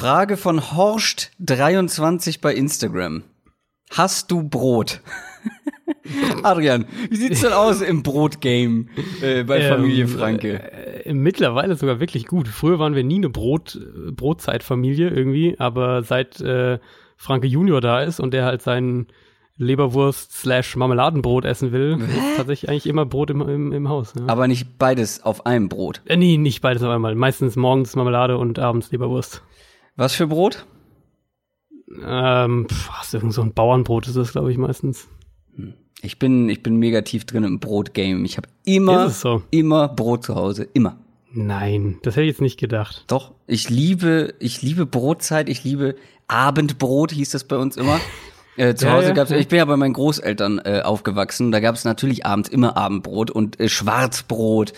Frage von Horst23 bei Instagram. Hast du Brot? Adrian, wie sieht's denn aus im Brotgame äh, bei Familie Franke? Äh, mittlerweile sogar wirklich gut. Früher waren wir nie eine Brot, Brotzeitfamilie irgendwie, aber seit äh, Franke Junior da ist und der halt seinen Leberwurst slash Marmeladenbrot essen will, ist tatsächlich eigentlich immer Brot im, im, im Haus. Ja. Aber nicht beides auf einem Brot? Äh, nee, nicht beides auf einmal. Meistens morgens Marmelade und abends Leberwurst. Was für Brot? Ähm, pff, irgend so ein Bauernbrot ist das, glaube ich, meistens. Hm. Ich bin, ich bin mega tief drin im Brotgame. Ich habe immer, so? immer Brot zu Hause. Immer. Nein, das hätte ich jetzt nicht gedacht. Doch, ich liebe, ich liebe Brotzeit, ich liebe Abendbrot, hieß das bei uns immer. Äh, zu ja, Hause ja, gab's, ja. ich bin ja bei meinen Großeltern äh, aufgewachsen, da gab es natürlich abends immer Abendbrot und äh, Schwarzbrot,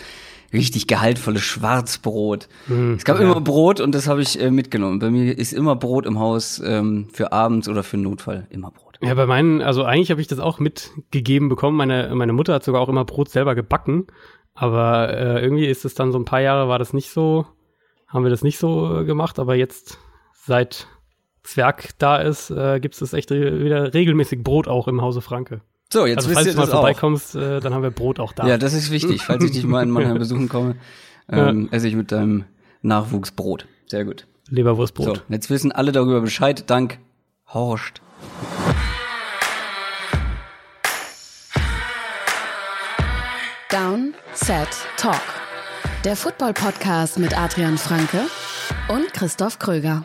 richtig gehaltvolles Schwarzbrot. Hm, es gab immer Brot und das habe ich äh, mitgenommen. Bei mir ist immer Brot im Haus ähm, für abends oder für Notfall, immer Brot. Ja, bei meinen, also eigentlich habe ich das auch mitgegeben bekommen. Meine, meine Mutter hat sogar auch immer Brot selber gebacken. Aber äh, irgendwie ist es dann so ein paar Jahre war das nicht so, haben wir das nicht so äh, gemacht. Aber jetzt, seit Zwerg da ist, äh, gibt es echt wieder regelmäßig Brot auch im Hause Franke. So, jetzt also, falls du mal vorbeikommst, äh, dann haben wir Brot auch da. Ja, das ist wichtig. Falls ich dich mal in Mannheim besuchen komme, ähm, ja. esse ich mit deinem Nachwuchs Brot. Sehr gut. Leberwurstbrot. So, jetzt wissen alle darüber Bescheid. Dank Horst. Down, Set, Talk. Der Football-Podcast mit Adrian Franke und Christoph Kröger.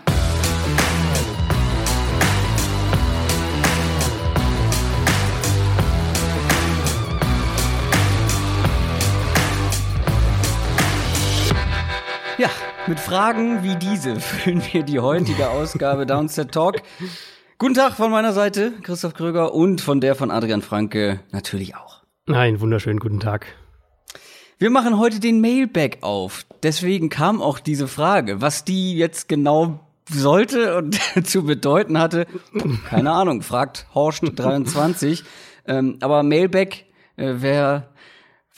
Ja, mit Fragen wie diese füllen wir die heutige Ausgabe Downset Talk. Guten Tag von meiner Seite, Christoph Kröger, und von der von Adrian Franke natürlich auch. Nein, wunderschönen guten Tag. Wir machen heute den Mailback auf. Deswegen kam auch diese Frage, was die jetzt genau sollte und zu bedeuten hatte. Keine Ahnung, fragt Horst23. ähm, aber Mailback, äh, wer,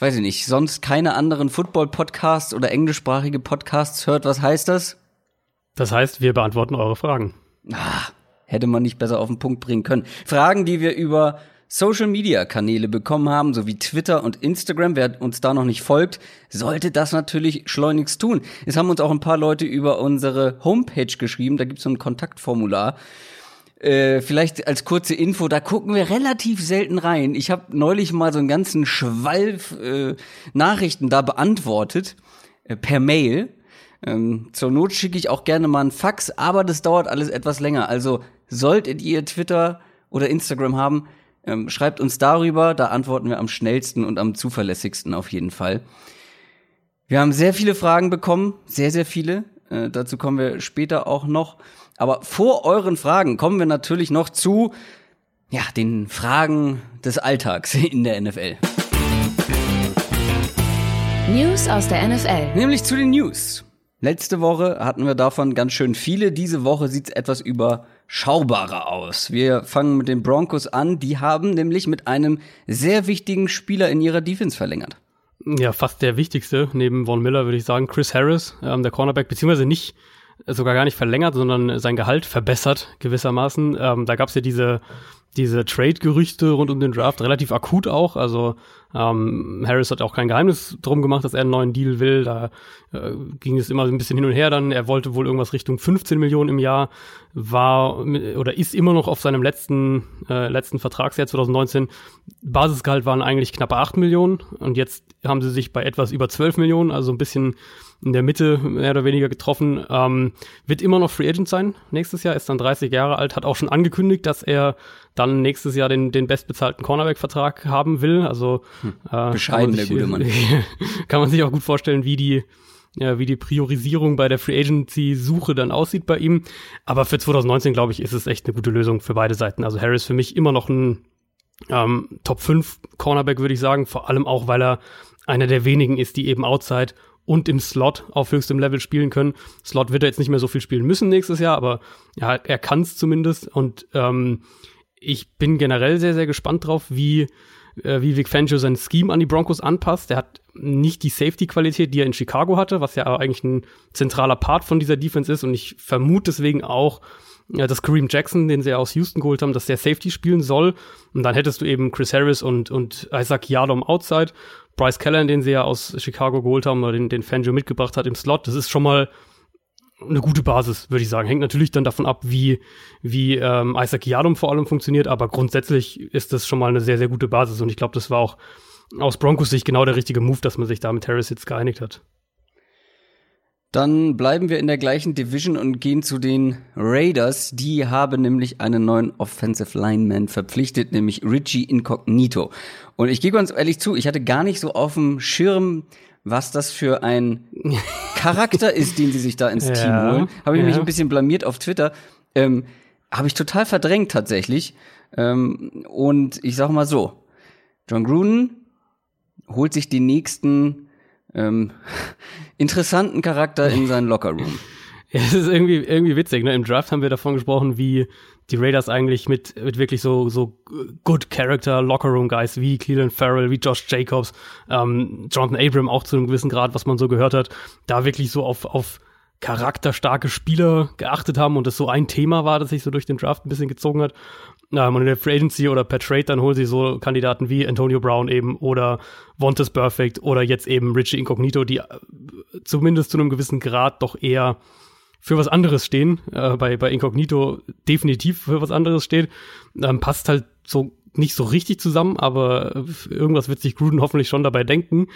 weiß ich nicht, sonst keine anderen Football-Podcasts oder englischsprachige Podcasts hört, was heißt das? Das heißt, wir beantworten eure Fragen. Ah, hätte man nicht besser auf den Punkt bringen können. Fragen, die wir über Social Media Kanäle bekommen haben, sowie Twitter und Instagram. Wer uns da noch nicht folgt, sollte das natürlich schleunigst tun. Es haben uns auch ein paar Leute über unsere Homepage geschrieben, da gibt es so ein Kontaktformular. Äh, vielleicht als kurze Info, da gucken wir relativ selten rein. Ich habe neulich mal so einen ganzen Schwalf äh, Nachrichten da beantwortet, äh, per Mail. Ähm, zur Not schicke ich auch gerne mal einen Fax, aber das dauert alles etwas länger. Also solltet ihr Twitter oder Instagram haben, ähm, schreibt uns darüber, da antworten wir am schnellsten und am zuverlässigsten auf jeden Fall. Wir haben sehr viele Fragen bekommen, sehr, sehr viele. Äh, dazu kommen wir später auch noch. Aber vor euren Fragen kommen wir natürlich noch zu ja, den Fragen des Alltags in der NFL. News aus der NFL. Nämlich zu den News. Letzte Woche hatten wir davon ganz schön viele. Diese Woche sieht es etwas überschaubarer aus. Wir fangen mit den Broncos an. Die haben nämlich mit einem sehr wichtigen Spieler in ihrer Defense verlängert. Ja, fast der wichtigste neben Von Miller würde ich sagen. Chris Harris, ähm, der Cornerback, beziehungsweise nicht, sogar gar nicht verlängert, sondern sein Gehalt verbessert gewissermaßen. Ähm, da gab es ja diese diese Trade-Gerüchte rund um den Draft relativ akut auch. Also ähm, Harris hat auch kein Geheimnis drum gemacht, dass er einen neuen Deal will. Da äh, ging es immer ein bisschen hin und her dann. Er wollte wohl irgendwas Richtung 15 Millionen im Jahr, war oder ist immer noch auf seinem letzten, äh, letzten Vertragsjahr 2019. Basisgehalt waren eigentlich knappe 8 Millionen und jetzt haben sie sich bei etwas über 12 Millionen, also ein bisschen in der Mitte mehr oder weniger getroffen. Ähm, wird immer noch Free Agent sein nächstes Jahr, ist dann 30 Jahre alt, hat auch schon angekündigt, dass er dann nächstes Jahr den, den bestbezahlten Cornerback-Vertrag haben will. Also hm. äh, bescheiden der gute Mann. kann man sich auch gut vorstellen, wie die ja, wie die Priorisierung bei der Free Agency Suche dann aussieht bei ihm. Aber für 2019, glaube ich, ist es echt eine gute Lösung für beide Seiten. Also Harris für mich immer noch ein ähm, Top 5 Cornerback, würde ich sagen. Vor allem auch, weil er einer der wenigen ist, die eben outside und im Slot auf höchstem Level spielen können. Slot wird er jetzt nicht mehr so viel spielen müssen nächstes Jahr, aber ja, er kann es zumindest. Und ähm, ich bin generell sehr, sehr gespannt drauf, wie äh, wie Vic Fangio sein Scheme an die Broncos anpasst. Der hat nicht die Safety-Qualität, die er in Chicago hatte, was ja eigentlich ein zentraler Part von dieser Defense ist. Und ich vermute deswegen auch, ja, dass Kareem Jackson, den sie aus Houston geholt haben, dass der Safety spielen soll. Und dann hättest du eben Chris Harris und, und Isaac Yadom outside. Bryce Keller, den sie ja aus Chicago geholt haben, oder den, den Fangio mitgebracht hat im Slot. Das ist schon mal eine gute Basis, würde ich sagen. Hängt natürlich dann davon ab, wie, wie ähm, Isaac Yadom vor allem funktioniert, aber grundsätzlich ist das schon mal eine sehr, sehr gute Basis und ich glaube, das war auch aus Broncos Sicht genau der richtige Move, dass man sich da mit Harris jetzt geeinigt hat. Dann bleiben wir in der gleichen Division und gehen zu den Raiders. Die haben nämlich einen neuen Offensive Lineman verpflichtet, nämlich Richie Incognito. Und ich gehe ganz ehrlich zu, ich hatte gar nicht so auf dem Schirm, was das für ein Charakter ist, den sie sich da ins ja, Team holen. Habe ich ja. mich ein bisschen blamiert auf Twitter. Ähm, Habe ich total verdrängt tatsächlich. Ähm, und ich sag mal so, John Gruden holt sich den nächsten ähm, interessanten Charakter in seinen Lockerroom. Ja, es ist irgendwie, irgendwie witzig. Ne? Im Draft haben wir davon gesprochen, wie die Raiders eigentlich mit, mit wirklich so, so good Character Lockerroom Guys wie Cleveland Farrell, wie Josh Jacobs, ähm, Jonathan Abram auch zu einem gewissen Grad, was man so gehört hat, da wirklich so auf, auf charakterstarke Spieler geachtet haben und das so ein Thema war, das sich so durch den Draft ein bisschen gezogen hat. Ähm, und in der Free Agency oder per Trade dann holen sie so Kandidaten wie Antonio Brown eben oder Vontaze Perfect oder jetzt eben Richie Incognito, die äh, zumindest zu einem gewissen Grad doch eher für was anderes stehen, äh, bei, bei Incognito definitiv für was anderes steht, ähm, passt halt so nicht so richtig zusammen, aber irgendwas wird sich Gruden hoffentlich schon dabei denken.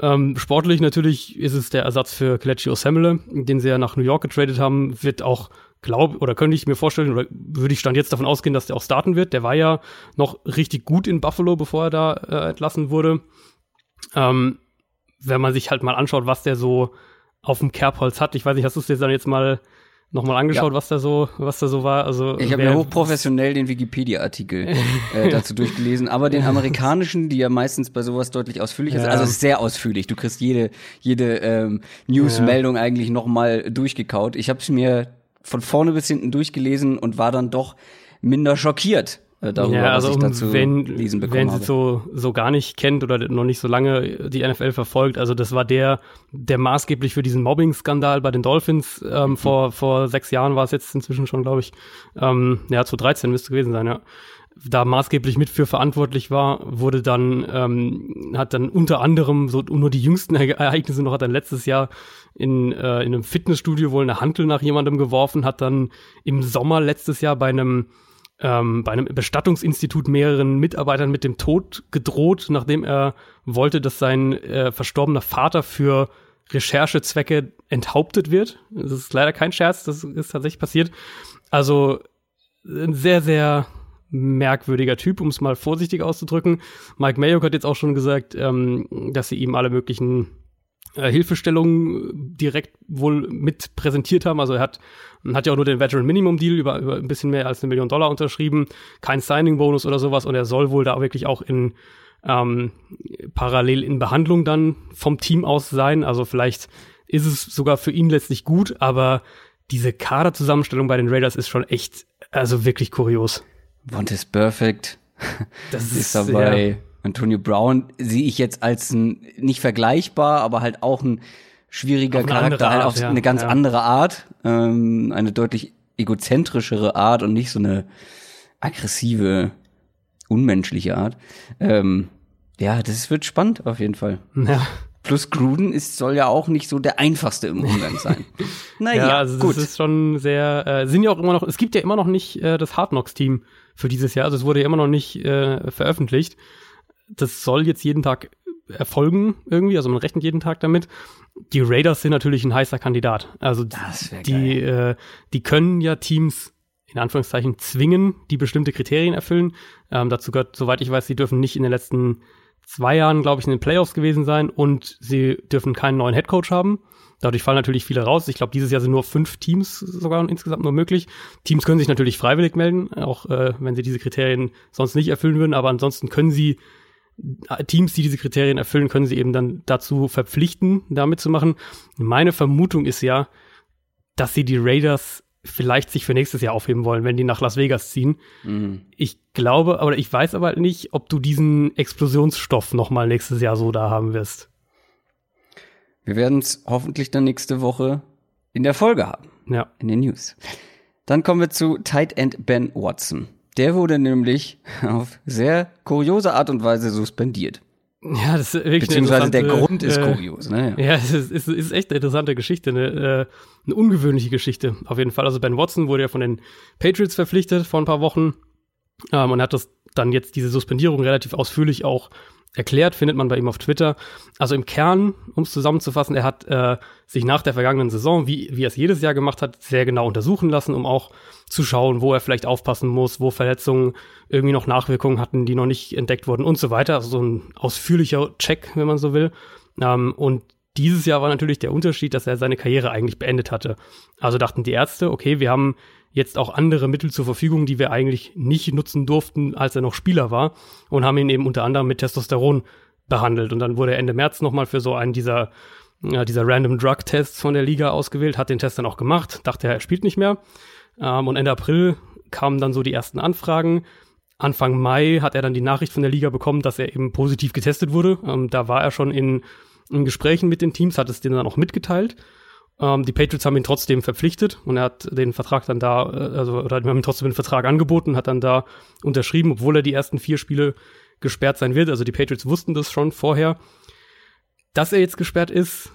Ähm, sportlich natürlich ist es der Ersatz für Kelechi Osemele, den sie ja nach New York getradet haben, wird auch glaube oder könnte ich mir vorstellen oder würde ich stand jetzt davon ausgehen, dass der auch starten wird. Der war ja noch richtig gut in Buffalo, bevor er da äh, entlassen wurde. Ähm, wenn man sich halt mal anschaut, was der so auf dem Kerbholz hat. Ich weiß nicht, hast du es dir dann jetzt mal nochmal angeschaut, ja. was da so, was da so war. Also ich habe mir hochprofessionell den Wikipedia-Artikel äh, dazu durchgelesen, aber den amerikanischen, die ja meistens bei sowas deutlich ausführlicher ja. sind, also sehr ausführlich. Du kriegst jede jede ähm, News-Meldung ja. eigentlich nochmal durchgekaut. Ich habe es mir von vorne bis hinten durchgelesen und war dann doch minder schockiert darüber, ja, also was ich dazu wenn, lesen bekommen wenn sie so so gar nicht kennt oder noch nicht so lange die NFL verfolgt, also das war der der maßgeblich für diesen Mobbing-Skandal bei den Dolphins ähm, mhm. vor vor sechs Jahren war es jetzt inzwischen schon, glaube ich, ähm, ja 2013 müsste gewesen sein, ja da maßgeblich mit für verantwortlich war, wurde dann, ähm, hat dann unter anderem, so nur die jüngsten Ereignisse noch, hat dann letztes Jahr in, äh, in einem Fitnessstudio wohl eine Hantel nach jemandem geworfen, hat dann im Sommer letztes Jahr bei einem ähm, bei einem Bestattungsinstitut mehreren Mitarbeitern mit dem Tod gedroht, nachdem er wollte, dass sein äh, verstorbener Vater für Recherchezwecke enthauptet wird. Das ist leider kein Scherz, das ist tatsächlich passiert. Also ein sehr, sehr merkwürdiger Typ, um es mal vorsichtig auszudrücken. Mike Mayock hat jetzt auch schon gesagt, ähm, dass sie ihm alle möglichen äh, Hilfestellungen direkt wohl mit präsentiert haben. Also er hat, hat ja auch nur den Veteran Minimum Deal über, über ein bisschen mehr als eine Million Dollar unterschrieben, kein Signing Bonus oder sowas und er soll wohl da wirklich auch in ähm, parallel in Behandlung dann vom Team aus sein. Also vielleicht ist es sogar für ihn letztlich gut, aber diese Kaderzusammenstellung bei den Raiders ist schon echt, also wirklich kurios. Want is perfect. Das ist, ist dabei. Ja Antonio Brown sehe ich jetzt als ein, nicht vergleichbar, aber halt auch ein schwieriger auf Charakter, halt auf ja. eine ganz ja. andere Art, ähm, eine deutlich egozentrischere Art und nicht so eine aggressive, unmenschliche Art. Ähm, ja, das wird spannend auf jeden Fall. Ja. Plus Gruden ist, soll ja auch nicht so der einfachste im Umgang sein. naja, ja, also gut. das ist schon sehr, äh, sind ja auch immer noch, es gibt ja immer noch nicht äh, das Hard Knocks Team für dieses Jahr, also es wurde ja immer noch nicht äh, veröffentlicht das soll jetzt jeden Tag erfolgen irgendwie, also man rechnet jeden Tag damit. Die Raiders sind natürlich ein heißer Kandidat. Also die, äh, die können ja Teams in Anführungszeichen zwingen, die bestimmte Kriterien erfüllen. Ähm, dazu gehört, soweit ich weiß, sie dürfen nicht in den letzten zwei Jahren, glaube ich, in den Playoffs gewesen sein und sie dürfen keinen neuen Headcoach haben. Dadurch fallen natürlich viele raus. Ich glaube, dieses Jahr sind nur fünf Teams sogar insgesamt nur möglich. Teams können sich natürlich freiwillig melden, auch äh, wenn sie diese Kriterien sonst nicht erfüllen würden, aber ansonsten können sie Teams, die diese Kriterien erfüllen, können sie eben dann dazu verpflichten, damit zu machen. Meine Vermutung ist ja, dass sie die Raiders vielleicht sich für nächstes Jahr aufheben wollen, wenn die nach Las Vegas ziehen. Mhm. Ich glaube, oder ich weiß aber nicht, ob du diesen Explosionsstoff nochmal nächstes Jahr so da haben wirst. Wir werden es hoffentlich dann nächste Woche in der Folge haben. Ja. In den News. Dann kommen wir zu Tight End Ben Watson. Der wurde nämlich auf sehr kuriose Art und Weise suspendiert. Ja, das ist wirklich Beziehungsweise der Grund ist äh, kurios. Ne? Ja, es ist, ist, ist echt eine interessante Geschichte, eine, äh, eine ungewöhnliche Geschichte auf jeden Fall. Also Ben Watson wurde ja von den Patriots verpflichtet vor ein paar Wochen ähm, und hat das dann jetzt diese Suspendierung relativ ausführlich auch erklärt, findet man bei ihm auf Twitter. Also im Kern, um es zusammenzufassen, er hat äh, sich nach der vergangenen Saison, wie, wie er es jedes Jahr gemacht hat, sehr genau untersuchen lassen, um auch zu schauen, wo er vielleicht aufpassen muss, wo Verletzungen irgendwie noch Nachwirkungen hatten, die noch nicht entdeckt wurden und so weiter. Also so ein ausführlicher Check, wenn man so will. Ähm, und dieses Jahr war natürlich der Unterschied, dass er seine Karriere eigentlich beendet hatte. Also dachten die Ärzte, okay, wir haben jetzt auch andere Mittel zur Verfügung, die wir eigentlich nicht nutzen durften, als er noch Spieler war und haben ihn eben unter anderem mit Testosteron behandelt. Und dann wurde er Ende März nochmal für so einen dieser, ja, dieser Random Drug Tests von der Liga ausgewählt, hat den Test dann auch gemacht, dachte er, er spielt nicht mehr. Ähm, und Ende April kamen dann so die ersten Anfragen. Anfang Mai hat er dann die Nachricht von der Liga bekommen, dass er eben positiv getestet wurde. Ähm, da war er schon in, in Gesprächen mit den Teams, hat es denen dann auch mitgeteilt. Ähm, die Patriots haben ihn trotzdem verpflichtet und er hat den Vertrag dann da, äh, also oder haben ihm trotzdem den Vertrag angeboten, hat dann da unterschrieben, obwohl er die ersten vier Spiele gesperrt sein wird. Also die Patriots wussten das schon vorher. Dass er jetzt gesperrt ist,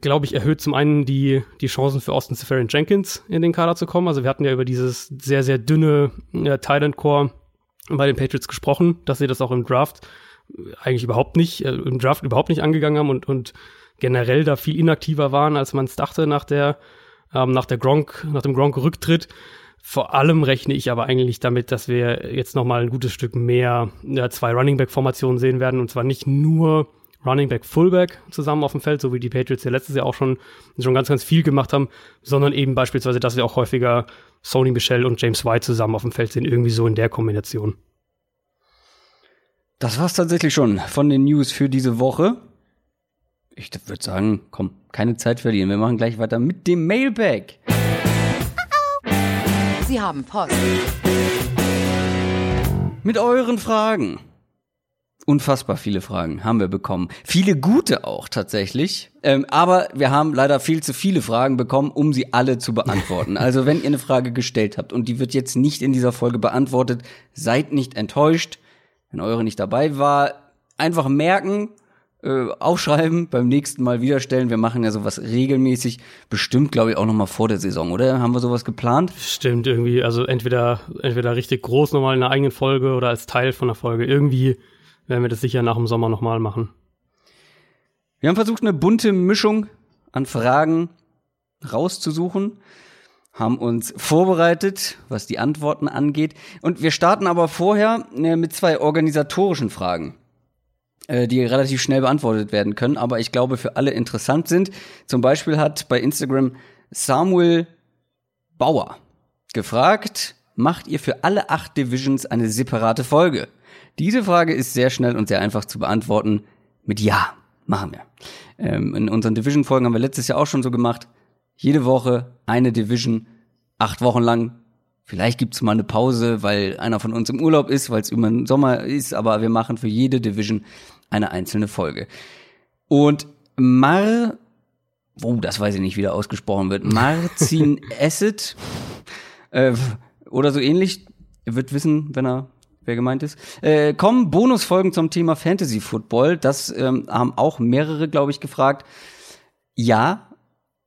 glaube ich, erhöht zum einen die, die Chancen für Austin Safarian Jenkins in den Kader zu kommen. Also wir hatten ja über dieses sehr, sehr dünne äh, Thailand Core bei den Patriots gesprochen, dass sie das auch im Draft eigentlich überhaupt nicht, äh, im Draft überhaupt nicht angegangen haben und, und generell da viel inaktiver waren, als man es dachte nach der, ähm, nach der Gronk, nach dem Gronk-Rücktritt. Vor allem rechne ich aber eigentlich damit, dass wir jetzt noch mal ein gutes Stück mehr ja, zwei Running Back Formationen sehen werden und zwar nicht nur Running Back Fullback zusammen auf dem Feld, so wie die Patriots ja letztes Jahr auch schon schon ganz ganz viel gemacht haben, sondern eben beispielsweise, dass wir auch häufiger Sony Michel und James White zusammen auf dem Feld sehen, irgendwie so in der Kombination. Das war's tatsächlich schon von den News für diese Woche ich würde sagen, komm, keine Zeit verlieren. Wir machen gleich weiter mit dem Mailbag. Sie haben Post. Mit euren Fragen. Unfassbar viele Fragen haben wir bekommen. Viele gute auch tatsächlich. Ähm, aber wir haben leider viel zu viele Fragen bekommen, um sie alle zu beantworten. Also wenn ihr eine Frage gestellt habt und die wird jetzt nicht in dieser Folge beantwortet, seid nicht enttäuscht. Wenn eure nicht dabei war, einfach merken, äh, aufschreiben, beim nächsten Mal wieder stellen. Wir machen ja sowas regelmäßig, bestimmt glaube ich auch noch mal vor der Saison, oder? Haben wir sowas geplant? Stimmt irgendwie, also entweder entweder richtig groß nochmal in einer eigenen Folge oder als Teil von der Folge. Irgendwie werden wir das sicher nach dem Sommer nochmal machen. Wir haben versucht, eine bunte Mischung an Fragen rauszusuchen, haben uns vorbereitet, was die Antworten angeht. Und wir starten aber vorher äh, mit zwei organisatorischen Fragen. Äh, die relativ schnell beantwortet werden können, aber ich glaube für alle interessant sind. Zum Beispiel hat bei Instagram Samuel Bauer gefragt, macht ihr für alle acht Divisions eine separate Folge? Diese Frage ist sehr schnell und sehr einfach zu beantworten mit Ja, machen wir. Ähm, in unseren Division-Folgen haben wir letztes Jahr auch schon so gemacht. Jede Woche eine Division, acht Wochen lang Vielleicht gibt's mal eine Pause, weil einer von uns im Urlaub ist, weil es über den Sommer ist, aber wir machen für jede Division eine einzelne Folge. Und Mar, oh, das weiß ich nicht, wie der ausgesprochen wird, Marzin Asset äh, oder so ähnlich, er wird wissen, wenn er wer gemeint ist. Äh, kommen Bonusfolgen zum Thema Fantasy Football. Das ähm, haben auch mehrere, glaube ich, gefragt. Ja,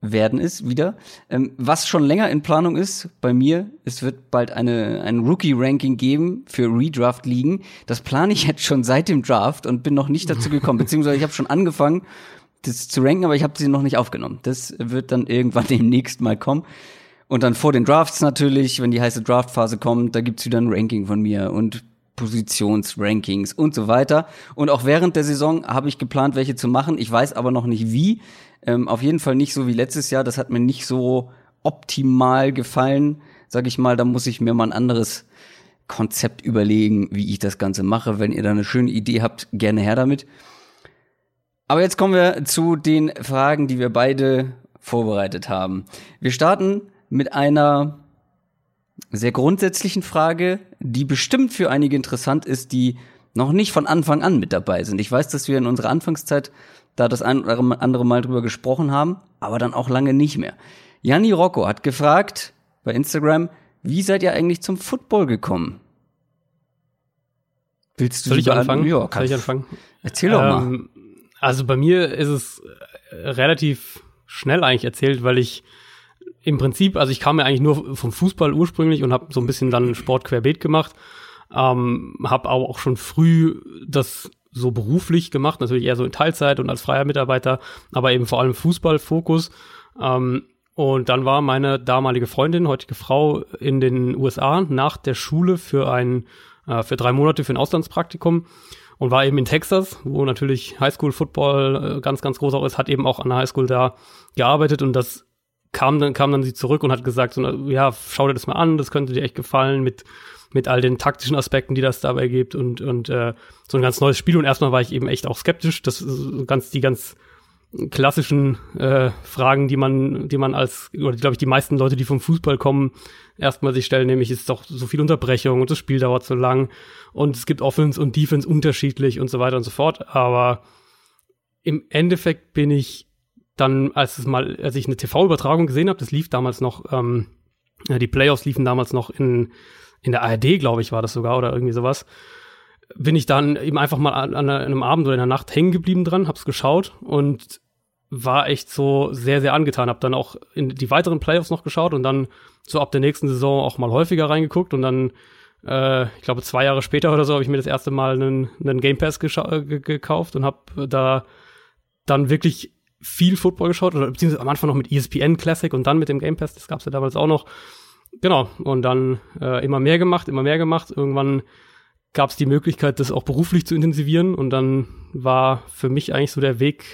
werden es wieder. Ähm, was schon länger in Planung ist bei mir, es wird bald eine, ein Rookie-Ranking geben für Redraft-Ligen. Das plane ich jetzt schon seit dem Draft und bin noch nicht dazu gekommen, beziehungsweise ich habe schon angefangen, das zu ranken, aber ich habe sie noch nicht aufgenommen. Das wird dann irgendwann demnächst mal kommen. Und dann vor den Drafts natürlich, wenn die heiße Draftphase kommt, da gibt's wieder ein Ranking von mir und Positionsrankings und so weiter. Und auch während der Saison habe ich geplant, welche zu machen. Ich weiß aber noch nicht wie. Ähm, auf jeden Fall nicht so wie letztes Jahr. Das hat mir nicht so optimal gefallen, sag ich mal. Da muss ich mir mal ein anderes Konzept überlegen, wie ich das Ganze mache. Wenn ihr da eine schöne Idee habt, gerne her damit. Aber jetzt kommen wir zu den Fragen, die wir beide vorbereitet haben. Wir starten mit einer sehr grundsätzlichen Frage, die bestimmt für einige interessant ist, die noch nicht von Anfang an mit dabei sind. Ich weiß, dass wir in unserer Anfangszeit da das ein oder andere Mal drüber gesprochen haben, aber dann auch lange nicht mehr. Janni Rocco hat gefragt bei Instagram, wie seid ihr eigentlich zum Football gekommen? Willst du Soll ich anfangen? Ja, Soll ich anfangen? Erzähl doch mal. Ähm, also bei mir ist es relativ schnell eigentlich erzählt, weil ich im Prinzip, also ich kam ja eigentlich nur vom Fußball ursprünglich und habe so ein bisschen dann Sport querbeet gemacht. Ähm, habe aber auch schon früh das so beruflich gemacht, natürlich eher so in Teilzeit und als freier Mitarbeiter, aber eben vor allem Fußballfokus. Ähm, und dann war meine damalige Freundin, heutige Frau, in den USA nach der Schule für ein, äh, für drei Monate für ein Auslandspraktikum und war eben in Texas, wo natürlich Highschool-Football äh, ganz, ganz groß auch ist, hat eben auch an der Highschool da gearbeitet und das kam dann, kam dann sie zurück und hat gesagt, so, ja, schau dir das mal an, das könnte dir echt gefallen mit, mit all den taktischen Aspekten, die das dabei gibt und, und äh, so ein ganz neues Spiel. Und erstmal war ich eben echt auch skeptisch, das ist ganz, die ganz klassischen äh, Fragen, die man, die man als, oder glaube ich, die meisten Leute, die vom Fußball kommen, erstmal sich stellen, nämlich ist doch so viel Unterbrechung und das Spiel dauert so lang und es gibt Offense und Defense unterschiedlich und so weiter und so fort. Aber im Endeffekt bin ich dann, als es mal, als ich eine TV-Übertragung gesehen habe, das lief damals noch, ähm, die Playoffs liefen damals noch in, in der ARD, glaube ich, war das sogar oder irgendwie sowas bin ich dann eben einfach mal an, an einem Abend oder in der Nacht hängen geblieben dran, hab's geschaut und war echt so sehr, sehr angetan. Hab dann auch in die weiteren Playoffs noch geschaut und dann so ab der nächsten Saison auch mal häufiger reingeguckt und dann, äh, ich glaube, zwei Jahre später oder so habe ich mir das erste Mal einen, einen Game Pass gekauft und habe da dann wirklich viel Football geschaut oder beziehungsweise am Anfang noch mit ESPN Classic und dann mit dem Game Pass, das gab's ja damals auch noch. Genau, und dann äh, immer mehr gemacht, immer mehr gemacht. Irgendwann gab es die Möglichkeit, das auch beruflich zu intensivieren. Und dann war für mich eigentlich so der Weg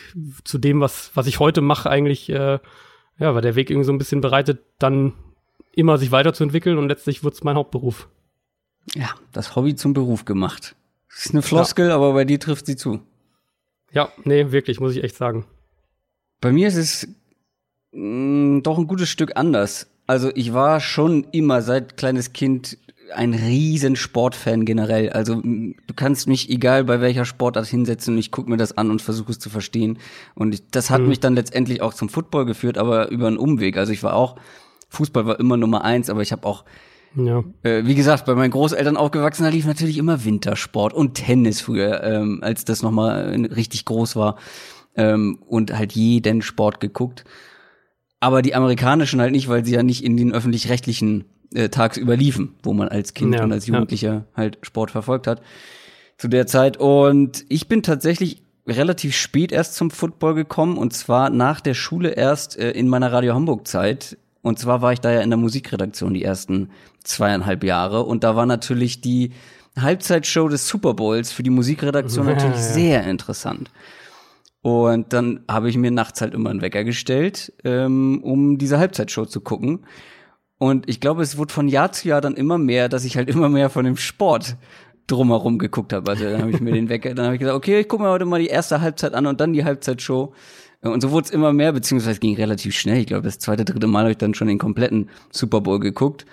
zu dem, was, was ich heute mache, eigentlich, äh, ja, war der Weg irgendwie so ein bisschen bereitet, dann immer sich weiterzuentwickeln und letztlich wird es mein Hauptberuf. Ja, das Hobby zum Beruf gemacht. Das ist eine Floskel, ja. aber bei dir trifft sie zu. Ja, nee, wirklich, muss ich echt sagen. Bei mir ist es mh, mm, doch ein gutes Stück anders. Also ich war schon immer seit kleines Kind ein riesen Sportfan generell. Also du kannst mich egal bei welcher Sportart hinsetzen und ich gucke mir das an und versuche es zu verstehen. Und ich, das hat mhm. mich dann letztendlich auch zum Football geführt, aber über einen Umweg. Also ich war auch, Fußball war immer Nummer eins, aber ich habe auch, ja. äh, wie gesagt, bei meinen Großeltern aufgewachsen, da lief natürlich immer Wintersport und Tennis früher, ähm, als das nochmal richtig groß war. Ähm, und halt jeden Sport geguckt. Aber die amerikanischen halt nicht, weil sie ja nicht in den öffentlich-rechtlichen äh, tagsüber liefen, wo man als Kind ja, und als Jugendlicher ja. halt Sport verfolgt hat zu der Zeit. Und ich bin tatsächlich relativ spät erst zum Football gekommen und zwar nach der Schule erst äh, in meiner Radio Hamburg Zeit. Und zwar war ich da ja in der Musikredaktion die ersten zweieinhalb Jahre und da war natürlich die Halbzeitshow des Super Bowls für die Musikredaktion ja, natürlich sehr interessant. Und dann habe ich mir nachts halt immer einen Wecker gestellt, ähm, um diese Halbzeitshow zu gucken. Und ich glaube, es wurde von Jahr zu Jahr dann immer mehr, dass ich halt immer mehr von dem Sport drumherum geguckt habe. Also dann habe ich mir den Wecker, dann habe ich gesagt, okay, ich gucke mir heute mal die erste Halbzeit an und dann die Halbzeitshow. Und so wurde es immer mehr, beziehungsweise ging relativ schnell. Ich glaube, das zweite, dritte Mal habe ich dann schon den kompletten Super Bowl geguckt.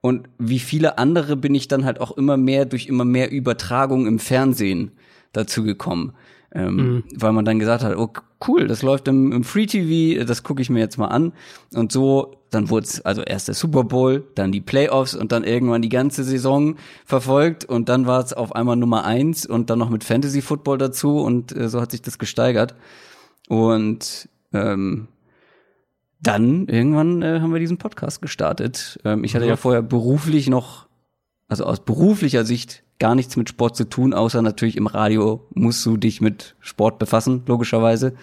Und wie viele andere bin ich dann halt auch immer mehr durch immer mehr Übertragung im Fernsehen dazu gekommen. Ähm, mhm. Weil man dann gesagt hat, oh cool, das läuft im, im Free TV, das gucke ich mir jetzt mal an. Und so, dann wurde es also erst der Super Bowl, dann die Playoffs und dann irgendwann die ganze Saison verfolgt und dann war es auf einmal Nummer eins und dann noch mit Fantasy Football dazu und äh, so hat sich das gesteigert. Und ähm, dann irgendwann äh, haben wir diesen Podcast gestartet. Ähm, ich hatte ja vorher beruflich noch, also aus beruflicher Sicht gar nichts mit Sport zu tun, außer natürlich im Radio musst du dich mit Sport befassen, logischerweise.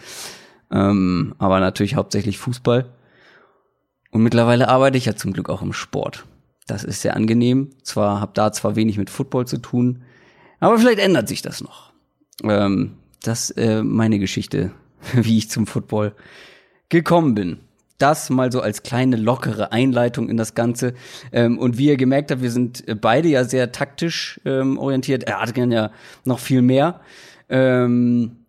Ähm, aber natürlich hauptsächlich Fußball. Und mittlerweile arbeite ich ja zum Glück auch im Sport. Das ist sehr angenehm. Zwar habe da zwar wenig mit Football zu tun, aber vielleicht ändert sich das noch. Ähm, das äh, meine Geschichte, wie ich zum Football gekommen bin das mal so als kleine lockere Einleitung in das Ganze. Ähm, und wie ihr gemerkt habt, wir sind äh, beide ja sehr taktisch ähm, orientiert. Er hat ja noch viel mehr. Ähm,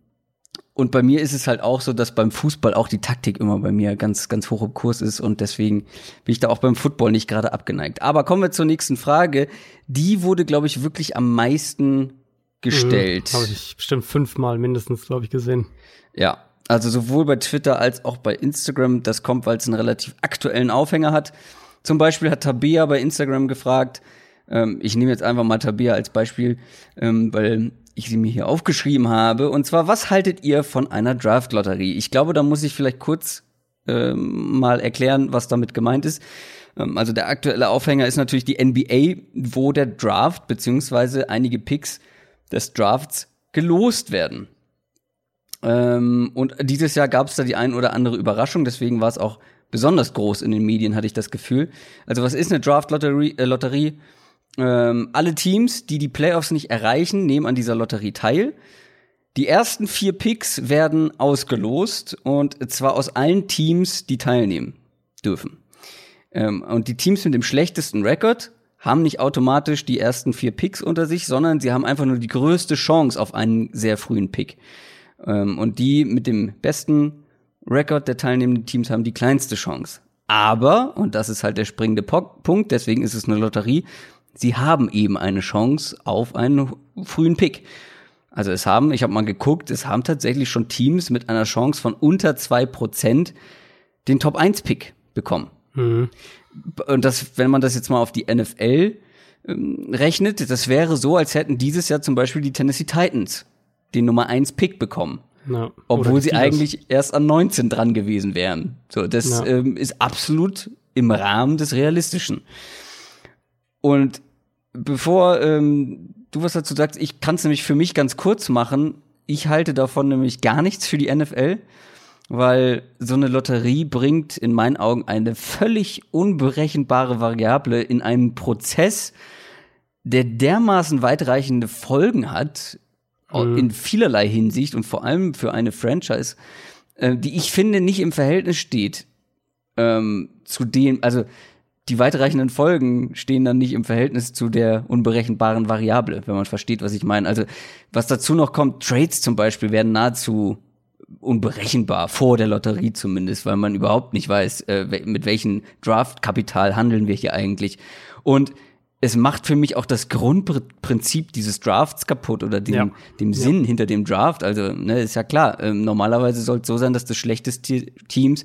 und bei mir ist es halt auch so, dass beim Fußball auch die Taktik immer bei mir ganz, ganz hoch im Kurs ist und deswegen bin ich da auch beim Football nicht gerade abgeneigt. Aber kommen wir zur nächsten Frage. Die wurde, glaube ich, wirklich am meisten gestellt. Mhm, Habe ich bestimmt fünfmal mindestens, glaube ich, gesehen. Ja, also sowohl bei Twitter als auch bei Instagram. Das kommt, weil es einen relativ aktuellen Aufhänger hat. Zum Beispiel hat Tabea bei Instagram gefragt, ähm, ich nehme jetzt einfach mal Tabea als Beispiel, ähm, weil ich sie mir hier aufgeschrieben habe. Und zwar, was haltet ihr von einer Draft-Lotterie? Ich glaube, da muss ich vielleicht kurz ähm, mal erklären, was damit gemeint ist. Ähm, also der aktuelle Aufhänger ist natürlich die NBA, wo der Draft beziehungsweise einige Picks des Drafts gelost werden. Ähm, und dieses Jahr gab es da die ein oder andere Überraschung, deswegen war es auch besonders groß in den Medien, hatte ich das Gefühl. Also was ist eine Draft-Lotterie? Äh, Lotterie? Ähm, alle Teams, die die Playoffs nicht erreichen, nehmen an dieser Lotterie teil. Die ersten vier Picks werden ausgelost und zwar aus allen Teams, die teilnehmen dürfen. Ähm, und die Teams mit dem schlechtesten Rekord haben nicht automatisch die ersten vier Picks unter sich, sondern sie haben einfach nur die größte Chance auf einen sehr frühen Pick. Ähm, und die mit dem besten Rekord der teilnehmenden Teams haben die kleinste Chance. Aber, und das ist halt der springende Punkt, deswegen ist es eine Lotterie, sie haben eben eine Chance auf einen frühen Pick. Also es haben, ich habe mal geguckt, es haben tatsächlich schon Teams mit einer Chance von unter zwei Prozent den Top 1 Pick bekommen. Mhm. Und das, wenn man das jetzt mal auf die NFL ähm, rechnet, das wäre so, als hätten dieses Jahr zum Beispiel die Tennessee Titans den Nummer 1 Pick bekommen. Ja. Obwohl sie eigentlich erst an 19 dran gewesen wären. So, das ja. ähm, ist absolut im Rahmen des Realistischen. Und bevor ähm, du was dazu sagst, ich kann es nämlich für mich ganz kurz machen. Ich halte davon nämlich gar nichts für die NFL, weil so eine Lotterie bringt in meinen Augen eine völlig unberechenbare Variable in einen Prozess, der dermaßen weitreichende Folgen hat, mhm. in vielerlei Hinsicht und vor allem für eine Franchise, äh, die ich finde nicht im Verhältnis steht ähm, zu dem, also die weitreichenden Folgen stehen dann nicht im Verhältnis zu der unberechenbaren Variable, wenn man versteht, was ich meine. Also was dazu noch kommt, Trades zum Beispiel werden nahezu unberechenbar, vor der Lotterie zumindest, weil man überhaupt nicht weiß, äh, mit welchem Draftkapital handeln wir hier eigentlich. Und es macht für mich auch das Grundprinzip dieses Drafts kaputt oder dem, ja. dem Sinn ja. hinter dem Draft. Also, ne, ist ja klar, äh, normalerweise soll es so sein, dass das schlechteste Teams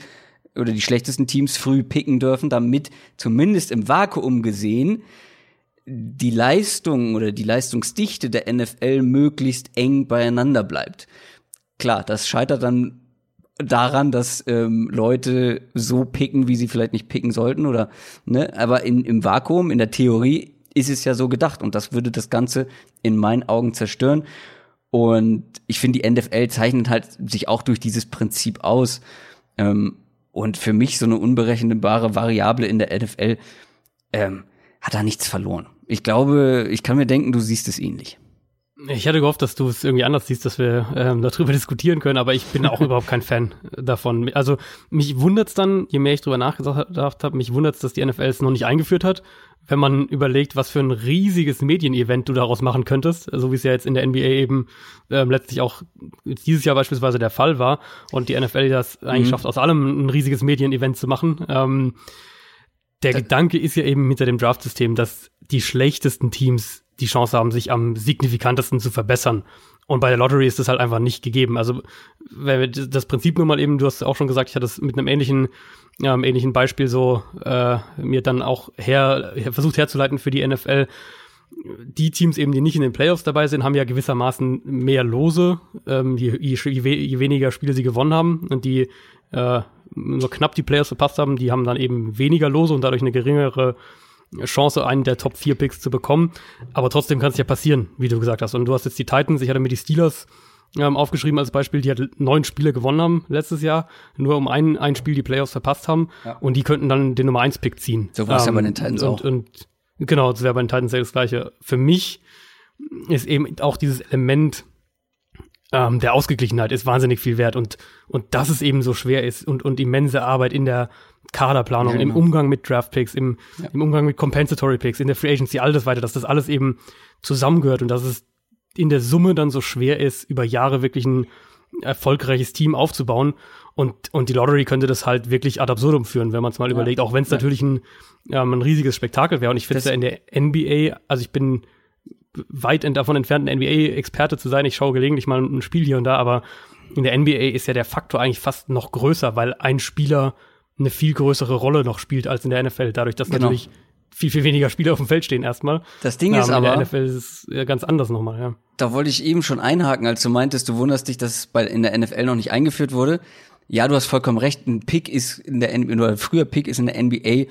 oder die schlechtesten Teams früh picken dürfen, damit zumindest im Vakuum gesehen die Leistung oder die Leistungsdichte der NFL möglichst eng beieinander bleibt. Klar, das scheitert dann daran, dass ähm, Leute so picken, wie sie vielleicht nicht picken sollten oder ne, aber in, im Vakuum, in der Theorie ist es ja so gedacht und das würde das Ganze in meinen Augen zerstören. Und ich finde, die NFL zeichnet halt sich auch durch dieses Prinzip aus. Ähm, und für mich so eine unberechenbare Variable in der NFL ähm, hat da nichts verloren. Ich glaube, ich kann mir denken, du siehst es ähnlich. Ich hatte gehofft, dass du es irgendwie anders siehst, dass wir ähm, darüber diskutieren können, aber ich bin auch überhaupt kein Fan davon. Also mich wundert's dann, je mehr ich drüber nachgedacht habe, mich wundert's, dass die NFL es noch nicht eingeführt hat. Wenn man überlegt, was für ein riesiges Medienevent du daraus machen könntest, so wie es ja jetzt in der NBA eben ähm, letztlich auch dieses Jahr beispielsweise der Fall war und die NFL das eigentlich mhm. schafft, aus allem ein riesiges Medienevent zu machen. Ähm, der da Gedanke ist ja eben hinter dem Draft-System, dass die schlechtesten Teams die Chance haben, sich am signifikantesten zu verbessern. Und bei der Lottery ist das halt einfach nicht gegeben. Also wenn wir das Prinzip nur mal eben, du hast auch schon gesagt, ich hatte das mit einem ähnlichen, einem ähnlichen Beispiel so äh, mir dann auch her, versucht herzuleiten für die NFL. Die Teams eben, die nicht in den Playoffs dabei sind, haben ja gewissermaßen mehr Lose, ähm, je, je, je weniger Spiele sie gewonnen haben. Und die äh, nur knapp die Playoffs verpasst haben, die haben dann eben weniger Lose und dadurch eine geringere Chance, einen der Top 4 Picks zu bekommen. Aber trotzdem kann es ja passieren, wie du gesagt hast. Und du hast jetzt die Titans, ich hatte mir die Steelers ähm, aufgeschrieben als Beispiel, die halt neun Spiele gewonnen haben letztes Jahr, nur um ein, ein Spiel die Playoffs verpasst haben. Ja. Und die könnten dann den Nummer 1 Pick ziehen. So war es ähm, ja bei den Titans und, auch. Und, genau, das wäre bei den Titans ja das Gleiche. Für mich ist eben auch dieses Element ähm, der Ausgeglichenheit ist wahnsinnig viel wert und, und dass es eben so schwer ist und, und immense Arbeit in der Kaderplanung, ja, genau. im Umgang mit Draftpicks, im, ja. im Umgang mit Compensatory Picks, in der Free Agency, all das weiter, dass das alles eben zusammengehört und dass es in der Summe dann so schwer ist, über Jahre wirklich ein, erfolgreiches Team aufzubauen. Und, und die Lottery könnte das halt wirklich ad absurdum führen, wenn man es mal ja. überlegt, auch wenn es natürlich ein, ähm, ein riesiges Spektakel wäre. Und ich finde es ja in der NBA, also ich bin weit davon entfernt, ein NBA-Experte zu sein. Ich schaue gelegentlich mal ein Spiel hier und da, aber in der NBA ist ja der Faktor eigentlich fast noch größer, weil ein Spieler eine viel größere Rolle noch spielt als in der NFL, dadurch, dass genau. natürlich viel, viel weniger Spieler auf dem Feld stehen erstmal. Das Ding ist aber. In der NFL ist es ganz anders nochmal, ja. Da wollte ich eben schon einhaken, als du meintest, du wunderst dich, dass es bei, in der NFL noch nicht eingeführt wurde. Ja, du hast vollkommen recht. Ein Pick ist in der NBA, oder früher Pick ist in der NBA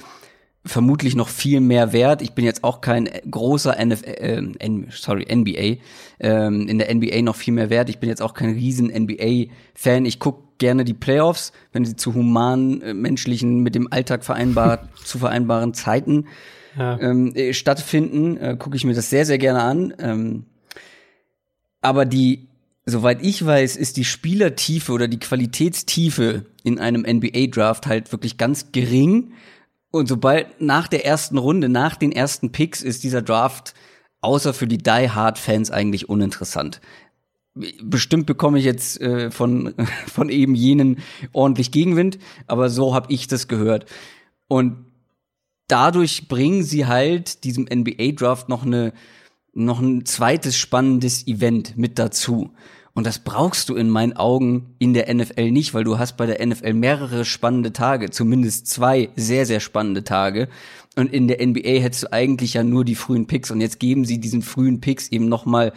vermutlich noch viel mehr wert. Ich bin jetzt auch kein großer NFL, äh, sorry, NBA, ähm, in der NBA noch viel mehr wert. Ich bin jetzt auch kein riesen NBA-Fan. Ich gucke gerne die Playoffs, wenn sie zu humanen, äh, menschlichen, mit dem Alltag vereinbar, zu vereinbaren Zeiten ja. ähm, äh, stattfinden, äh, gucke ich mir das sehr, sehr gerne an. Ähm, aber die, soweit ich weiß, ist die Spielertiefe oder die Qualitätstiefe in einem NBA-Draft halt wirklich ganz gering und sobald nach der ersten Runde, nach den ersten Picks, ist dieser Draft außer für die Die Hard Fans eigentlich uninteressant. Bestimmt bekomme ich jetzt äh, von von eben jenen ordentlich Gegenwind, aber so habe ich das gehört. Und dadurch bringen sie halt diesem NBA Draft noch eine noch ein zweites spannendes Event mit dazu. Und das brauchst du in meinen Augen in der NFL nicht, weil du hast bei der NFL mehrere spannende Tage, zumindest zwei sehr, sehr spannende Tage. Und in der NBA hättest du eigentlich ja nur die frühen Picks. Und jetzt geben sie diesen frühen Picks eben nochmal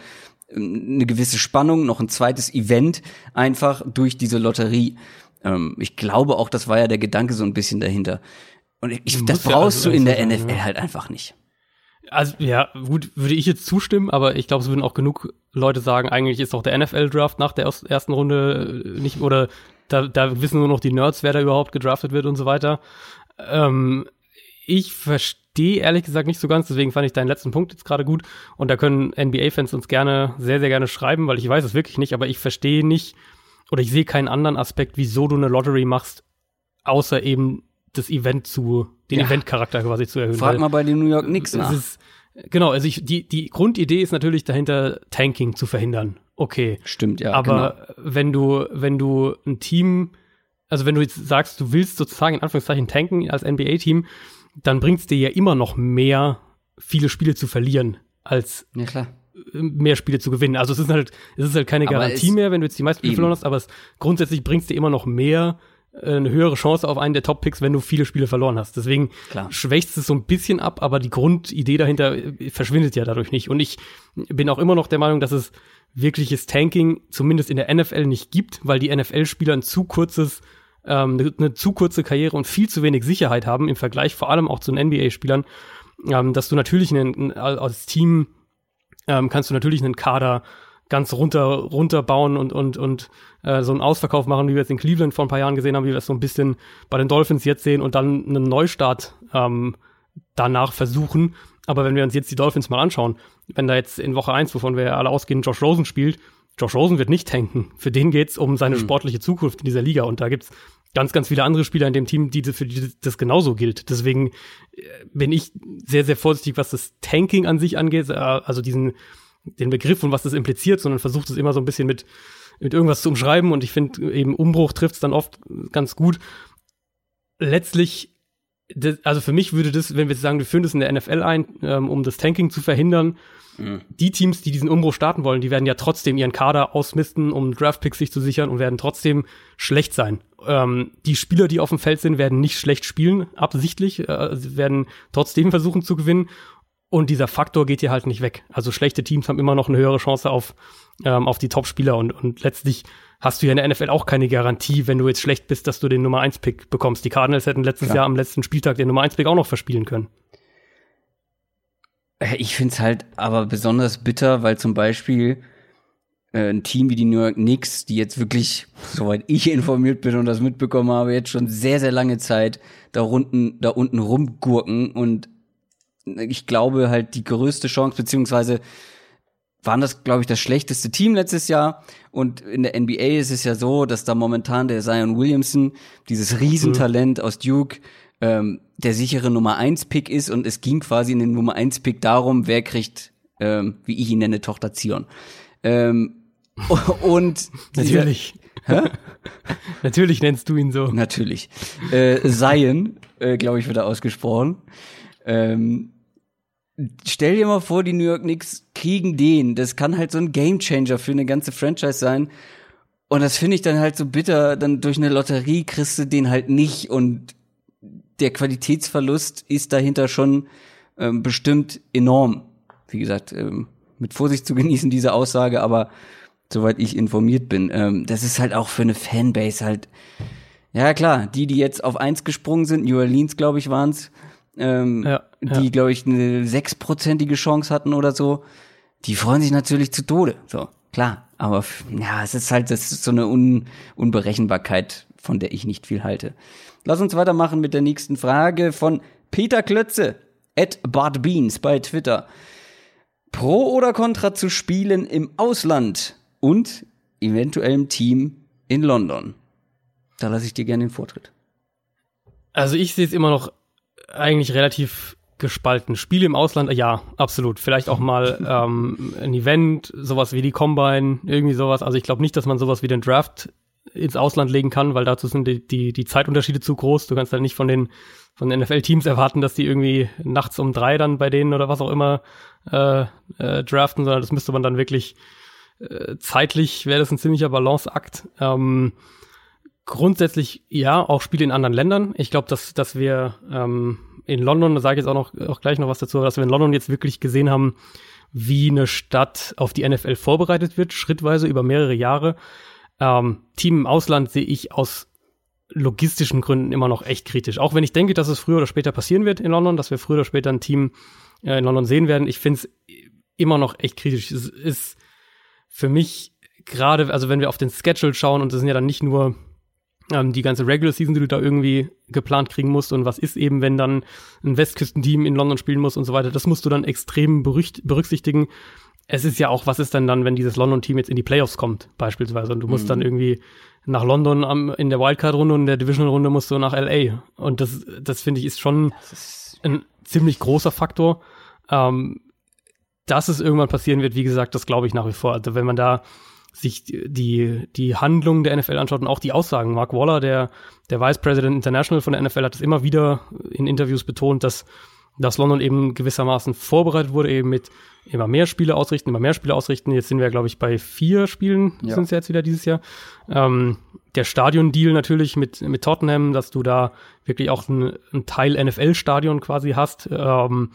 eine gewisse Spannung, noch ein zweites Event einfach durch diese Lotterie. Ähm, ich glaube auch, das war ja der Gedanke so ein bisschen dahinter. Und ich, das brauchst ja also du in der NFL ja. halt einfach nicht. Also ja, gut, würde ich jetzt zustimmen, aber ich glaube, es würden auch genug Leute sagen, eigentlich ist auch der NFL-Draft nach der ersten Runde äh, nicht, oder da, da wissen nur noch die Nerds, wer da überhaupt gedraftet wird und so weiter. Ähm, ich verstehe ehrlich gesagt nicht so ganz, deswegen fand ich deinen letzten Punkt jetzt gerade gut. Und da können NBA-Fans uns gerne, sehr, sehr gerne schreiben, weil ich weiß es wirklich nicht, aber ich verstehe nicht oder ich sehe keinen anderen Aspekt, wieso du eine Lottery machst, außer eben das Event zu, den ja. Event-Charakter quasi zu erhöhen. Frag mal bei den New York Knicks nach. Ist, genau, also ich, die, die Grundidee ist natürlich dahinter, Tanking zu verhindern. Okay. Stimmt, ja. Aber genau. wenn du, wenn du ein Team, also wenn du jetzt sagst, du willst sozusagen in Anführungszeichen tanken als NBA-Team, dann bringt es dir ja immer noch mehr, viele Spiele zu verlieren, als ja, klar mehr Spiele zu gewinnen. Also es ist halt, es ist halt keine Garantie mehr, wenn du jetzt die meisten Spiele verloren hast, aber es grundsätzlich bringt es dir immer noch mehr, äh, eine höhere Chance auf einen der Top-Picks, wenn du viele Spiele verloren hast. Deswegen Klar. schwächst es so ein bisschen ab, aber die Grundidee dahinter äh, verschwindet ja dadurch nicht. Und ich bin auch immer noch der Meinung, dass es wirkliches Tanking zumindest in der NFL nicht gibt, weil die NFL-Spieler ein zu kurzes ähm, eine, eine zu kurze Karriere und viel zu wenig Sicherheit haben im Vergleich vor allem auch zu den NBA-Spielern, ähm, dass du natürlich einen, als Team ähm, kannst du natürlich einen Kader ganz runter runterbauen und und und äh, so einen Ausverkauf machen, wie wir es in Cleveland vor ein paar Jahren gesehen haben, wie wir es so ein bisschen bei den Dolphins jetzt sehen und dann einen Neustart ähm, danach versuchen. Aber wenn wir uns jetzt die Dolphins mal anschauen, wenn da jetzt in Woche eins, wovon wir ja alle ausgehen, Josh Rosen spielt, Josh Rosen wird nicht tanken. Für den geht's um seine mhm. sportliche Zukunft in dieser Liga und da gibt's ganz, ganz viele andere Spieler in dem Team, die für die das genauso gilt. Deswegen äh, bin ich sehr, sehr vorsichtig, was das Tanking an sich angeht, äh, also diesen den Begriff und was das impliziert, sondern versucht es immer so ein bisschen mit, mit irgendwas zu umschreiben und ich finde eben Umbruch trifft es dann oft ganz gut. Letztlich, das, also für mich würde das, wenn wir sagen, wir führen das in der NFL ein, ähm, um das Tanking zu verhindern, mhm. die Teams, die diesen Umbruch starten wollen, die werden ja trotzdem ihren Kader ausmisten, um Draftpicks sich zu sichern und werden trotzdem schlecht sein. Ähm, die Spieler, die auf dem Feld sind, werden nicht schlecht spielen, absichtlich, äh, werden trotzdem versuchen zu gewinnen und dieser Faktor geht hier halt nicht weg. Also schlechte Teams haben immer noch eine höhere Chance auf, ähm, auf die Top-Spieler und, und letztlich hast du ja in der NFL auch keine Garantie, wenn du jetzt schlecht bist, dass du den Nummer 1-Pick bekommst. Die Cardinals hätten letztes ja. Jahr am letzten Spieltag den Nummer 1-Pick auch noch verspielen können. Äh, ich find's halt aber besonders bitter, weil zum Beispiel äh, ein Team wie die New York Knicks, die jetzt wirklich, soweit ich informiert bin und das mitbekommen habe, jetzt schon sehr, sehr lange Zeit da unten, da unten rumgurken und ich glaube halt die größte Chance, beziehungsweise waren das, glaube ich, das schlechteste Team letztes Jahr. Und in der NBA ist es ja so, dass da momentan der Zion Williamson, dieses Riesentalent aus Duke, ähm, der sichere Nummer 1 Pick ist. Und es ging quasi in den Nummer 1 Pick darum, wer kriegt, ähm, wie ich ihn nenne, Tochter Zion. Ähm, Und Natürlich. Natürlich nennst du ihn so. Natürlich. Äh, Zion, äh, glaube ich, wird er ausgesprochen. Ähm, stell dir mal vor, die New York Knicks kriegen den. Das kann halt so ein Gamechanger für eine ganze Franchise sein. Und das finde ich dann halt so bitter. Dann durch eine Lotterie kriegst du den halt nicht. Und der Qualitätsverlust ist dahinter schon ähm, bestimmt enorm. Wie gesagt, ähm, mit Vorsicht zu genießen, diese Aussage, aber soweit ich informiert bin, ähm, das ist halt auch für eine Fanbase halt, ja klar, die, die jetzt auf eins gesprungen sind, New Orleans, glaube ich, waren's, ähm, ja, die, ja. glaube ich, eine sechsprozentige Chance hatten oder so, die freuen sich natürlich zu Tode. So, klar. Aber ja, es ist halt, das ist so eine Un Unberechenbarkeit, von der ich nicht viel halte. Lass uns weitermachen mit der nächsten Frage von Peter Klötze, at Bart Beans bei Twitter. Pro oder Contra zu spielen im Ausland und eventuellem Team in London? Da lasse ich dir gerne den Vortritt. Also ich sehe es immer noch eigentlich relativ gespalten. Spiele im Ausland, ja, absolut. Vielleicht auch mal ähm, ein Event, sowas wie die Combine, irgendwie sowas. Also ich glaube nicht, dass man sowas wie den Draft ins Ausland legen kann, weil dazu sind die, die, die Zeitunterschiede zu groß. Du kannst halt nicht von den, von den NFL-Teams erwarten, dass die irgendwie nachts um drei dann bei denen oder was auch immer äh, äh, draften, sondern das müsste man dann wirklich äh, zeitlich, wäre das ein ziemlicher Balanceakt. Ähm, grundsätzlich ja, auch Spiele in anderen Ländern. Ich glaube, dass, dass wir ähm, in London, da sage ich jetzt auch noch auch gleich noch was dazu, dass wir in London jetzt wirklich gesehen haben, wie eine Stadt auf die NFL vorbereitet wird, schrittweise über mehrere Jahre. Ähm, Team im Ausland sehe ich aus logistischen Gründen immer noch echt kritisch. Auch wenn ich denke, dass es früher oder später passieren wird in London, dass wir früher oder später ein Team äh, in London sehen werden. Ich finde es immer noch echt kritisch. Es ist für mich gerade, also wenn wir auf den Schedule schauen, und das sind ja dann nicht nur ähm, die ganze Regular Season, die du da irgendwie geplant kriegen musst und was ist eben, wenn dann ein Westküstenteam in London spielen muss und so weiter, das musst du dann extrem berücksichtigen. Es ist ja auch, was ist denn dann, wenn dieses London-Team jetzt in die Playoffs kommt, beispielsweise, und du musst mhm. dann irgendwie nach London am, in der Wildcard-Runde und in der Divisional-Runde musst du nach LA. Und das, das finde ich ist schon ist ein ziemlich großer Faktor. Ähm, dass es irgendwann passieren wird, wie gesagt, das glaube ich nach wie vor. Also wenn man da sich die, die Handlungen der NFL anschaut und auch die Aussagen. Mark Waller, der, der Vice President International von der NFL, hat es immer wieder in Interviews betont, dass, dass London eben gewissermaßen vorbereitet wurde, eben mit immer mehr Spiele ausrichten, immer mehr Spiele ausrichten. Jetzt sind wir, glaube ich, bei vier Spielen, ja. sind es jetzt wieder dieses Jahr. Ähm, der Stadion-Deal natürlich mit, mit Tottenham, dass du da wirklich auch ein, ein Teil NFL-Stadion quasi hast. Ähm,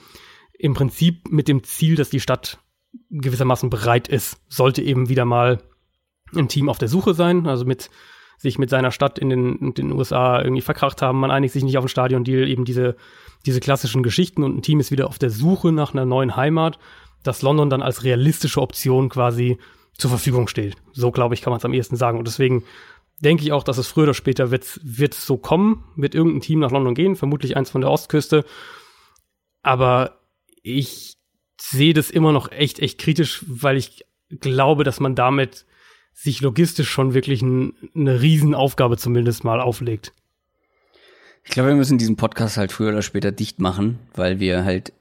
Im Prinzip mit dem Ziel, dass die Stadt gewissermaßen bereit ist, sollte eben wieder mal ein Team auf der Suche sein, also mit sich mit seiner Stadt in den, in den USA irgendwie verkracht haben, man einigt sich nicht auf einen Stadiondeal, eben diese, diese klassischen Geschichten und ein Team ist wieder auf der Suche nach einer neuen Heimat, dass London dann als realistische Option quasi zur Verfügung steht. So, glaube ich, kann man es am ehesten sagen. Und deswegen denke ich auch, dass es früher oder später wird, wird so kommen, wird irgendein Team nach London gehen, vermutlich eins von der Ostküste. Aber ich sehe das immer noch echt, echt kritisch, weil ich glaube, dass man damit sich logistisch schon wirklich ein, eine Riesenaufgabe zumindest mal auflegt. Ich glaube, wir müssen diesen Podcast halt früher oder später dicht machen, weil wir halt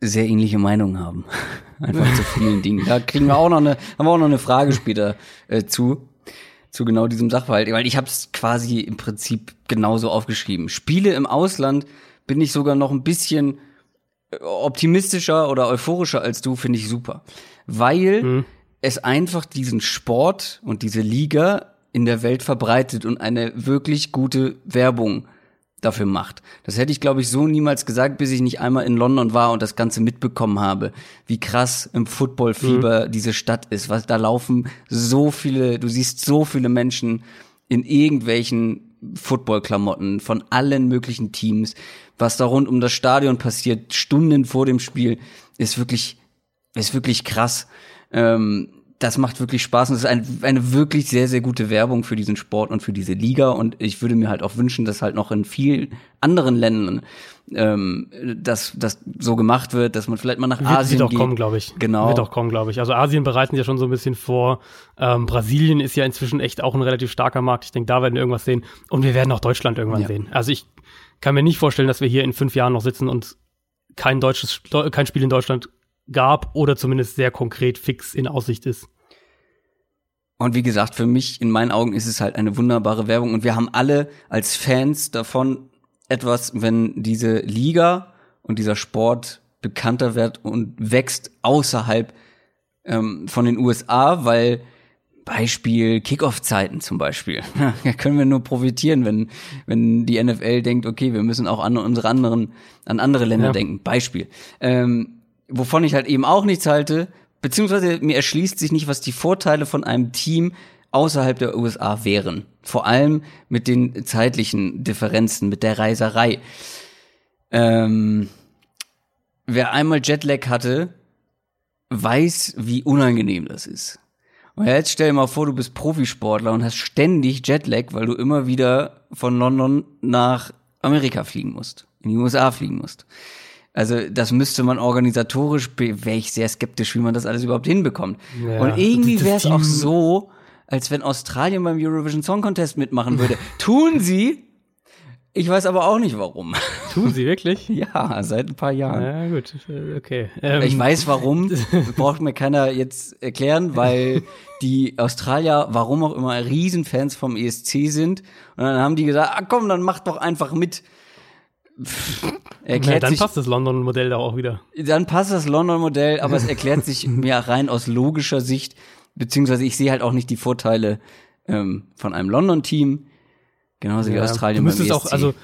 sehr ähnliche Meinungen haben. Einfach zu vielen Dingen. Da kriegen wir auch noch eine, haben wir auch noch eine Frage später äh, zu, zu genau diesem Sachverhalt. Weil ich habe es quasi im Prinzip genauso aufgeschrieben. Spiele im Ausland bin ich sogar noch ein bisschen optimistischer oder euphorischer als du, finde ich super. Weil mhm. es einfach diesen Sport und diese Liga in der Welt verbreitet und eine wirklich gute Werbung dafür macht. Das hätte ich, glaube ich, so niemals gesagt, bis ich nicht einmal in London war und das Ganze mitbekommen habe, wie krass im Footballfieber mhm. diese Stadt ist. Was da laufen so viele, du siehst so viele Menschen in irgendwelchen Footballklamotten von allen möglichen Teams. Was da rund um das Stadion passiert, Stunden vor dem Spiel, ist wirklich, ist wirklich krass. Ähm, das macht wirklich Spaß und es ist ein, eine wirklich sehr, sehr gute Werbung für diesen Sport und für diese Liga. Und ich würde mir halt auch wünschen, dass halt noch in vielen anderen Ländern ähm, dass das so gemacht wird, dass man vielleicht mal nach wird, Asien wird auch geht. kommen, glaube ich. Genau. Wird auch kommen, glaube ich. Also Asien bereiten ja schon so ein bisschen vor. Ähm, Brasilien ist ja inzwischen echt auch ein relativ starker Markt. Ich denke, da werden wir irgendwas sehen. Und wir werden auch Deutschland irgendwann ja. sehen. Also ich kann mir nicht vorstellen, dass wir hier in fünf Jahren noch sitzen und kein deutsches, kein Spiel in Deutschland gab oder zumindest sehr konkret fix in Aussicht ist. Und wie gesagt, für mich, in meinen Augen, ist es halt eine wunderbare Werbung. Und wir haben alle als Fans davon etwas, wenn diese Liga und dieser Sport bekannter wird und wächst außerhalb ähm, von den USA, weil Beispiel Kickoff-Zeiten zum Beispiel. Da können wir nur profitieren, wenn, wenn die NFL denkt, okay, wir müssen auch an unsere anderen, an andere Länder ja. denken. Beispiel. Ähm, wovon ich halt eben auch nichts halte, beziehungsweise mir erschließt sich nicht, was die Vorteile von einem Team außerhalb der USA wären. Vor allem mit den zeitlichen Differenzen, mit der Reiserei. Ähm, wer einmal Jetlag hatte, weiß, wie unangenehm das ist. Und jetzt stell dir mal vor, du bist Profisportler und hast ständig Jetlag, weil du immer wieder von London nach Amerika fliegen musst, in die USA fliegen musst. Also das müsste man organisatorisch, wäre ich sehr skeptisch, wie man das alles überhaupt hinbekommt. Ja, und irgendwie wäre es auch so, als wenn Australien beim Eurovision Song Contest mitmachen würde. Tun sie, ich weiß aber auch nicht warum. Tun sie wirklich? ja, seit ein paar Jahren. Ja, gut, okay. Ähm. Ich weiß warum, braucht mir keiner jetzt erklären, weil die Australier, warum auch immer, Riesenfans vom ESC sind. Und dann haben die gesagt, ah komm, dann mach doch einfach mit. erklärt ja, dann sich, passt das London-Modell da auch wieder. Dann passt das London-Modell, aber es erklärt sich mir rein aus logischer Sicht, beziehungsweise ich sehe halt auch nicht die Vorteile ähm, von einem London-Team Genauso ja, wie Australien. Du müsstest auch, also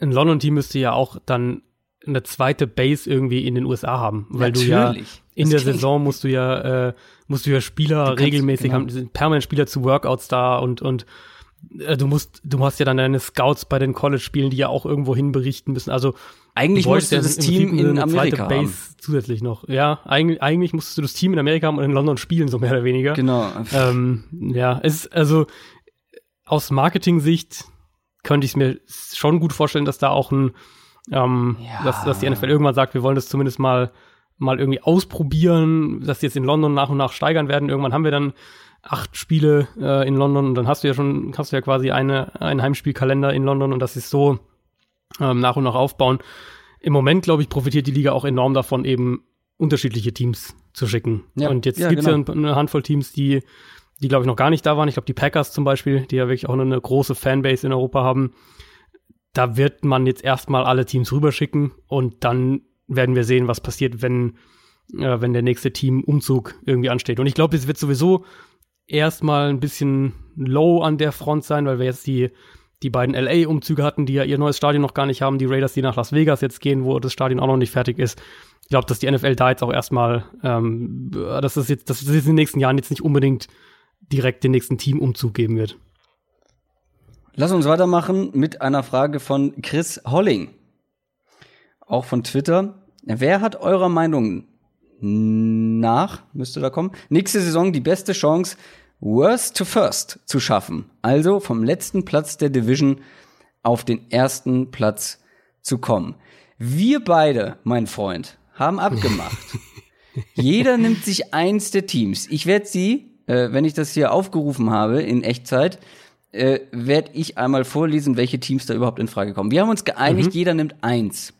ein London-Team müsste ja auch dann eine zweite Base irgendwie in den USA haben, weil Natürlich. du ja in das der Saison musst du ja äh, musst du ja Spieler du regelmäßig genau. haben, permanent Spieler zu Workouts da und und äh, du musst du hast ja dann deine Scouts bei den College-Spielen, die ja auch irgendwo hin berichten müssen. Also eigentlich musst du das Team in Amerika Base haben. zusätzlich noch. Ja, eigentlich, eigentlich musstest du das Team in Amerika haben und in London spielen, so mehr oder weniger. Genau. Ähm, ja, es ist also aus Marketing-Sicht könnte ich es mir schon gut vorstellen, dass da auch ein, ähm, ja. dass, dass die NFL irgendwann sagt, wir wollen das zumindest mal, mal irgendwie ausprobieren, dass die jetzt in London nach und nach steigern werden. Irgendwann haben wir dann acht Spiele äh, in London und dann hast du ja schon, hast du ja quasi eine, einen Heimspielkalender in London und das ist so ähm, nach und nach aufbauen. Im Moment, glaube ich, profitiert die Liga auch enorm davon, eben unterschiedliche Teams zu schicken. Ja. Und jetzt ja, gibt es genau. ja eine Handvoll Teams, die die glaube ich noch gar nicht da waren. Ich glaube, die Packers zum Beispiel, die ja wirklich auch eine große Fanbase in Europa haben, da wird man jetzt erstmal alle Teams rüberschicken und dann werden wir sehen, was passiert, wenn, äh, wenn der nächste Teamumzug irgendwie ansteht. Und ich glaube, es wird sowieso erstmal ein bisschen low an der Front sein, weil wir jetzt die, die beiden LA-Umzüge hatten, die ja ihr neues Stadion noch gar nicht haben, die Raiders, die nach Las Vegas jetzt gehen, wo das Stadion auch noch nicht fertig ist. Ich glaube, dass die NFL da jetzt auch erstmal, ähm, dass es jetzt, dass es jetzt in den nächsten Jahren jetzt nicht unbedingt direkt den nächsten Teamumzug geben wird. Lass uns weitermachen mit einer Frage von Chris Holling. Auch von Twitter. Wer hat eurer Meinung nach, müsste da kommen, nächste Saison die beste Chance, Worst to First zu schaffen? Also vom letzten Platz der Division auf den ersten Platz zu kommen. Wir beide, mein Freund, haben abgemacht. Jeder nimmt sich eins der Teams. Ich werde sie äh, wenn ich das hier aufgerufen habe in Echtzeit, äh, werde ich einmal vorlesen, welche Teams da überhaupt in Frage kommen. Wir haben uns geeinigt, mhm. jeder nimmt eins.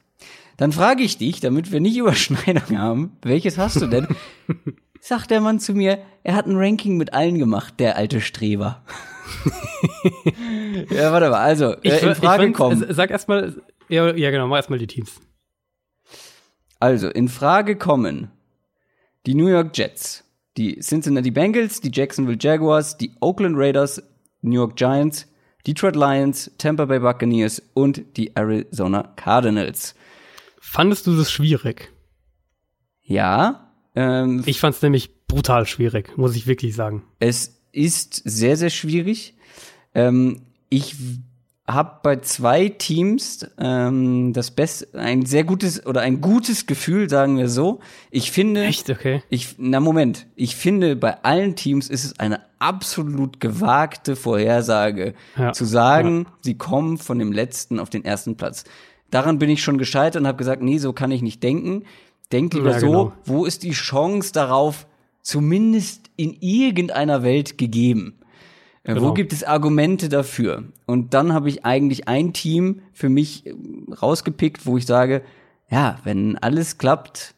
Dann frage ich dich, damit wir nicht Überschneidung haben, welches hast du denn? Sagt der Mann zu mir, er hat ein Ranking mit allen gemacht, der alte Streber. ja, warte mal, also, äh, in Frage kommen. Sag erstmal, ja, ja genau, mach erstmal die Teams. Also, in Frage kommen die New York Jets, die Cincinnati Bengals, die Jacksonville Jaguars, die Oakland Raiders, New York Giants, Detroit Lions, Tampa Bay Buccaneers und die Arizona Cardinals. Fandest du das schwierig? Ja. Ähm, ich fand es nämlich brutal schwierig, muss ich wirklich sagen. Es ist sehr, sehr schwierig. Ähm, ich habe bei zwei Teams ähm, das beste, ein sehr gutes oder ein gutes Gefühl, sagen wir so. Ich finde, echt okay. Ich na Moment, ich finde bei allen Teams ist es eine absolut gewagte Vorhersage ja. zu sagen, ja. sie kommen von dem letzten auf den ersten Platz. Daran bin ich schon gescheitert und habe gesagt, nee, so kann ich nicht denken. Denk lieber ja, genau. so, wo ist die Chance darauf, zumindest in irgendeiner Welt gegeben? Äh, genau. Wo gibt es Argumente dafür? Und dann habe ich eigentlich ein Team für mich äh, rausgepickt, wo ich sage, ja, wenn alles klappt,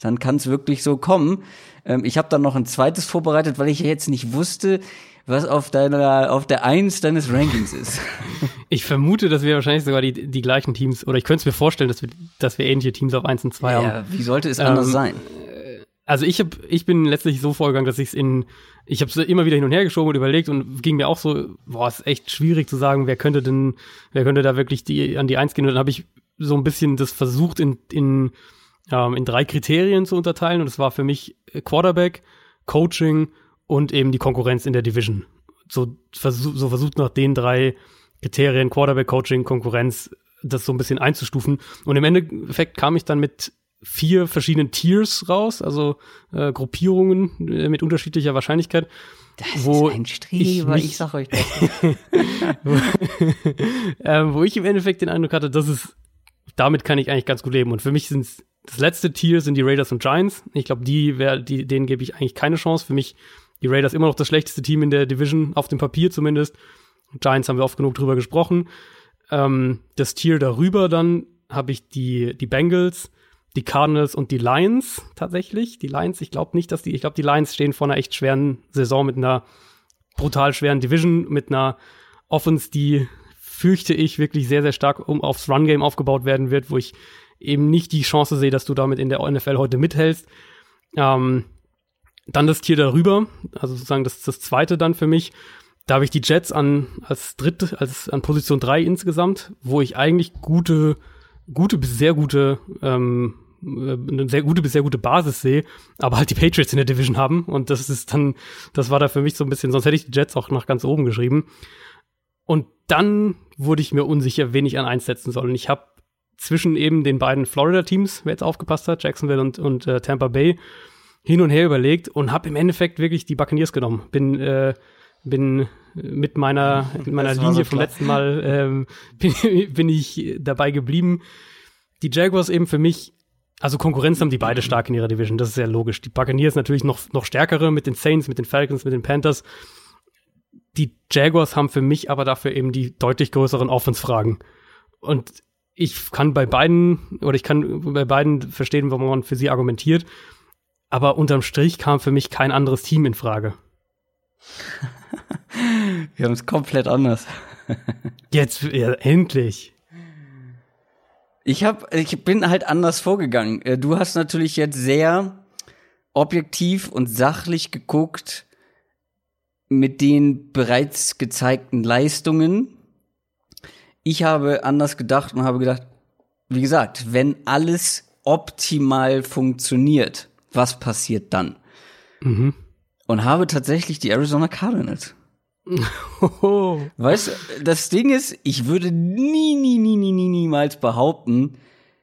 dann kann es wirklich so kommen. Ähm, ich habe dann noch ein zweites vorbereitet, weil ich ja jetzt nicht wusste, was auf deiner auf der Eins deines Rankings ist. Ich vermute, dass wir wahrscheinlich sogar die, die gleichen Teams, oder ich könnte es mir vorstellen, dass wir, dass wir ähnliche Teams auf 1 und 2 ja, haben. Wie sollte es anders Ähm, sein? Also ich hab, ich bin letztlich so vorgegangen, dass ich es in, ich habe es immer wieder hin und her geschoben und überlegt und ging mir auch so, boah, ist echt schwierig zu sagen, wer könnte denn, wer könnte da wirklich die an die Eins gehen. Und dann habe ich so ein bisschen das versucht in in ähm, in drei Kriterien zu unterteilen und das war für mich Quarterback, Coaching und eben die Konkurrenz in der Division. So, versuch, so versucht nach den drei Kriterien Quarterback, Coaching, Konkurrenz das so ein bisschen einzustufen. Und im Endeffekt kam ich dann mit vier verschiedenen Tiers raus, also äh, Gruppierungen äh, mit unterschiedlicher Wahrscheinlichkeit. wo Streber, ich mich- sag euch das. ähm, wo ich im Endeffekt den Eindruck hatte, das ist, damit kann ich eigentlich ganz gut leben. Und für mich sind das letzte Tier sind die Raiders und Giants. Ich glaube, die, wär, die, denen gebe ich eigentlich keine Chance. Für mich die Raiders immer noch das schlechteste Team in der Division, auf dem Papier zumindest. Giants haben wir oft genug drüber gesprochen. Ähm, das Tier darüber dann habe ich die, die Bengals, die Cardinals und die Lions tatsächlich. Die Lions, ich glaube nicht, dass die, ich glaube, die Lions stehen vor einer echt schweren Saison mit einer brutal schweren Division, mit einer Offense, die fürchte ich wirklich sehr, sehr stark um aufs Run-Game aufgebaut werden wird, wo ich eben nicht die Chance sehe, dass du damit in der NFL heute mithältst. Ähm, dann das Tier darüber, also sozusagen das, das zweite dann für mich. Da habe ich die Jets an als dritte, als an Position drei insgesamt, wo ich eigentlich gute, gute bis sehr gute, ähm, äh, eine sehr gute bis sehr gute Basis sehe, aber halt die Patriots in der Division haben. Und das ist dann, das war da für mich so ein bisschen, sonst hätte ich die Jets auch nach ganz oben geschrieben. Und dann wurde ich mir unsicher, wen ich an eins setzen soll. Und ich habe zwischen eben den beiden Florida-Teams, wer jetzt aufgepasst hat, Jacksonville und, und äh, Tampa Bay, hin und her überlegt und habe im Endeffekt wirklich die Buccaneers genommen. Bin äh, bin mit meiner mit meiner Das Linie so vom letzten Mal ähm, bin, bin ich dabei geblieben. Die Jaguars eben für mich, also Konkurrenz haben die beide stark in ihrer Division, das ist sehr logisch. Die Buccaneers natürlich noch noch stärkere mit den Saints, mit den Falcons, mit den Panthers. Die Jaguars haben für mich aber dafür eben die deutlich größeren Offense-Fragen. Und ich kann bei beiden, oder ich kann bei beiden verstehen, warum man für sie argumentiert. Aber unterm Strich kam für mich kein anderes Team in Frage. Wir haben es komplett anders. Jetzt, ja, endlich. Ich hab, ich bin halt anders vorgegangen. Äh, Du hast natürlich jetzt sehr objektiv und sachlich geguckt mit den bereits gezeigten Leistungen. Ich habe anders gedacht und habe gedacht, wie gesagt, wenn alles optimal funktioniert, was passiert dann? Mhm. Und habe tatsächlich die Arizona Cardinals. Weißt du, das Ding ist, ich würde nie, nie, nie, nie, nie, niemals behaupten,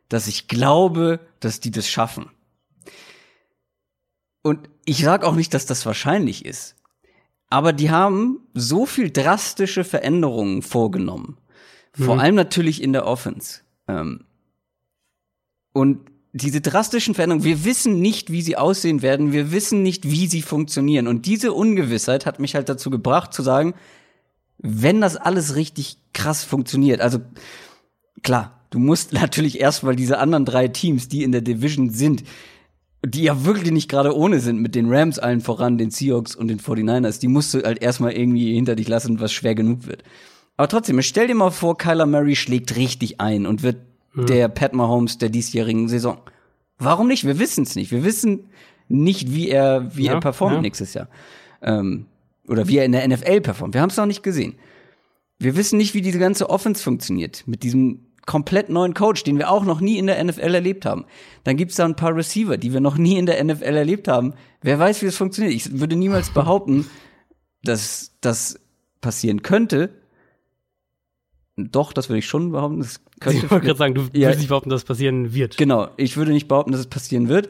dass ich glaube, dass die das schaffen. Und ich sage auch nicht, dass das wahrscheinlich ist. Aber die haben so viel drastische Veränderungen vorgenommen. Vor Mhm. allem natürlich in der Offense. Ähm, und diese drastischen Veränderungen, wir wissen nicht, wie sie aussehen werden, wir wissen nicht, wie sie funktionieren. Und diese Ungewissheit hat mich halt dazu gebracht zu sagen, wenn das alles richtig krass funktioniert, also klar, du musst natürlich erstmal diese anderen drei Teams, die in der Division sind, die ja wirklich nicht gerade ohne sind, mit den Rams allen voran, den Seahawks und den 49ers, die musst du halt erstmal irgendwie hinter dich lassen, was schwer genug wird. Aber trotzdem, stell dir mal vor, Kyler Murray schlägt richtig ein und wird der Pat Mahomes der diesjährigen Saison. Warum nicht? Wir wissen es nicht. Wir wissen nicht, wie er, wie Ja, er performt ja. nächstes Jahr. Ähm, oder wie er in der NFL performt. Wir haben es noch nicht gesehen. Wir wissen nicht, wie diese ganze Offense funktioniert. Mit diesem komplett neuen Coach, den wir auch noch nie in der NFL erlebt haben. Dann gibt's da ein paar Receiver, die wir noch nie in der NFL erlebt haben. Wer weiß, wie das funktioniert. Ich würde niemals behaupten, dass das passieren könnte. Doch, das würde ich schon behaupten. Das könnte Ich wollte gerade sagen, du Ja. willst nicht behaupten, dass es passieren wird. Genau, ich würde nicht behaupten, dass es passieren wird.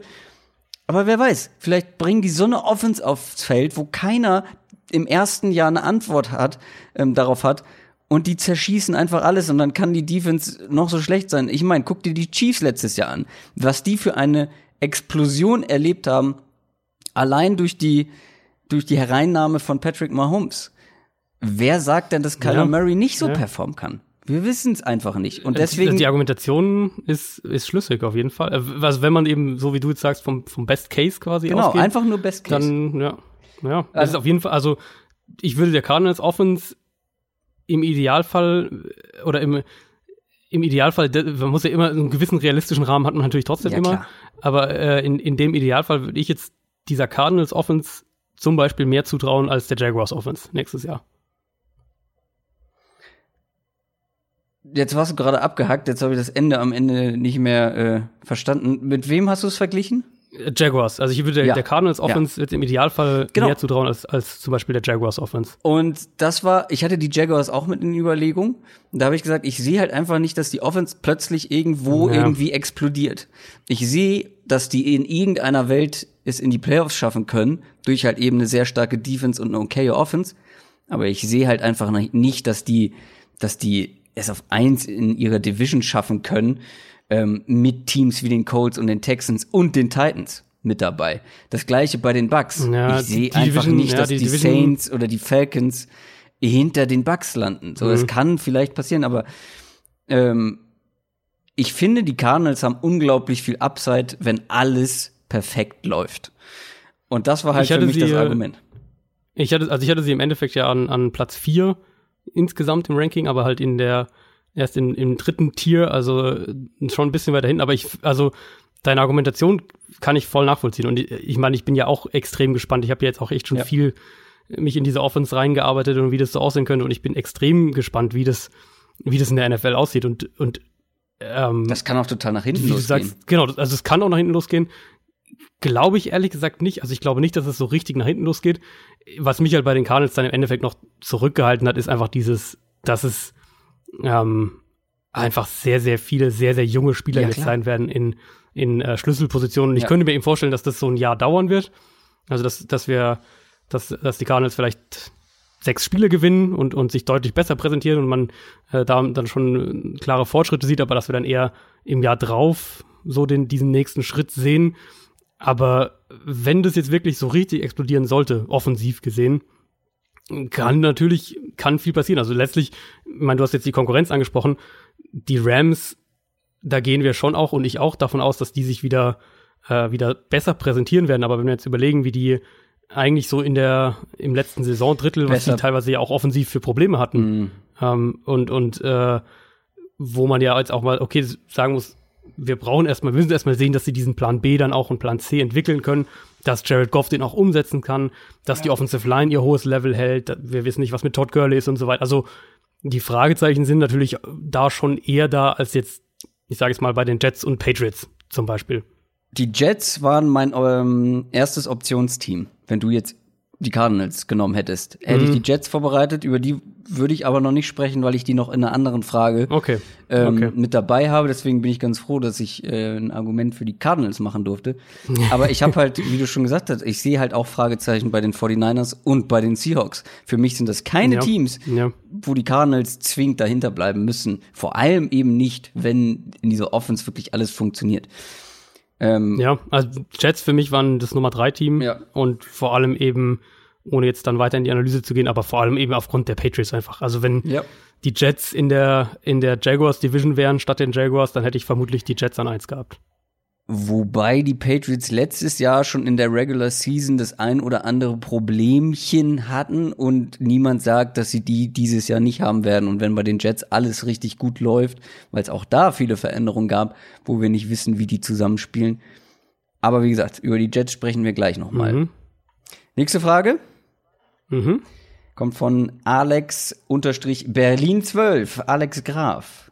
Aber wer weiß, vielleicht bringen die so eine Offense aufs Feld, wo keiner im ersten Jahr eine Antwort hat, ähm, darauf hat. Und die zerschießen einfach alles und dann kann die Defense noch so schlecht sein. Ich meine, guck dir die Chiefs letztes Jahr an. Was die für eine Explosion erlebt haben, allein durch die, durch die Hereinnahme von Patrick Mahomes. Wer sagt denn, dass Kyler Ja. Murray nicht so Ja. performen kann? Wir wissen es einfach nicht. Und Äh, deswegen. Die Argumentation ist, ist schlüssig auf jeden Fall. Also wenn man eben, so wie du jetzt sagst, vom, vom Best Case quasi genau, ausgeht, einfach nur Best Case. dann, ja. Ja, das Also- ist auf jeden Fall, also ich würde der Cardinals Offense im Idealfall äh, oder im, im Idealfall, de- man muss ja immer einen gewissen realistischen Rahmen hat man natürlich trotzdem Ja, immer. klar. Aber äh, in, in dem Idealfall würde ich jetzt dieser Cardinals Offense zum Beispiel mehr zutrauen als der Jaguars Offense nächstes Jahr. Jetzt warst du gerade abgehackt, jetzt habe ich das Ende am Ende nicht mehr äh, verstanden. Mit wem hast du es verglichen? Äh, Jaguars, also ich würde der, Ja. der Cardinals Ja. Offense jetzt im Idealfall Genau. mehr zutrauen als, als zum Beispiel der Jaguars Offense. Und das war, ich hatte die Jaguars auch mit in Überlegung. Und da habe ich gesagt, ich sehe halt einfach nicht, dass die Offense plötzlich irgendwo Ja. irgendwie explodiert. Ich sehe, dass die in irgendeiner Welt es in die Playoffs schaffen können, durch halt eben eine sehr starke Defense und eine okaye Offense. Aber ich sehe halt einfach nicht, dass die, dass die es auf eins in ihrer Division schaffen können, ähm, mit Teams wie den Colts und den Texans und den Titans mit dabei. Das gleiche bei den Bucks. Ja, ich sehe einfach Division- nicht, ja, dass die die, Saints oder die Falcons hinter den Bucks landen. So, Mhm. das kann vielleicht passieren, aber ähm, ich finde, die Cardinals haben unglaublich viel Upside, wenn alles perfekt läuft. Und das war halt für mich sie, das äh, Argument. Ich hatte, also ich hatte sie im Endeffekt ja an, an Platz 4 insgesamt im Ranking, aber halt in der, erst in, im dritten Tier, also äh, schon ein bisschen weiter hinten. Aber ich, also deine Argumentation kann ich voll nachvollziehen. Und ich, ich meine, ich bin ja auch extrem gespannt. Ich habe ja jetzt auch echt schon Ja. viel mich in diese Offense reingearbeitet und wie das so aussehen könnte. Und ich bin extrem gespannt, wie das, wie das in der NFL aussieht. Und, und ähm, Das kann auch total nach hinten losgehen. sagst, genau, also es kann auch nach hinten losgehen. Glaube ich ehrlich gesagt nicht. Also ich glaube nicht, dass es so richtig nach hinten losgeht. Was mich halt bei den Cardinals dann im Endeffekt noch zurückgehalten hat, ist einfach dieses, dass es ähm, einfach sehr, sehr viele, sehr, sehr junge Spieler Ja, jetzt sein werden in, in äh, Schlüsselpositionen. Und ich Ja. könnte mir eben vorstellen, dass das so ein Jahr dauern wird. Also dass, dass wir, dass, dass die Cardinals vielleicht sechs Spiele gewinnen und, und sich deutlich besser präsentieren und man äh, da dann schon äh, klare Fortschritte sieht, aber dass wir dann eher im Jahr drauf so den, diesen nächsten Schritt sehen. Aber wenn das jetzt wirklich so richtig explodieren sollte, offensiv gesehen, kann natürlich, kann viel passieren. Also letztlich, ich meine, du hast jetzt die Konkurrenz angesprochen, die Rams, da gehen wir schon auch und ich auch davon aus, dass die sich wieder, äh, wieder besser präsentieren werden. Aber wenn wir jetzt überlegen, wie die eigentlich so in der, im letzten Saisondrittel, was Besser. die teilweise ja auch offensiv für Probleme hatten, Mhm. ähm, und, und äh, wo man ja jetzt auch mal, okay, sagen muss, wir brauchen erstmal, wir müssen erstmal sehen, dass sie diesen Plan B dann auch und Plan C entwickeln können, dass Jared Goff den auch umsetzen kann, dass die Offensive Line ihr hohes Level hält, wir wissen nicht, was mit Todd Gurley ist und so weiter. Also die Fragezeichen sind natürlich da schon eher da als jetzt, ich sage es mal, bei den Jets und Patriots zum Beispiel. Die Jets waren mein ähm, erstes Optionsteam, wenn du jetzt die Cardinals genommen hättest. Hätte Mhm. ich die Jets vorbereitet, über die würde ich aber noch nicht sprechen, weil ich die noch in einer anderen Frage Okay. ähm, okay. mit dabei habe. Deswegen bin ich ganz froh, dass ich äh, ein Argument für die Cardinals machen durfte. Aber ich habe halt, wie du schon gesagt hast, ich sehe halt auch Fragezeichen bei den 49ers und bei den Seahawks. Für mich sind das keine Ja. Teams, Ja. wo die Cardinals zwingend dahinter bleiben müssen. Vor allem eben nicht, wenn in dieser Offense wirklich alles funktioniert. Ähm, Ja, also Jets für mich waren das Nummer drei Team Ja. und vor allem eben, ohne jetzt dann weiter in die Analyse zu gehen, aber vor allem eben aufgrund der Patriots einfach. Also wenn ja. die Jets in der, in der Jaguars Division wären statt den Jaguars, dann hätte ich vermutlich die Jets an eins gehabt. Wobei die Patriots letztes Jahr schon in der Regular Season das ein oder andere Problemchen hatten und niemand sagt, dass sie die dieses Jahr nicht haben werden. Und wenn bei den Jets alles richtig gut läuft, weil es auch da viele Veränderungen gab, wo wir nicht wissen, wie die zusammenspielen. Aber wie gesagt, über die Jets sprechen wir gleich nochmal. Mhm. Nächste Frage Mhm. kommt von Alex-Berlin12, Alex Graf.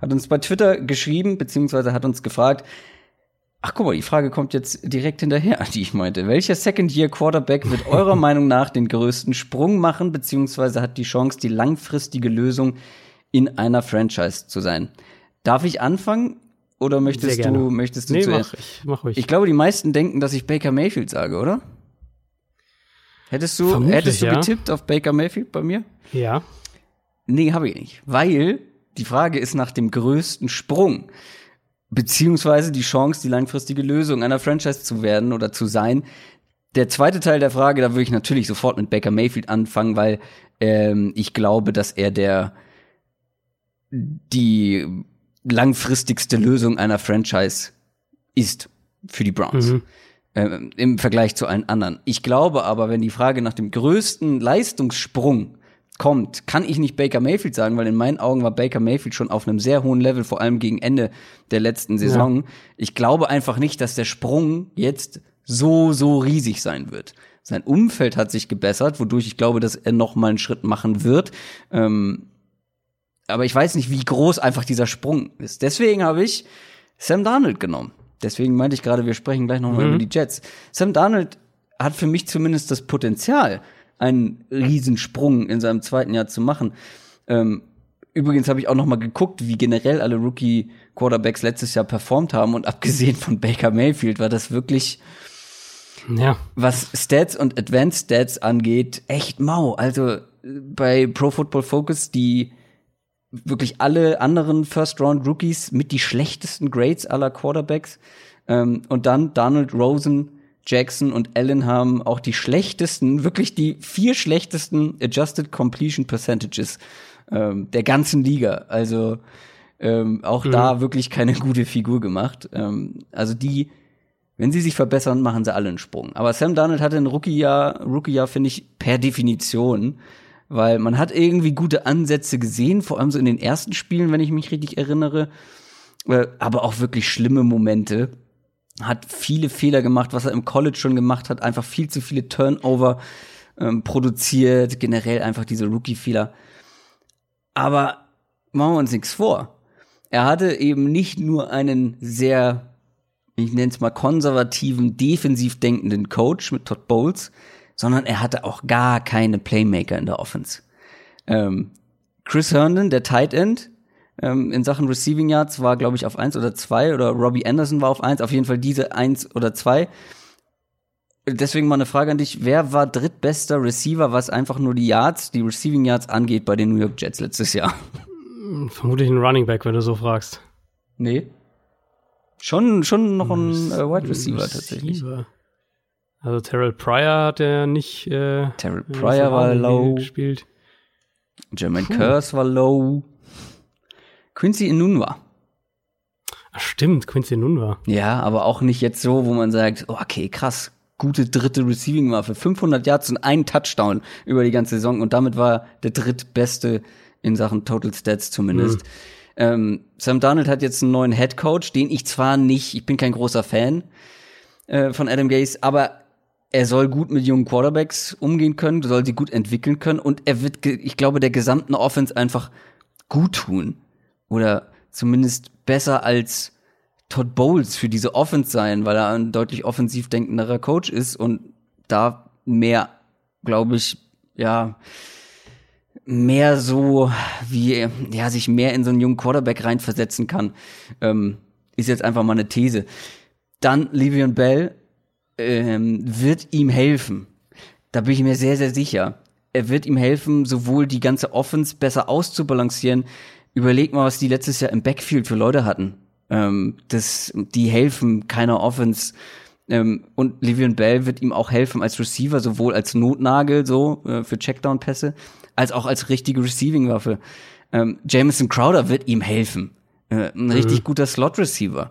Hat uns bei Twitter geschrieben, beziehungsweise hat uns gefragt, ach guck mal, die Frage kommt jetzt direkt hinterher, die ich meinte. Welcher Second-Year-Quarterback wird eurer Meinung nach den größten Sprung machen, beziehungsweise hat die Chance, die langfristige Lösung in einer Franchise zu sein? Darf ich anfangen oder möchtest du, möchtest du Nee, zuerst? mach ich, mach ruhig. Ich glaube, die meisten denken, dass ich Baker Mayfield sage, oder? Hättest du, Vermutlich, hättest du ja. getippt auf Baker Mayfield bei mir? ja. Nee, habe ich nicht. Weil die Frage ist nach dem größten Sprung. Beziehungsweise die Chance, die langfristige Lösung einer Franchise zu werden oder zu sein. Der zweite Teil der Frage, da würde ich natürlich sofort mit Baker Mayfield anfangen, weil ähm, ich glaube, dass er der die langfristigste Lösung einer Franchise ist für die Browns. Mhm. Ähm, Im Vergleich zu allen anderen. Ich glaube aber, wenn die Frage nach dem größten Leistungssprung kommt, kann ich nicht Baker Mayfield sagen, weil in meinen Augen war Baker Mayfield schon auf einem sehr hohen Level, vor allem gegen Ende der letzten Saison. Ja. Ich glaube einfach nicht, dass der Sprung jetzt so, so riesig sein wird. Sein Umfeld hat sich gebessert, wodurch ich glaube, dass er noch mal einen Schritt machen wird. Ähm, aber ich weiß nicht, wie groß einfach dieser Sprung ist. Deswegen habe ich Sam Darnold genommen. Deswegen meinte ich gerade, wir sprechen gleich nochmal mhm. über die Jets. Sam Darnold hat für mich zumindest das Potenzial, einen Riesensprung in seinem zweiten Jahr zu machen. Ähm, übrigens habe ich auch noch mal geguckt, wie generell alle Rookie Quarterbacks letztes Jahr performt haben und abgesehen von Baker Mayfield war das wirklich ja. was Stats und Advanced Stats angeht echt mau. Also bei Pro Football Focus die wirklich alle anderen First Round Rookies mit die schlechtesten Grades aller Quarterbacks ähm, und dann Donald Rosen Jackson und Allen haben auch die schlechtesten, wirklich die vier schlechtesten Adjusted Completion Percentages ähm, der ganzen Liga. Also ähm, auch mhm. da wirklich keine gute Figur gemacht. Ähm, also die, wenn sie sich verbessern, machen sie alle einen Sprung. Aber Sam Darnold hatte ein Rookie-Jahr, Rookie-Jahr finde ich per Definition, weil man hat irgendwie gute Ansätze gesehen, vor allem so in den ersten Spielen, wenn ich mich richtig erinnere, äh, aber auch wirklich schlimme Momente hat viele Fehler gemacht, was er im College schon gemacht hat, einfach viel zu viele Turnover ähm, produziert, generell einfach diese Rookie-Fehler. Aber machen wir uns nichts vor. Er hatte eben nicht nur einen sehr, ich nenne es mal konservativen, defensiv denkenden Coach mit Todd Bowles, sondern er hatte auch gar keine Playmaker in der Offense. Ähm, Chris Herndon, der Tight End, ähm, in Sachen Receiving Yards war, glaube ich, auf eins oder zwei oder Robbie Anderson war auf eins, auf jeden Fall diese eins oder zwei. Deswegen mal eine Frage an dich. Wer war drittbester Receiver, was einfach nur die Yards, die Receiving Yards angeht bei den New York Jets letztes Jahr? Vermutlich ein Running Back, wenn du so fragst. Nee. Schon, schon noch ein äh, Wide Receiver, Receiver tatsächlich. Also Terrell Pryor hat er nicht. Äh, Terrell Pryor war low. Gespielt. Jermaine Curse war low. Quincy Inunwa. Ach, stimmt, Quincy Inunwa. Ja, aber auch nicht jetzt so, wo man sagt, oh, okay, krass, gute dritte Receiving-Waffe. 500 Yards und ein Touchdown über die ganze Saison und damit war der drittbeste in Sachen Total Stats zumindest. Mhm. Ähm, Sam Darnold hat jetzt einen neuen Head Coach, den ich zwar nicht, ich bin kein großer Fan äh, von Adam Gase, aber er soll gut mit jungen Quarterbacks umgehen können, soll sie gut entwickeln können und er wird, ich glaube, der gesamten Offense einfach gut tun oder zumindest besser als Todd Bowles für diese Offense sein, weil er ein deutlich offensiv denkenderer Coach ist und da mehr, glaube ich, ja, mehr so wie, ja, sich mehr in so einen jungen Quarterback reinversetzen kann, ähm, ist jetzt einfach mal eine These. Dann Livion Bell ähm, wird ihm helfen. Da bin ich mir sehr, sehr sicher. Er wird ihm helfen, sowohl die ganze Offense besser auszubalancieren, überleg mal, was die letztes Jahr im Backfield für Leute hatten. Ähm, das, die helfen keiner Offense. Ähm, und Livian Bell wird ihm auch helfen als Receiver, sowohl als Notnagel so äh, für Checkdown-Pässe, als auch als richtige Receiving-Waffe. Ähm, Jameson Crowder wird ihm helfen. Äh, ein mhm. richtig guter Slot-Receiver.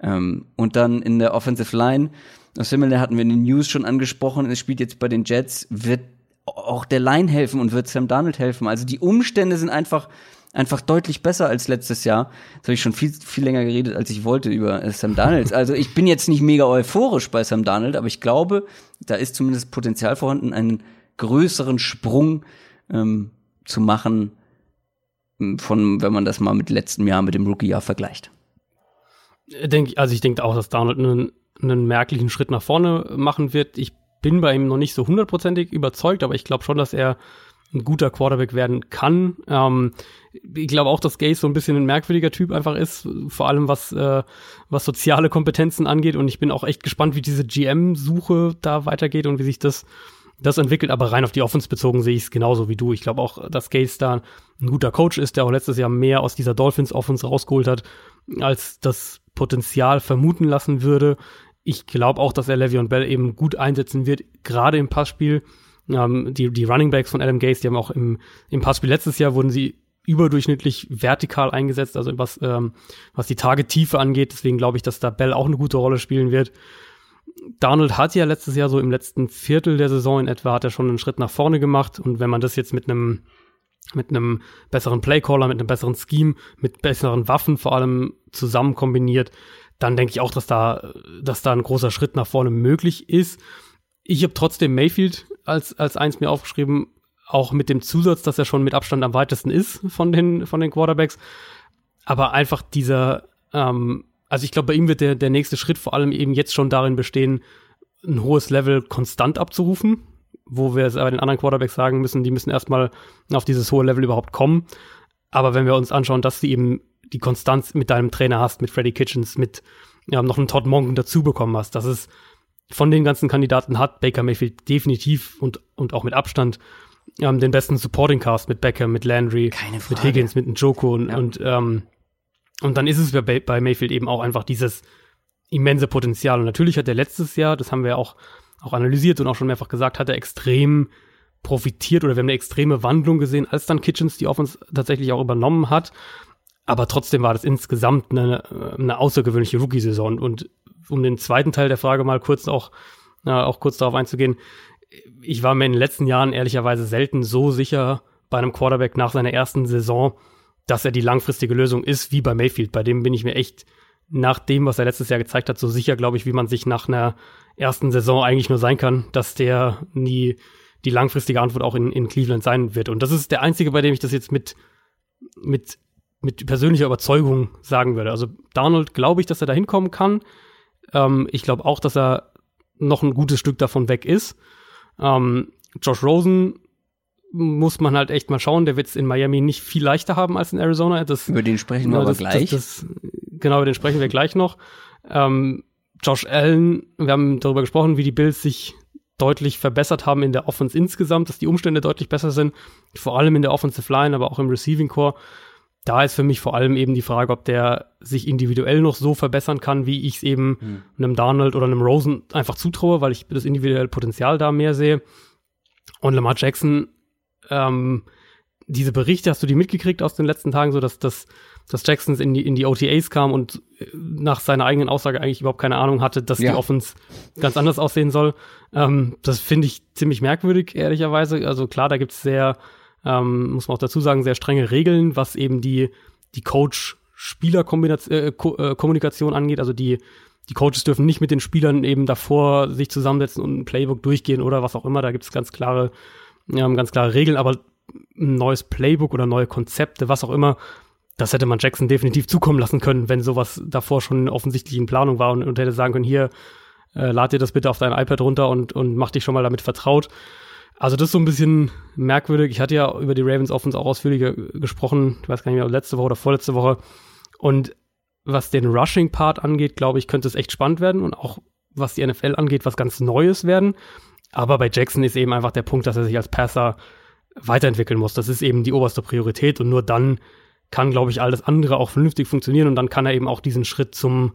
Ähm, und dann in der Offensive Line, das Similar hatten wir in den News schon angesprochen, es spielt jetzt bei den Jets, wird auch der Line helfen und wird Sam Donald helfen. Also die Umstände sind einfach einfach deutlich besser als letztes Jahr. Jetzt habe ich schon viel, viel länger geredet, als ich wollte über äh, Sam Darnold. Also ich bin jetzt nicht mega euphorisch bei Sam Darnold, aber ich glaube, da ist zumindest Potenzial vorhanden, einen größeren Sprung ähm, zu machen, ähm, von, wenn man das mal mit letztem Jahr, mit dem Rookie-Jahr vergleicht. Denk, also ich denke auch, dass Darnold einen, einen merklichen Schritt nach vorne machen wird. Ich bin bei ihm noch nicht so hundertprozentig überzeugt, aber ich glaube schon, dass er ein guter Quarterback werden kann. Ähm, ich glaube auch, dass Gaze so ein bisschen ein merkwürdiger Typ einfach ist, vor allem was, äh, was soziale Kompetenzen angeht. Und ich bin auch echt gespannt, wie diese GM-Suche da weitergeht und wie sich das, das entwickelt. Aber rein auf die Offense bezogen sehe ich es genauso wie du. Ich glaube auch, dass Gaze da ein guter Coach ist, der auch letztes Jahr mehr aus dieser Dolphins-Offense rausgeholt hat, als das Potenzial vermuten lassen würde. Ich glaube auch, dass er Le'Veon Bell eben gut einsetzen wird, gerade im Passspiel. Ähm, die, die Running Backs von Adam Gaze, die haben auch im, im Passspiel letztes Jahr wurden sie überdurchschnittlich vertikal eingesetzt, also was, ähm, was die Tagetiefe angeht. Deswegen glaube ich, dass da Bell auch eine gute Rolle spielen wird. Darnold hat ja letztes Jahr so im letzten Viertel der Saison in etwa hat er schon einen Schritt nach vorne gemacht und wenn man das jetzt mit einem mit einem besseren Playcaller, mit einem besseren Scheme, mit besseren Waffen vor allem zusammen kombiniert, dann denke ich auch, dass da, dass da ein großer Schritt nach vorne möglich ist. Ich habe trotzdem Mayfield als, als eins mir aufgeschrieben, auch mit dem Zusatz, dass er schon mit Abstand am weitesten ist von den, von den Quarterbacks. Aber einfach dieser, ähm, also ich glaube, bei ihm wird der, der nächste Schritt vor allem eben jetzt schon darin bestehen, ein hohes Level konstant abzurufen, wo wir es bei den anderen Quarterbacks sagen müssen, die müssen erstmal auf dieses hohe Level überhaupt kommen. Aber wenn wir uns anschauen, dass du eben die Konstanz mit deinem Trainer hast, mit Freddy Kitchens, mit ja, noch einen Todd Monken dazu bekommen hast, dass es von den ganzen Kandidaten hat Baker Mayfield definitiv und, und auch mit Abstand ähm, den besten Supporting Cast mit Becker, mit Landry, mit Higgins, mit Njoko und, ja. und, ähm, und dann ist es bei, bei Mayfield eben auch einfach dieses immense Potenzial. Und natürlich hat er letztes Jahr, das haben wir auch, auch analysiert und auch schon mehrfach gesagt, hat er extrem profitiert oder wir haben eine extreme Wandlung gesehen, als dann Kitchens die Offense tatsächlich auch übernommen hat. Aber trotzdem war das insgesamt eine, eine außergewöhnliche Rookie-Saison. Und um den zweiten Teil der Frage mal kurz auch, äh, auch kurz darauf einzugehen, ich war mir in den letzten Jahren ehrlicherweise selten so sicher bei einem Quarterback nach seiner ersten Saison, dass er die langfristige Lösung ist, wie bei Mayfield. Bei dem bin ich mir echt nach dem, was er letztes Jahr gezeigt hat, so sicher, glaube ich, wie man sich nach einer ersten Saison eigentlich nur sein kann, dass der nie die langfristige Antwort auch in, in Cleveland sein wird. Und das ist der einzige, bei dem ich das jetzt mit, mit, mit persönlicher Überzeugung sagen würde. Also Donald glaube ich, dass er da hinkommen kann. Ähm, ich glaube auch, dass er noch ein gutes Stück davon weg ist. Ähm, Josh Rosen muss man halt echt mal schauen. Der wird es in Miami nicht viel leichter haben als in Arizona. Das, über den sprechen wir aber das, gleich. Das, das, genau, über den sprechen wir gleich noch. Ähm, Josh Allen, wir haben darüber gesprochen, wie die Bills sich deutlich verbessert haben in der Offense insgesamt, dass die Umstände deutlich besser sind, vor allem in der Offensive Line, aber auch im Receiving Core. Da ist für mich vor allem eben die Frage, ob der sich individuell noch so verbessern kann, wie ich es eben hm. einem Donald oder einem Rosen einfach zutraue, weil ich das individuelle Potenzial da mehr sehe. Und Lamar Jackson, ähm, diese Berichte, hast du die mitgekriegt aus den letzten Tagen, so dass, dass, dass Jackson in die, in die OTAs kam und äh, nach seiner eigenen Aussage eigentlich überhaupt keine Ahnung hatte, dass ja. die Offense ganz anders aussehen soll. Ähm, das finde ich ziemlich merkwürdig, ehrlicherweise. Also klar, da gibt es sehr ähm, muss man auch dazu sagen, sehr strenge Regeln, was eben die, die Coach-Spieler-Kommunikation äh, angeht. Also die, die Coaches dürfen nicht mit den Spielern eben davor sich zusammensetzen und ein Playbook durchgehen oder was auch immer. Da gibt es ganz klare, ja, ganz klare Regeln, aber ein neues Playbook oder neue Konzepte, was auch immer, das hätte man Jackson definitiv zukommen lassen können, wenn sowas davor schon offensichtlich in Planung war und, und hätte sagen können, hier, äh, lad dir das bitte auf dein iPad runter und, und mach dich schon mal damit vertraut. Also das ist so ein bisschen merkwürdig. Ich hatte ja über die Ravens Offense auch ausführlicher gesprochen. Ich weiß gar nicht mehr, letzte Woche oder vorletzte Woche. Und was den Rushing-Part angeht, glaube ich, könnte es echt spannend werden und auch was die NFL angeht, was ganz Neues werden. Aber bei Jackson ist eben einfach der Punkt, dass er sich als Passer weiterentwickeln muss. Das ist eben die oberste Priorität und nur dann kann, glaube ich, alles andere auch vernünftig funktionieren und dann kann er eben auch diesen Schritt zum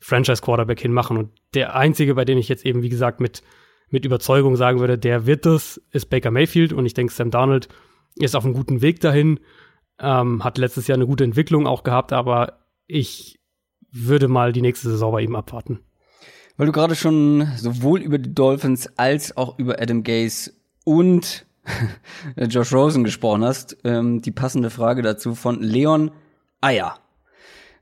Franchise-Quarterback hin machen. Und der einzige, bei dem ich jetzt eben, wie gesagt, mit mit Überzeugung sagen würde, der wird das, ist Baker Mayfield und ich denke, Sam Darnold ist auf einem guten Weg dahin, ähm, hat letztes Jahr eine gute Entwicklung auch gehabt, aber ich würde mal die nächste Saison bei ihm abwarten. Weil du gerade schon sowohl über die Dolphins als auch über Adam Gase und Josh Rosen gesprochen hast, ähm, die passende Frage dazu von Leon Eier.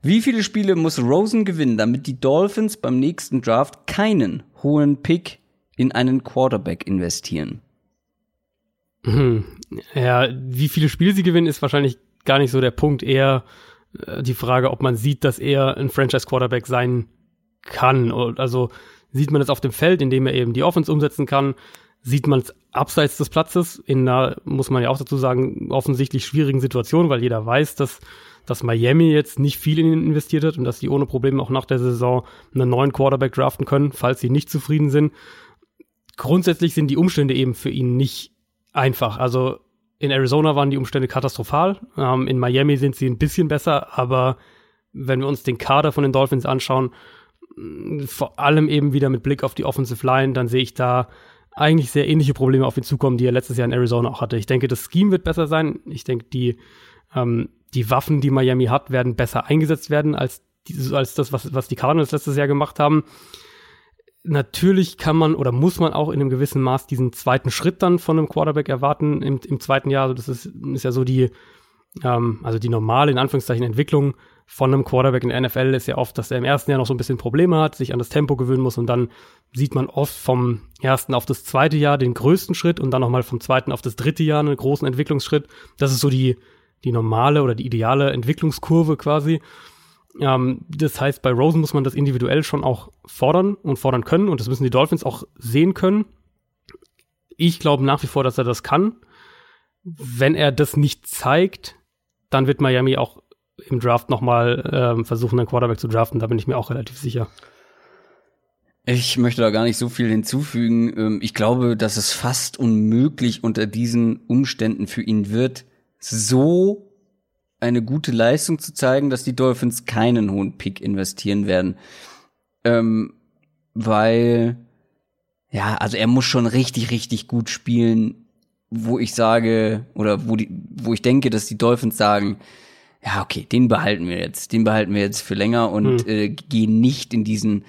Wie viele Spiele muss Rosen gewinnen, damit die Dolphins beim nächsten Draft keinen hohen Pick in einen Quarterback investieren? Hm. Ja, wie viele Spiele sie gewinnen, ist wahrscheinlich gar nicht so der Punkt. Eher äh, die Frage, ob man sieht, dass er ein Franchise-Quarterback sein kann. Also sieht man es auf dem Feld, indem er eben die Offense umsetzen kann. Sieht man es abseits des Platzes in einer, muss man ja auch dazu sagen, offensichtlich schwierigen Situation, weil jeder weiß, dass, dass Miami jetzt nicht viel in ihn investiert hat und dass sie ohne Probleme auch nach der Saison einen neuen Quarterback draften können, falls sie nicht zufrieden sind grundsätzlich sind die Umstände eben für ihn nicht einfach. Also in Arizona waren die Umstände katastrophal. Ähm, in Miami sind sie ein bisschen besser, aber wenn wir uns den Kader von den Dolphins anschauen, mm, vor allem eben wieder mit Blick auf die Offensive Line, dann sehe ich da eigentlich sehr ähnliche Probleme auf ihn zukommen, die er letztes Jahr in Arizona auch hatte. Ich denke, das Scheme wird besser sein. Ich denke, die Ähm, die Waffen, die Miami hat, werden besser eingesetzt werden als, als das, was, was die Cardinals letztes Jahr gemacht haben. Natürlich kann man oder muss man auch in einem gewissen Maß diesen zweiten Schritt dann von einem Quarterback erwarten im, im zweiten Jahr. Also das ist, ist ja so die, ähm, also die normale, in Anführungszeichen, Entwicklung von einem Quarterback in der NFL ist ja oft, dass er im ersten Jahr noch so ein bisschen Probleme hat, sich an das Tempo gewöhnen muss und dann sieht man oft vom ersten auf das zweite Jahr den größten Schritt und dann nochmal vom zweiten auf das dritte Jahr einen großen Entwicklungsschritt. Das ist so die, die normale oder die ideale Entwicklungskurve quasi. Ähm, das heißt, bei Rosen muss man das individuell schon auch fordern und fordern können und das müssen die Dolphins auch sehen können. Ich glaube nach wie vor, dass er das kann. Wenn er das nicht zeigt, dann wird Miami auch im Draft nochmal ähm, versuchen, einen Quarterback zu draften. Da bin ich mir auch relativ sicher. Ich möchte da gar nicht so viel hinzufügen. Ähm, ich glaube, dass es fast unmöglich unter diesen Umständen für ihn wird, so eine gute Leistung zu zeigen, dass die Dolphins keinen hohen Pick investieren werden. Ähm, weil, ja, also er muss schon richtig, richtig gut spielen, wo ich sage, oder wo die, wo ich denke, dass die Dolphins sagen, ja, okay, den behalten wir jetzt, den behalten wir jetzt für länger und hm. äh, gehen nicht in diesen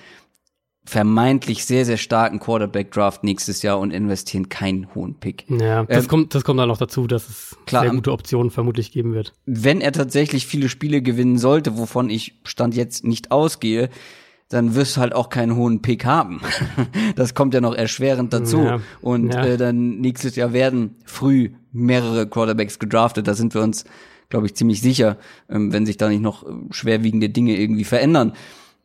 vermeintlich sehr, sehr starken Quarterback-Draft nächstes Jahr und investieren keinen hohen Pick. Ja, das, ähm, kommt, das kommt dann noch dazu, dass es klar, sehr gute Optionen vermutlich geben wird. Wenn er tatsächlich viele Spiele gewinnen sollte, wovon ich Stand jetzt nicht ausgehe, dann wirst du halt auch keinen hohen Pick haben. das kommt ja noch erschwerend dazu. Ja, und ja. Äh, dann nächstes Jahr werden früh mehrere Quarterbacks gedraftet. Da sind wir uns, glaube ich, ziemlich sicher, ähm, wenn sich da nicht noch äh, schwerwiegende Dinge irgendwie verändern.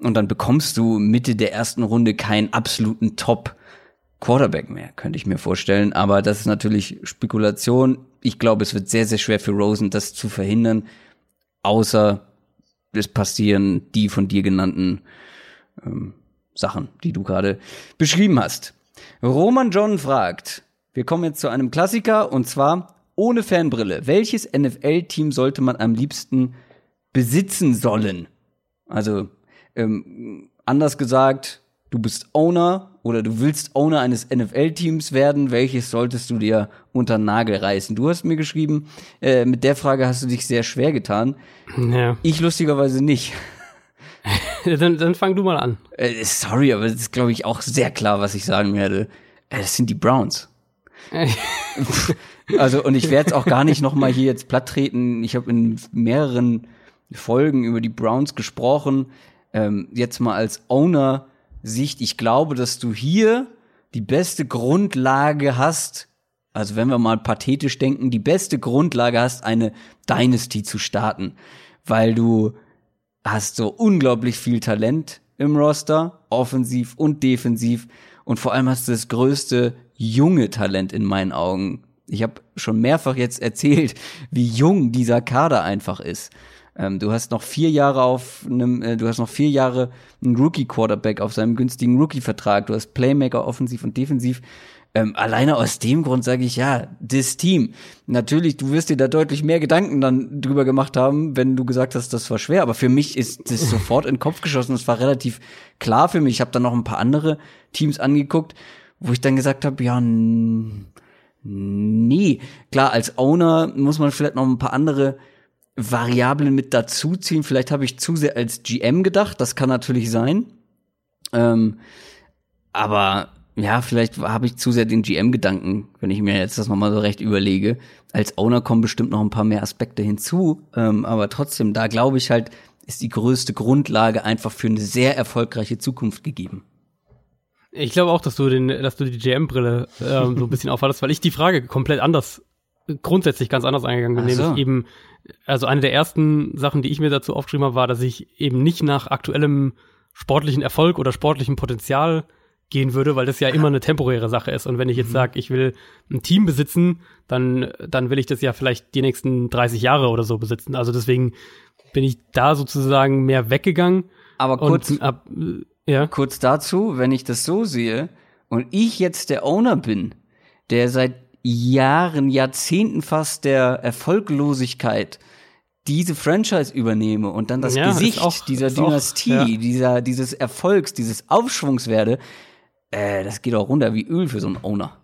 Und dann bekommst du Mitte der ersten Runde keinen absoluten Top Quarterback mehr, könnte ich mir vorstellen. Aber das ist natürlich Spekulation. Ich glaube, es wird sehr, sehr schwer für Rosen, das zu verhindern. Außer es passieren die von dir genannten ähm, Sachen, die du gerade beschrieben hast. Roman John fragt, wir kommen jetzt zu einem Klassiker und zwar ohne Fanbrille. Welches NFL-Team sollte man am liebsten besitzen sollen? Also ähm, anders gesagt, du bist Owner oder du willst Owner eines NFL-Teams werden, welches solltest du dir unter Nagel reißen? Du hast mir geschrieben, äh, mit der Frage hast du dich sehr schwer getan. Ja. Ich lustigerweise nicht. dann, dann fang du mal an. Äh, sorry, aber das ist, glaube ich, auch sehr klar, was ich sagen werde. Äh, das sind die Browns. also, und ich werde es auch gar nicht noch mal hier jetzt platt treten. Ich habe in mehreren Folgen über die Browns gesprochen ähm, jetzt mal als Owner-Sicht, ich glaube, dass du hier die beste Grundlage hast, also wenn wir mal pathetisch denken, die beste Grundlage hast, eine Dynasty zu starten, weil du hast so unglaublich viel Talent im Roster, offensiv und defensiv und vor allem hast du das größte junge Talent in meinen Augen. Ich habe schon mehrfach jetzt erzählt, wie jung dieser Kader einfach ist. Ähm, du hast noch vier Jahre auf einem, äh, du hast noch vier Jahre einen Rookie-Quarterback auf seinem günstigen Rookie-Vertrag. Du hast Playmaker offensiv und defensiv. Ähm, alleine aus dem Grund sage ich ja, das Team. Natürlich, du wirst dir da deutlich mehr Gedanken dann drüber gemacht haben, wenn du gesagt hast, das war schwer. Aber für mich ist das sofort in den Kopf geschossen. Das war relativ klar für mich. Ich habe dann noch ein paar andere Teams angeguckt, wo ich dann gesagt habe, ja, nee. Klar, als Owner muss man vielleicht noch ein paar andere Variablen mit dazuziehen. Vielleicht habe ich zu sehr als GM gedacht, das kann natürlich sein. Ähm, aber ja, vielleicht habe ich zu sehr den GM-Gedanken, wenn ich mir jetzt das nochmal so recht überlege. Als Owner kommen bestimmt noch ein paar mehr Aspekte hinzu. Ähm, aber trotzdem, da glaube ich halt, ist die größte Grundlage einfach für eine sehr erfolgreiche Zukunft gegeben. Ich glaube auch, dass du den, dass du die GM-Brille ähm, so ein bisschen aufhattest, weil ich die Frage komplett anders grundsätzlich ganz anders eingegangen bin, so. nämlich eben, also eine der ersten Sachen, die ich mir dazu aufgeschrieben habe, war, dass ich eben nicht nach aktuellem sportlichen Erfolg oder sportlichem Potenzial gehen würde, weil das ja immer eine temporäre Sache ist. Und wenn ich jetzt mhm. sage, ich will ein Team besitzen, dann, dann will ich das ja vielleicht die nächsten 30 Jahre oder so besitzen. Also deswegen bin ich da sozusagen mehr weggegangen. Aber kurz, ab, ja. kurz dazu, wenn ich das so sehe und ich jetzt der Owner bin, der seit Jahren, Jahrzehnten fast der Erfolglosigkeit diese Franchise übernehme und dann das ja, Gesicht auch, dieser Dynastie, auch, ja. dieser, dieses Erfolgs, dieses Aufschwungs werde, äh, das geht auch runter wie Öl für so einen Owner.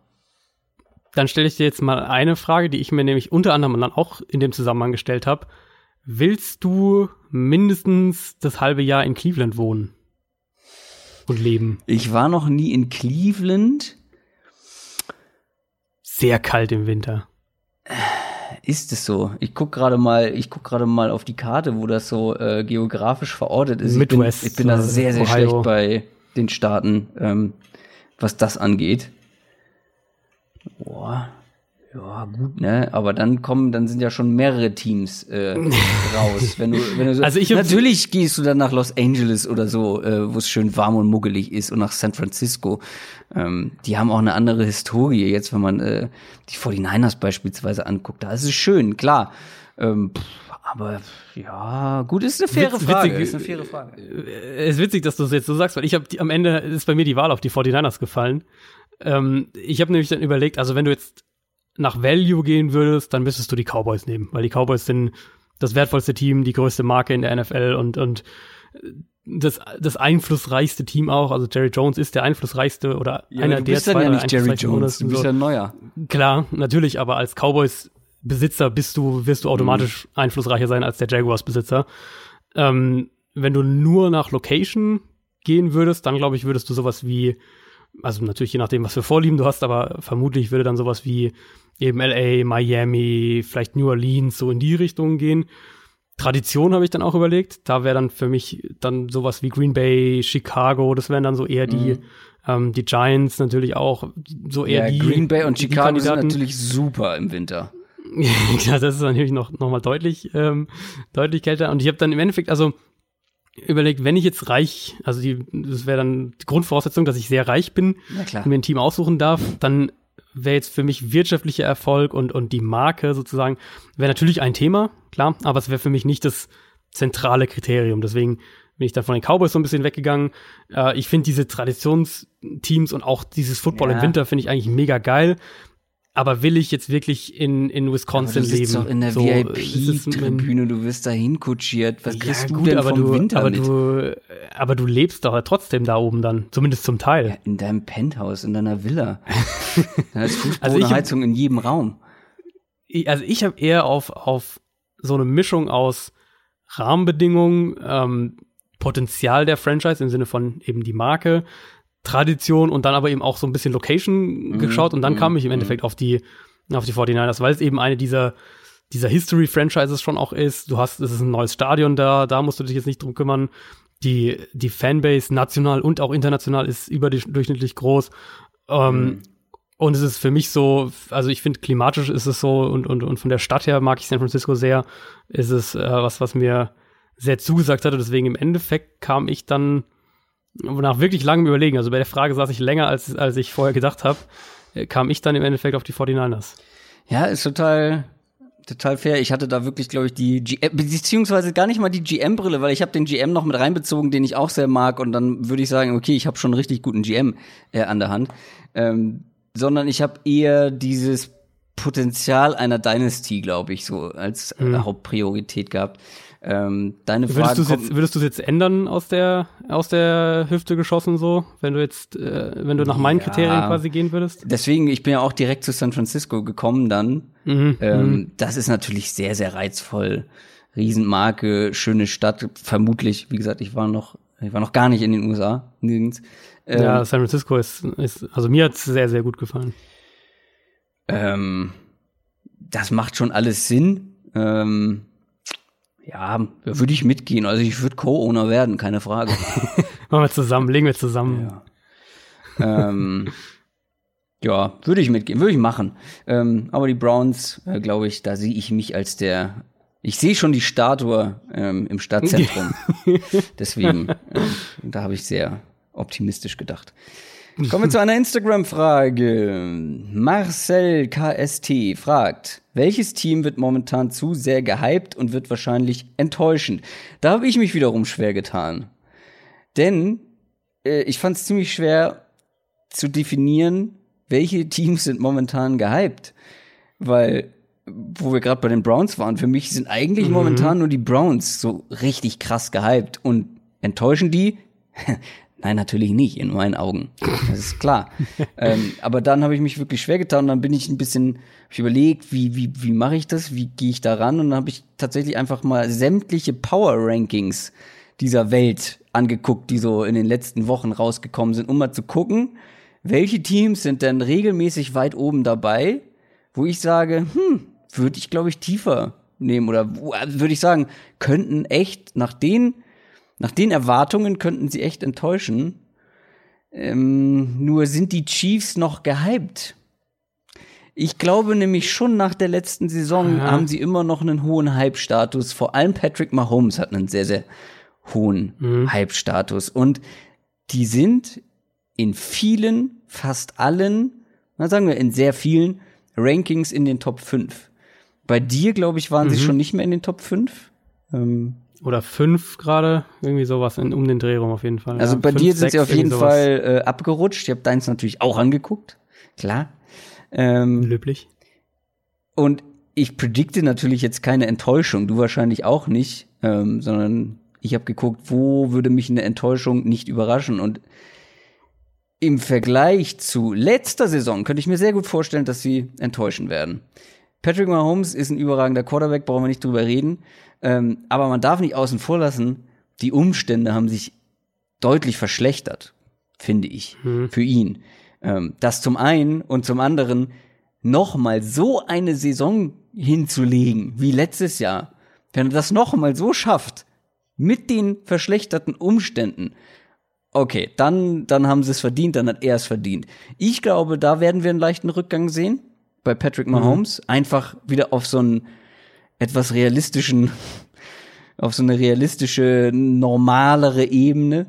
Dann stelle ich dir jetzt mal eine Frage, die ich mir nämlich unter anderem dann auch in dem Zusammenhang gestellt habe. Willst du mindestens das halbe Jahr in Cleveland wohnen und leben? Ich war noch nie in Cleveland. Sehr kalt im Winter. Ist es so? Ich guck gerade mal, ich guck gerade mal auf die Karte, wo das so äh, geografisch verortet ist. Midwest, ich bin, ich bin da sehr, sehr Ohio. schlecht bei den Staaten, ähm, was das angeht. Boah. Ja, gut, ne? Aber dann kommen, dann sind ja schon mehrere Teams äh, raus. Wenn du, wenn du so, Also ich natürlich gehst du dann nach Los Angeles oder so, äh, wo es schön warm und muggelig ist, und nach San Francisco. Ähm, die haben auch eine andere Historie. Jetzt, wenn man äh, die 49ers beispielsweise anguckt, da ist es schön, klar. Ähm, aber ja, gut, ist eine faire Witz- Frage. witzig- ist eine faire Frage. Es ist witzig, dass du es jetzt so sagst, weil ich habe am Ende ist bei mir die Wahl auf die 49ers gefallen. Ähm, ich habe nämlich dann überlegt, also wenn du jetzt nach Value gehen würdest, dann müsstest du die Cowboys nehmen, weil die Cowboys sind das wertvollste Team, die größte Marke in der NFL und und das, das einflussreichste Team auch. Also Jerry Jones ist der einflussreichste oder einer du der bist dann zwei ja nicht Jerry einflussreichsten Jones, du bist so. ja ein neuer. Klar, natürlich, aber als Cowboys-Besitzer bist du, wirst du automatisch einflussreicher sein als der Jaguars-Besitzer. Ähm, wenn du nur nach Location gehen würdest, dann glaube ich, würdest du sowas wie, also natürlich je nachdem, was für Vorlieben du hast, aber vermutlich würde dann sowas wie eben LA, Miami, vielleicht New Orleans, so in die Richtung gehen. Tradition habe ich dann auch überlegt. Da wäre dann für mich dann sowas wie Green Bay, Chicago, das wären dann so eher die, ähm, die Giants natürlich auch, so eher Ja, die. Green Bay und Chicago sind natürlich super im Winter. ja, das ist natürlich noch, noch mal deutlich, ähm, deutlich kälter. Und ich habe dann im Endeffekt also überlegt, wenn ich jetzt reich, also die, das wäre dann die Grundvoraussetzung, dass ich sehr reich bin und mir ein Team aussuchen darf, dann wäre jetzt für mich wirtschaftlicher Erfolg und, und die Marke sozusagen, wäre natürlich ein Thema, klar, aber es wäre für mich nicht das zentrale Kriterium. Deswegen bin ich dann von den Cowboys so ein bisschen weggegangen. Äh, ich finde diese Traditionsteams und auch dieses Football Ja. im Winter finde ich eigentlich mega geil. Aber will ich jetzt wirklich in, in Aber Wisconsin du sitzt leben? doch in der So, VIP-Tribüne, du wirst da hinkutschiert. Was kriegst ja, du gut, denn aber vom du, Winter aber mit? du, aber du lebst doch trotzdem da oben dann, zumindest zum Teil. ja, in deinem Penthouse, in deiner Villa. da ist Also ich- Fußbodenheizung in jedem Raum. also ich habe eher auf, auf so eine Mischung aus Rahmenbedingungen, ähm, Potenzial der Franchise im Sinne von eben die Marke, Tradition und dann aber eben auch so ein bisschen Location geschaut und dann mhm, kam ich im Endeffekt auf die, auf die 49ers, weil es eben eine dieser, dieser History-Franchises schon auch ist. Du hast, es ist ein neues Stadion da, da musst du dich jetzt nicht drum kümmern. Die, die Fanbase national und auch international ist überdurchschnittlich groß. Ähm, Mhm. und es ist für mich so, also ich finde klimatisch ist es so und, und, und von der Stadt her mag ich San Francisco sehr. Ist es äh, was, was mir sehr zugesagt hatte. Deswegen im Endeffekt kam ich dann nach wirklich langem Überlegen, also bei der Frage saß ich länger, als, als ich vorher gedacht habe, äh, kam ich dann im Endeffekt auf die 49ers. Ja, ist total, total fair. Ich hatte da wirklich, glaube ich, die GM, beziehungsweise gar nicht mal die GM-Brille, weil ich habe den GM noch mit reinbezogen, den ich auch sehr mag. Und dann würde ich sagen, okay, ich habe schon einen richtig guten GM äh, an der Hand. Ähm, sondern ich habe eher dieses Potenzial einer Dynasty, glaube ich, so als äh, Hauptpriorität gehabt. Ähm, deine Würdest Frage du es jetzt, würdest du's jetzt ändern aus der, aus der Hüfte geschossen so, wenn du jetzt, äh, wenn du nach meinen Ja. Kriterien quasi gehen würdest? deswegen, ich bin ja auch direkt zu San Francisco gekommen dann. Mhm. Ähm, Das ist natürlich sehr, sehr reizvoll. Riesenmarke, schöne Stadt. Vermutlich, wie gesagt, ich war noch, ich war noch gar nicht in den USA, nirgends. Ähm, ja, San Francisco ist, ist also mir hat's sehr, sehr gut gefallen. ähm, das macht schon alles Sinn. Ähm, ja, da würde ich mitgehen. Also ich würde Co-Owner werden, keine Frage. Machen wir zusammen, legen wir zusammen. Ja. ähm, ja, würde ich mitgehen, würde ich machen. Ähm, aber die Browns, äh, glaube ich, da sehe ich mich als der. Ich sehe schon die Statue ähm, im Stadtzentrum. Deswegen, ähm, da habe ich sehr optimistisch gedacht. Kommen wir zu einer Instagram-Frage. Marcel KST fragt, welches Team wird momentan zu sehr gehypt und wird wahrscheinlich enttäuschend? Da habe ich mich wiederum schwer getan. Denn äh, ich fand es ziemlich schwer zu definieren, welche Teams sind momentan gehypt. Weil, wo wir gerade bei den Browns waren, für mich sind eigentlich momentan nur die Browns so richtig krass gehypt. Und enttäuschen die? Nein, natürlich nicht, in meinen Augen. Das ist klar. ähm, aber dann habe ich mich wirklich schwer getan und dann bin ich ein bisschen, hab ich überlegt, wie, wie, wie mache ich das, wie gehe ich da ran und dann habe ich tatsächlich einfach mal sämtliche Power Rankings dieser Welt angeguckt, die so in den letzten Wochen rausgekommen sind, um mal zu gucken, welche Teams sind denn regelmäßig weit oben dabei, wo ich sage, hm, würde ich glaube ich tiefer nehmen oder würde ich sagen, könnten echt nach den nach den Erwartungen könnten sie echt enttäuschen. Ähm, nur sind die Chiefs noch gehypt. Ich glaube nämlich schon nach der letzten Saison ja. haben sie immer noch einen hohen Hype-Status. Vor allem Patrick Mahomes hat einen sehr, sehr hohen mhm. Hype-Status. Und die sind in vielen, fast allen, na sagen wir in sehr vielen Rankings in den Top 5. Bei dir, glaube ich, waren mhm. sie schon nicht mehr in den Top 5. Ähm, oder fünf gerade, irgendwie sowas in, um den Dreh rum auf jeden Fall. Also ja. bei fünf, dir sind sie auf jeden sowas. Fall äh, abgerutscht. Ich habe deins natürlich auch angeguckt, klar. Ähm, Löblich. Und ich predikte natürlich jetzt keine Enttäuschung, du wahrscheinlich auch nicht, ähm, sondern ich habe geguckt, wo würde mich eine Enttäuschung nicht überraschen. Und im Vergleich zu letzter Saison könnte ich mir sehr gut vorstellen, dass sie enttäuschen werden. Patrick Mahomes ist ein überragender Quarterback, brauchen wir nicht drüber reden. Ähm, aber man darf nicht außen vor lassen, die Umstände haben sich deutlich verschlechtert, finde ich, mhm. für ihn. Ähm, das zum einen und zum anderen noch mal so eine Saison hinzulegen wie letztes Jahr, wenn er das noch mal so schafft, mit den verschlechterten Umständen, okay, dann, dann haben sie es verdient, dann hat er es verdient. Ich glaube, da werden wir einen leichten Rückgang sehen bei Patrick Mahomes. Mhm. Einfach wieder auf so einen etwas realistischen, auf so eine realistische, normalere Ebene.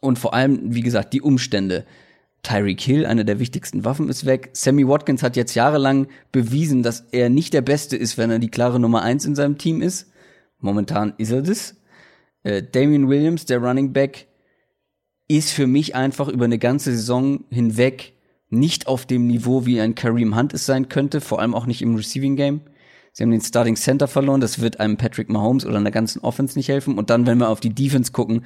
Und vor allem, wie gesagt, die Umstände. Tyreek Hill, eine der wichtigsten Waffen, ist weg. Sammy Watkins hat jetzt jahrelang bewiesen, dass er nicht der Beste ist, wenn er die klare Nummer eins in seinem Team ist. Momentan ist er das. Äh, Damian Williams, der Running Back, ist für mich einfach über eine ganze Saison hinweg nicht auf dem Niveau, wie ein Kareem Hunt es sein könnte, vor allem auch nicht im Receiving Game. Sie haben den Starting Center verloren, das wird einem Patrick Mahomes oder einer ganzen Offense nicht helfen. Und dann, wenn wir auf die Defense gucken,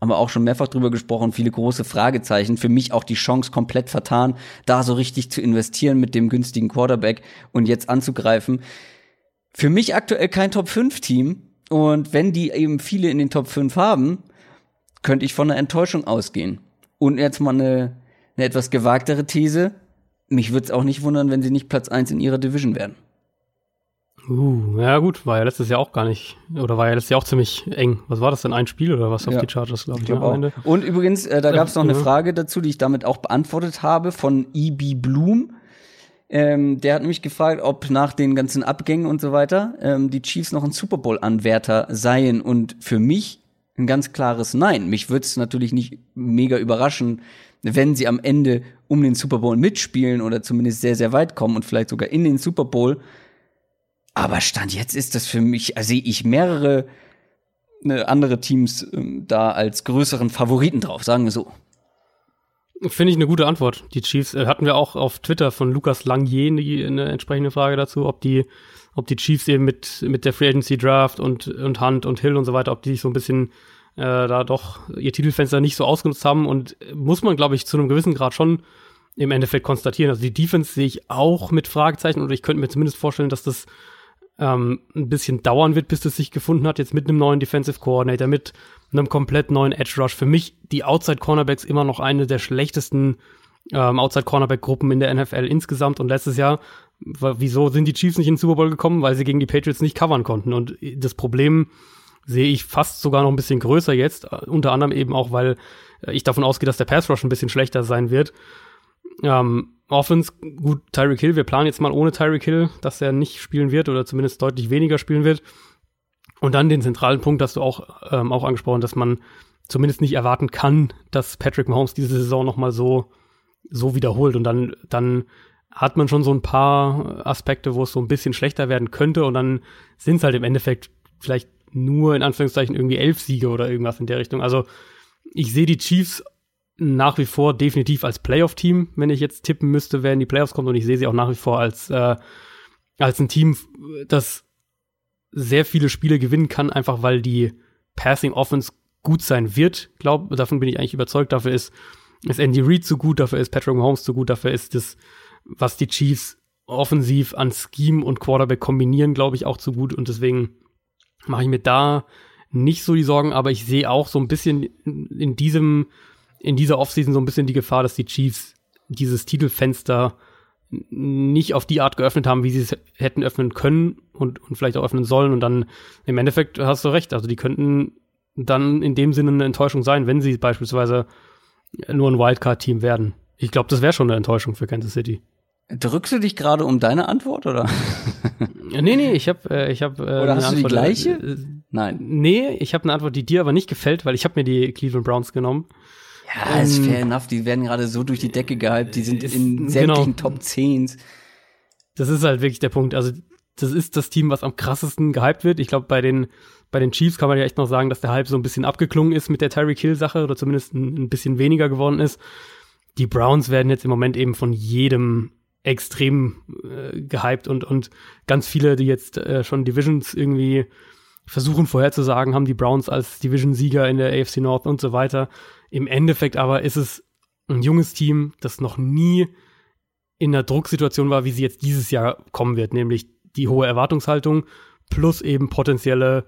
haben wir auch schon mehrfach drüber gesprochen, viele große Fragezeichen. Für mich auch die Chance komplett vertan, da so richtig zu investieren mit dem günstigen Quarterback und jetzt anzugreifen. Für mich aktuell kein Top 5 Team. Und wenn die eben viele in den Top 5 haben, könnte ich von einer Enttäuschung ausgehen. Und jetzt mal eine, eine etwas gewagtere These. Mich würde es auch nicht wundern, wenn sie nicht Platz 1 in ihrer Division werden. Uh, ja gut, war ja letztes Jahr auch gar nicht, oder war ja letztes Jahr auch ziemlich eng. Was war das denn, ein Spiel oder was auf ja. die Chargers, glaube ich, ne, am Ende? Und übrigens, äh, da gab es noch ja. eine Frage dazu, die ich damit auch beantwortet habe, von E.B. Bloom. Ähm, der hat nämlich gefragt, ob nach den ganzen Abgängen und so weiter ähm, die Chiefs noch ein Super Bowl-Anwärter seien. Und für mich ein ganz klares Nein. Mich würde es natürlich nicht mega überraschen, wenn sie am Ende um den Super Bowl mitspielen oder zumindest sehr, sehr weit kommen und vielleicht sogar in den Super Bowl. Aber Stand jetzt ist das für mich, also sehe ich mehrere ne, andere Teams ähm, da als größeren Favoriten drauf, sagen wir so. Finde ich eine gute Antwort. Die Chiefs äh, hatten wir auch auf Twitter von Lukas Langier eine, entsprechende Frage dazu, ob die, ob die Chiefs eben mit, mit der Free Agency Draft und, und Hunt und Hill und so weiter, ob die sich so ein bisschen äh, da doch ihr Titelfenster nicht so ausgenutzt haben. Und muss man, glaube ich, zu einem gewissen Grad schon im Endeffekt konstatieren. Also die Defense sehe ich auch mit Fragezeichen. Oder ich könnte mir zumindest vorstellen, dass das ähm, ein bisschen dauern wird, bis das sich gefunden hat, jetzt mit einem neuen Defensive Coordinator, mit einem komplett neuen Edge Rush. Für mich die Outside Cornerbacks immer noch eine der schlechtesten ähm, Outside Cornerback Gruppen in der NFL insgesamt. Und letztes Jahr wieso sind die Chiefs nicht in den Super Bowl gekommen, weil sie gegen die Patriots nicht covern konnten. Und das Problem sehe ich fast sogar noch ein bisschen größer jetzt, äh, unter anderem eben auch, weil äh, ich davon ausgehe, dass der Pass Rush ein bisschen schlechter sein wird. Ähm, Offense, gut, Tyreek Hill, wir planen jetzt mal ohne Tyreek Hill, dass er nicht spielen wird oder zumindest deutlich weniger spielen wird. Und dann den zentralen Punkt hast du auch, ähm, auch angesprochen, dass man zumindest nicht erwarten kann, dass Patrick Mahomes diese Saison nochmal so, so wiederholt. Und dann, dann hat man schon so ein paar Aspekte, wo es so ein bisschen schlechter werden könnte. Und dann sind es halt im Endeffekt vielleicht nur in Anführungszeichen irgendwie elf Siege oder irgendwas in der Richtung. Also ich sehe die Chiefs nach wie vor definitiv als Playoff-Team, wenn ich jetzt tippen müsste, wer in die Playoffs kommt. Und ich sehe sie auch nach wie vor als, äh, als ein Team, das sehr viele Spiele gewinnen kann, einfach weil die Passing Offense gut sein wird. Glaub, davon bin ich eigentlich überzeugt. Dafür ist, ist Andy Reid zu gut, dafür ist Patrick Mahomes zu gut, dafür ist das, was die Chiefs offensiv an Scheme und Quarterback kombinieren, glaube ich, auch zu gut. Und deswegen mache ich mir da nicht so die Sorgen, aber ich sehe auch so ein bisschen in diesem, in dieser Offseason so ein bisschen die Gefahr, dass die Chiefs dieses Titelfenster nicht auf die Art geöffnet haben, wie sie es hätten öffnen können und, und vielleicht auch öffnen sollen. Und dann im Endeffekt hast du recht. Also die könnten dann in dem Sinne eine Enttäuschung sein, wenn sie beispielsweise nur ein Wildcard-Team werden. Ich glaube, das wäre schon eine Enttäuschung für Kansas City. Drückst du dich gerade um deine Antwort oder? nee, nee, ich habe äh, ich habe äh, Oder hast Antwort, du die gleiche? Äh, Nein. nee, ich habe eine Antwort, die dir aber nicht gefällt, weil ich habe mir die Cleveland Browns genommen. Ja, ist fair enough. Die werden gerade so durch die Decke gehypt. Die sind Ist- in sämtlichen genau. Top 10s. Das ist halt wirklich der Punkt. Also das ist das Team, was am krassesten gehypt wird. Ich glaube, bei den bei den Chiefs kann man ja echt noch sagen, dass der Hype so ein bisschen abgeklungen ist mit der Tyreek Hill Sache oder zumindest ein, ein bisschen weniger geworden ist. Die Browns werden jetzt im Moment eben von jedem extrem äh, gehypt und und ganz viele, die jetzt äh, schon Divisions irgendwie versuchen vorherzusagen, haben die Browns als Division-Sieger in der AFC North und so weiter. Im Endeffekt aber ist es ein junges Team, das noch nie in einer Drucksituation war, wie sie jetzt dieses Jahr kommen wird, nämlich die hohe Erwartungshaltung plus eben potenzielle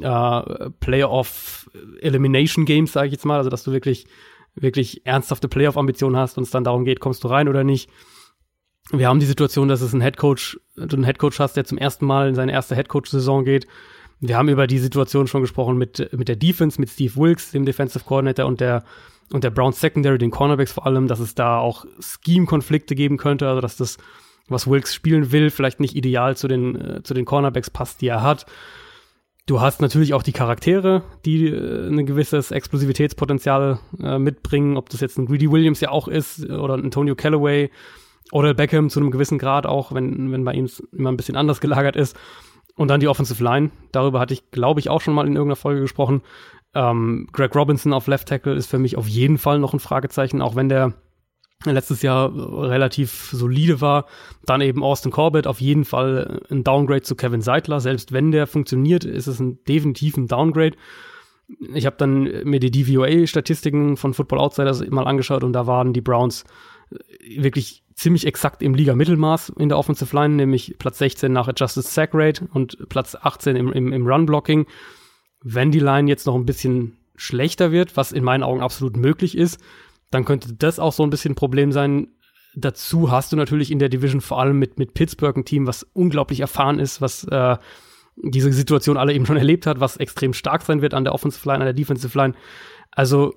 äh, Playoff Elimination Games, sage ich jetzt mal, also dass du wirklich wirklich ernsthafte Playoff-Ambitionen hast und es dann darum geht, kommst du rein oder nicht. Wir haben die Situation, dass es einen Headcoach, du einen Headcoach hast, der zum ersten Mal in seine erste Headcoach-Saison geht. Wir haben über die Situation schon gesprochen mit, mit der Defense, mit Steve Wilkes, dem Defensive Coordinator und der, und der Browns Secondary, den Cornerbacks vor allem, dass es da auch Scheme-Konflikte geben könnte, also dass das, was Wilkes spielen will, vielleicht nicht ideal zu den, äh, zu den Cornerbacks passt, die er hat. Du hast natürlich auch die Charaktere, die äh, ein gewisses Explosivitätspotenzial äh, mitbringen, ob das jetzt ein Greedy Williams ja auch ist oder ein Antonio Callaway oder Beckham zu einem gewissen Grad auch, wenn, wenn bei ihm es immer ein bisschen anders gelagert ist. Und dann die Offensive Line. Darüber hatte ich, glaube ich, auch schon mal in irgendeiner Folge gesprochen. Ähm, Greg Robinson auf Left Tackle ist für mich auf jeden Fall noch ein Fragezeichen, auch wenn der letztes Jahr relativ solide war. Dann eben Austin Corbett, auf jeden Fall ein Downgrade zu Kevin Seidler. Selbst wenn der funktioniert, ist es ein definitiv ein Downgrade. Ich habe dann mir die DVOA-Statistiken von Football Outsiders mal angeschaut und da waren die Browns wirklich ziemlich exakt im Liga-Mittelmaß in der Offensive Line, nämlich Platz 16 nach Adjusted Sack Rate und Platz 18 im, im, im Run-Blocking. Wenn die Line jetzt noch ein bisschen schlechter wird, was in meinen Augen absolut möglich ist, dann könnte das auch so ein bisschen ein Problem sein. Dazu hast du natürlich in der Division vor allem mit, mit Pittsburgh ein Team, was unglaublich erfahren ist, was äh, diese Situation alle eben schon erlebt hat, was extrem stark sein wird an der Offensive Line, an der Defensive Line. Also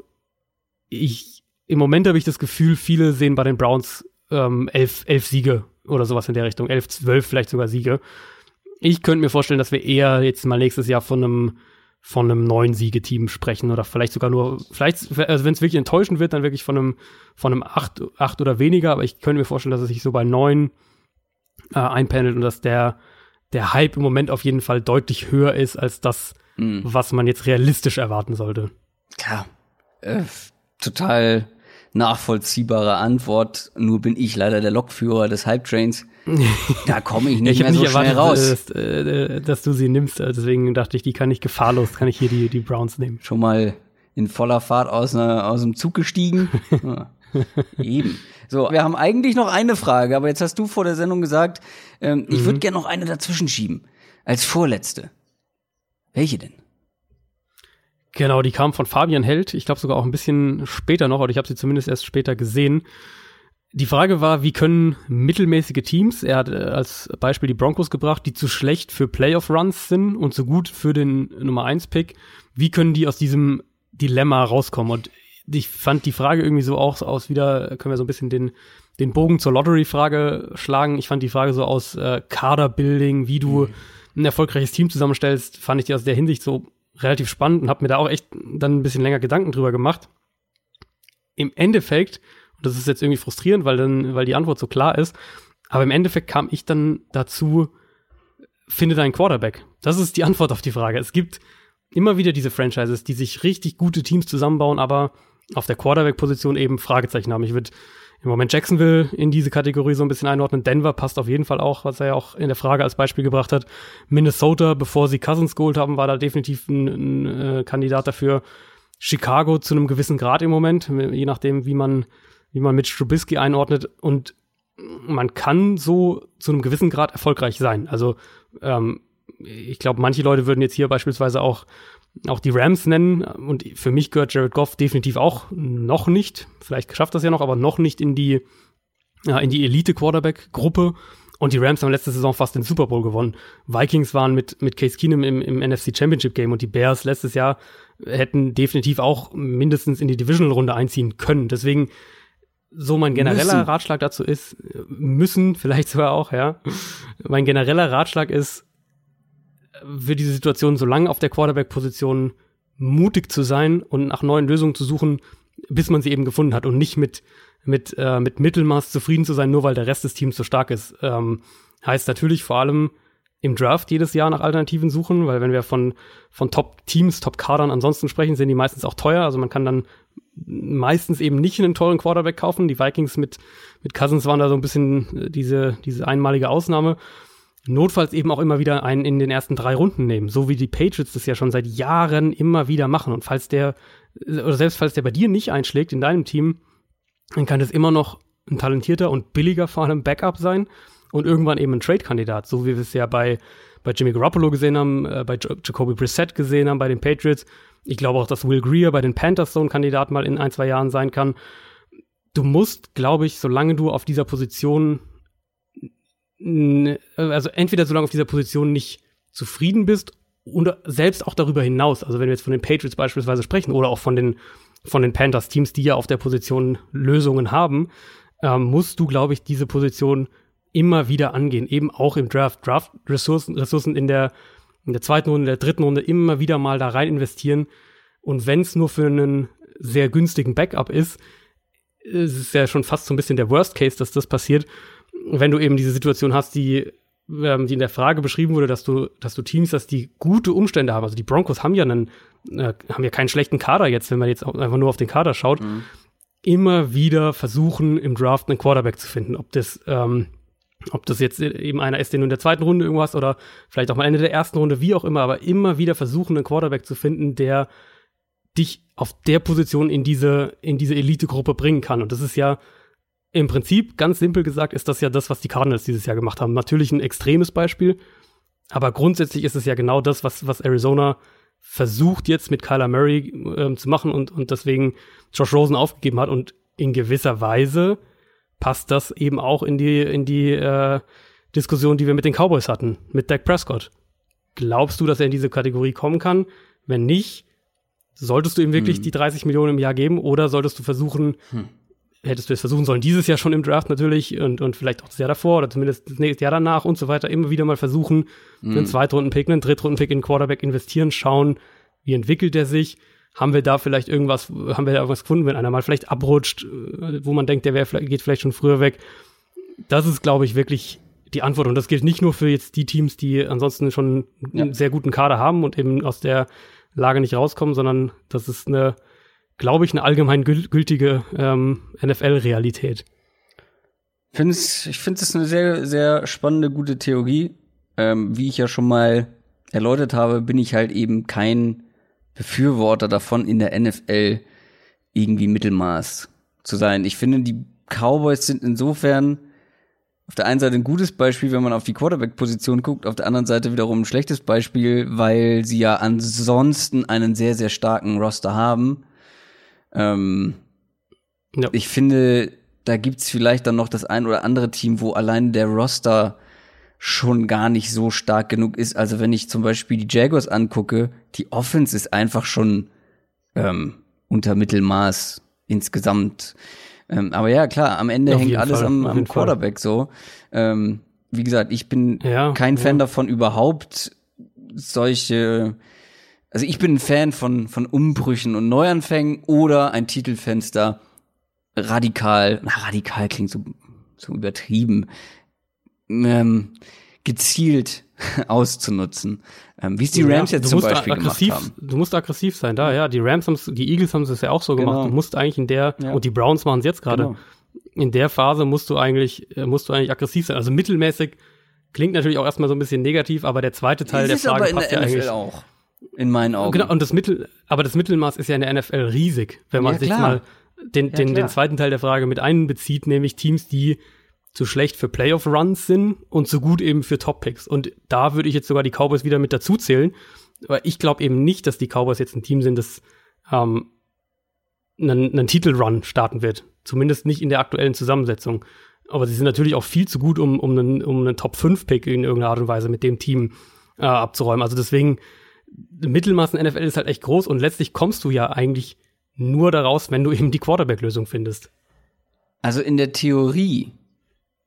ich, im Moment habe ich das Gefühl, viele sehen bei den Browns ähm, elf, elf Siege oder sowas in der Richtung, elf, zwölf vielleicht sogar Siege. Ich könnte mir vorstellen, dass wir eher jetzt mal nächstes Jahr von einem von einem neuen Siegeteam sprechen oder vielleicht sogar nur, vielleicht, also wenn es wirklich enttäuschend wird, dann wirklich von einem, von einem acht, acht oder weniger, aber ich könnte mir vorstellen, dass es sich so bei neun äh, einpendelt und dass der, der Hype im Moment auf jeden Fall deutlich höher ist als das, Mhm. was man jetzt realistisch erwarten sollte. Klar. Äh, total nachvollziehbare Antwort. Nur bin ich leider der Lokführer des Hype-Trains. Da komme ich nicht ich mehr habe so nicht schnell erwartet, raus. dass, äh, dass du sie nimmst, deswegen dachte ich, die kann ich gefahrlos, kann ich hier die, die Browns nehmen. Schon mal in voller Fahrt aus, einer, aus dem Zug gestiegen. Ja. Eben. So, wir haben eigentlich noch eine Frage, aber jetzt hast du vor der Sendung gesagt, ähm, ich Mhm. würde gerne noch eine dazwischen schieben. Als vorletzte. Welche denn? Genau, die kam von Fabian Held. Ich glaube sogar auch ein bisschen später noch, oder ich habe sie zumindest erst später gesehen. Die Frage war, wie können mittelmäßige Teams, er hat äh, als Beispiel die Broncos gebracht, die zu schlecht für Playoff-Runs sind und zu gut für den Nummer 1-Pick, wie können die aus diesem Dilemma rauskommen? Und ich fand die Frage irgendwie so auch aus wieder, können wir so ein bisschen den, den Bogen zur Lottery-Frage schlagen. Ich fand die Frage so aus äh, Kaderbuilding, wie du ein erfolgreiches Team zusammenstellst, fand ich die aus der Hinsicht so relativ spannend und habe mir da auch echt dann ein bisschen länger Gedanken drüber gemacht. Im Endeffekt, und das ist jetzt irgendwie frustrierend, weil dann, weil die Antwort so klar ist, aber im Endeffekt kam ich dann dazu, finde deinen Quarterback. Das ist die Antwort auf die Frage. Es gibt immer wieder diese Franchises, die sich richtig gute Teams zusammenbauen, aber auf der Quarterback-Position eben Fragezeichen haben. Ich würde im Moment Jacksonville in diese Kategorie so ein bisschen einordnen. Denver passt auf jeden Fall auch, was er ja auch in der Frage als Beispiel gebracht hat. Minnesota, bevor sie Cousins geholt haben, war da definitiv ein, ein äh, Kandidat dafür. Chicago zu einem gewissen Grad im Moment, je nachdem, wie man, wie man Mitch Trubisky einordnet. Und man kann so zu einem gewissen Grad erfolgreich sein. Also ähm, ich glaube, manche Leute würden jetzt hier beispielsweise auch auch die Rams nennen. Und für mich gehört Jared Goff definitiv auch noch nicht. Vielleicht schafft das ja noch, aber noch nicht in die, in die Elite-Quarterback-Gruppe. Und die Rams haben letzte Saison fast den Super Bowl gewonnen. Vikings waren mit, mit Case Keenum im, im NFC Championship Game und die Bears letztes Jahr hätten definitiv auch mindestens in die Divisional-Runde einziehen können. Deswegen, so mein genereller müssen. Ratschlag dazu ist, müssen, vielleicht sogar auch, ja. Mein genereller Ratschlag ist, für diese Situation so lange auf der Quarterback-Position mutig zu sein und nach neuen Lösungen zu suchen, bis man sie eben gefunden hat und nicht mit, mit, äh, mit Mittelmaß zufrieden zu sein, nur weil der Rest des Teams so stark ist. Ähm, heißt natürlich vor allem im Draft jedes Jahr nach Alternativen suchen, weil wenn wir von, von Top-Teams, Top-Kadern ansonsten sprechen, sind die meistens auch teuer. Also man kann dann meistens eben nicht einen tollen Quarterback kaufen. Die Vikings mit, mit Cousins waren da so ein bisschen äh, diese, diese einmalige Ausnahme notfalls eben auch immer wieder einen in den ersten drei Runden nehmen, so wie die Patriots das ja schon seit Jahren immer wieder machen. Und falls der, oder selbst falls der bei dir nicht einschlägt in deinem Team, dann kann das immer noch ein talentierter und billiger vor allem Backup sein und irgendwann eben ein Trade-Kandidat, so wie wir es ja bei, bei Jimmy Garoppolo gesehen haben, äh, bei Jacoby Brissett gesehen haben, bei den Patriots. Ich glaube auch, dass Will Greer bei den Panthers so ein Kandidat mal in ein, zwei Jahren sein kann. Du musst, glaube ich, solange du auf dieser Position also entweder solange auf dieser Position nicht zufrieden bist und selbst auch darüber hinaus, also wenn wir jetzt von den Patriots beispielsweise sprechen oder auch von den, von den Panthers-Teams, die ja auf der Position Lösungen haben, ähm, musst du, glaube ich, diese Position immer wieder angehen, eben auch im Draft. Draft-Ressourcen Ressourcen in, der, in der zweiten Runde, in der dritten Runde immer wieder mal da rein investieren. Und wenn es nur für einen sehr günstigen Backup ist, ist es ja schon fast so ein bisschen der Worst Case, dass das passiert wenn du eben diese Situation hast, die, ähm, die in der Frage beschrieben wurde, dass du, dass du Teams hast, die gute Umstände haben. Also die Broncos haben ja einen, äh, haben ja keinen schlechten Kader jetzt, wenn man jetzt einfach nur auf den Kader schaut. Mhm. Immer wieder versuchen, im Draft einen Quarterback zu finden. Ob das, ähm, ob das jetzt eben einer ist, den du in der zweiten Runde irgendwo hast oder vielleicht auch mal Ende der ersten Runde, wie auch immer, aber immer wieder versuchen, einen Quarterback zu finden, der dich auf der Position in diese, in diese Elite-Gruppe bringen kann. Und das ist ja im Prinzip, ganz simpel gesagt, ist das ja das, was die Cardinals dieses Jahr gemacht haben. Natürlich ein extremes Beispiel, aber grundsätzlich ist es ja genau das, was, was Arizona versucht jetzt mit Kyler Murray ähm, zu machen und, und deswegen Josh Rosen aufgegeben hat. Und in gewisser Weise passt das eben auch in die, in die äh, Diskussion, die wir mit den Cowboys hatten, mit Dak Prescott. Glaubst du, dass er in diese Kategorie kommen kann? Wenn nicht, solltest du ihm wirklich hm. die 30 Millionen im Jahr geben oder solltest du versuchen, hm hättest du es versuchen sollen, dieses Jahr schon im Draft natürlich und, und vielleicht auch das Jahr davor oder zumindest das nächste Jahr danach und so weiter, immer wieder mal versuchen, mhm. einen Zweitrunden-Pick, einen Drittrunden-Pick in Quarterback investieren, schauen, wie entwickelt er sich, haben wir da vielleicht irgendwas, haben wir da irgendwas gefunden, wenn einer mal vielleicht abrutscht, äh, wo man denkt, der wäre geht vielleicht schon früher weg. Das ist, glaube ich, wirklich die Antwort. Und das gilt nicht nur für jetzt die Teams, die ansonsten schon ja. einen sehr guten Kader haben und eben aus der Lage nicht rauskommen, sondern das ist eine glaube ich, eine allgemein gültige ähm, NFL-Realität. Find's, ich finde es eine sehr, sehr spannende, gute Theorie. Ähm, wie ich ja schon mal erläutert habe, bin ich halt eben kein Befürworter davon, in der NFL irgendwie Mittelmaß zu sein. Ich finde, die Cowboys sind insofern auf der einen Seite ein gutes Beispiel, wenn man auf die Quarterback-Position guckt, auf der anderen Seite wiederum ein schlechtes Beispiel, weil sie ja ansonsten einen sehr, sehr starken Roster haben ähm, ja. Ich finde, da gibt's vielleicht dann noch das ein oder andere Team, wo allein der Roster schon gar nicht so stark genug ist. Also wenn ich zum Beispiel die Jaguars angucke, die Offense ist einfach schon ähm, unter Mittelmaß insgesamt. Ähm, aber ja, klar, am Ende Auf hängt alles Fall. am, am Quarterback Fall. so. Ähm, wie gesagt, ich bin ja, kein Fan ja. davon, überhaupt solche also ich bin ein Fan von, von Umbrüchen und Neuanfängen oder ein Titelfenster radikal, na, radikal klingt so, so übertrieben, ähm, gezielt auszunutzen. Ähm, wie es die Rams ja, jetzt zum Beispiel aggressiv, gemacht haben. Du musst aggressiv sein, da, ja. Die Rams haben die Eagles haben es ja auch so genau. gemacht. Du musst eigentlich in der, ja. und die Browns machen es jetzt gerade, genau. in der Phase musst du eigentlich, äh, musst du eigentlich aggressiv sein. Also mittelmäßig klingt natürlich auch erstmal so ein bisschen negativ, aber der zweite Teil ist der Frage passt ja NFL eigentlich. Auch. In meinen Augen. Genau, und das Mittel, aber das Mittelmaß ist ja in der NFL riesig, wenn man Ja, sich mal den, Ja, den, den zweiten Teil der Frage mit einbezieht, nämlich Teams, die zu schlecht für Playoff-Runs sind und zu gut eben für Top-Picks. Und da würde ich jetzt sogar die Cowboys wieder mit dazu zählen. Aber ich glaube eben nicht, dass die Cowboys jetzt ein Team sind, das ähm, einen, einen Titelrun starten wird. Zumindest nicht in der aktuellen Zusammensetzung. Aber sie sind natürlich auch viel zu gut, um, um einen, um einen Top-5-Pick in irgendeiner Art und Weise mit dem Team äh, abzuräumen. Also deswegen, Mittelmaß in NFL ist halt echt groß und letztlich kommst du ja eigentlich nur daraus, wenn du eben die Quarterback-Lösung findest. Also in der Theorie,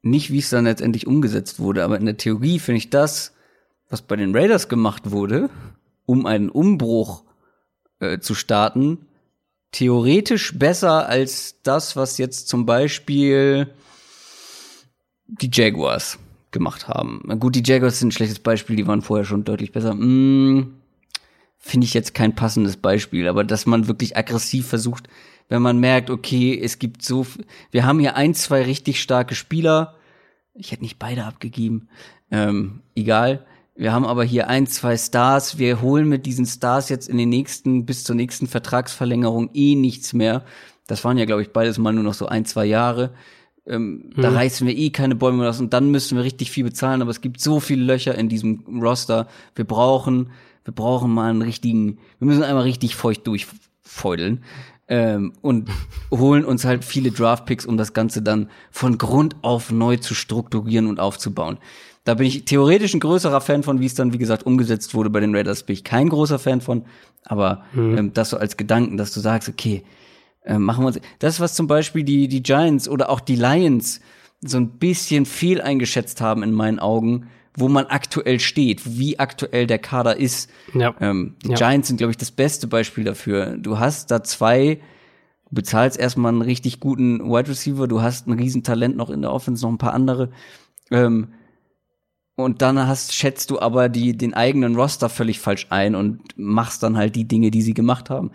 nicht wie es dann letztendlich umgesetzt wurde, aber in der Theorie finde ich das, was bei den Raiders gemacht wurde, um einen Umbruch äh, zu starten, theoretisch besser als das, was jetzt zum Beispiel die Jaguars gemacht haben. Gut, die Jaguars sind ein schlechtes Beispiel, die waren vorher schon deutlich besser. Mm, Finde ich jetzt kein passendes Beispiel, aber dass man wirklich aggressiv versucht, wenn man merkt, okay, es gibt so, wir haben hier ein, zwei richtig starke Spieler. Ich hätte nicht beide abgegeben. Ähm, egal. Wir haben aber hier ein, zwei Stars. Wir holen mit diesen Stars jetzt in den nächsten, bis zur nächsten Vertragsverlängerung eh nichts mehr. Das waren ja, glaube ich, beides mal nur noch so ein, zwei Jahre. Ähm, Da reißen wir eh keine Bäume aus und dann müssen wir richtig viel bezahlen. Aber es gibt so viele Löcher in diesem Roster. Wir brauchen, wir brauchen mal einen richtigen, wir müssen einmal richtig feucht durchfeudeln. Ähm, und holen uns halt viele Draftpicks, um das Ganze dann von Grund auf neu zu strukturieren und aufzubauen. Da bin ich theoretisch ein größerer Fan von, wie es dann, wie gesagt, umgesetzt wurde bei den Raiders, bin ich kein großer Fan von. Aber ähm, das so als Gedanken, dass du sagst, okay, äh, machen wir uns. Das, was zum Beispiel die, die Giants oder auch die Lions so ein bisschen fehl eingeschätzt haben in meinen Augen, wo man aktuell steht, wie aktuell der Kader ist. Ja. Ähm, die Ja. Giants sind, glaube ich, das beste Beispiel dafür. Du hast da zwei, du bezahlst erstmal einen richtig guten Wide Receiver, du hast ein Riesentalent noch in der Offense, noch ein paar andere. Ähm, und dann hast, schätzt du aber die, den eigenen Roster völlig falsch ein und machst dann halt die Dinge, die sie gemacht haben.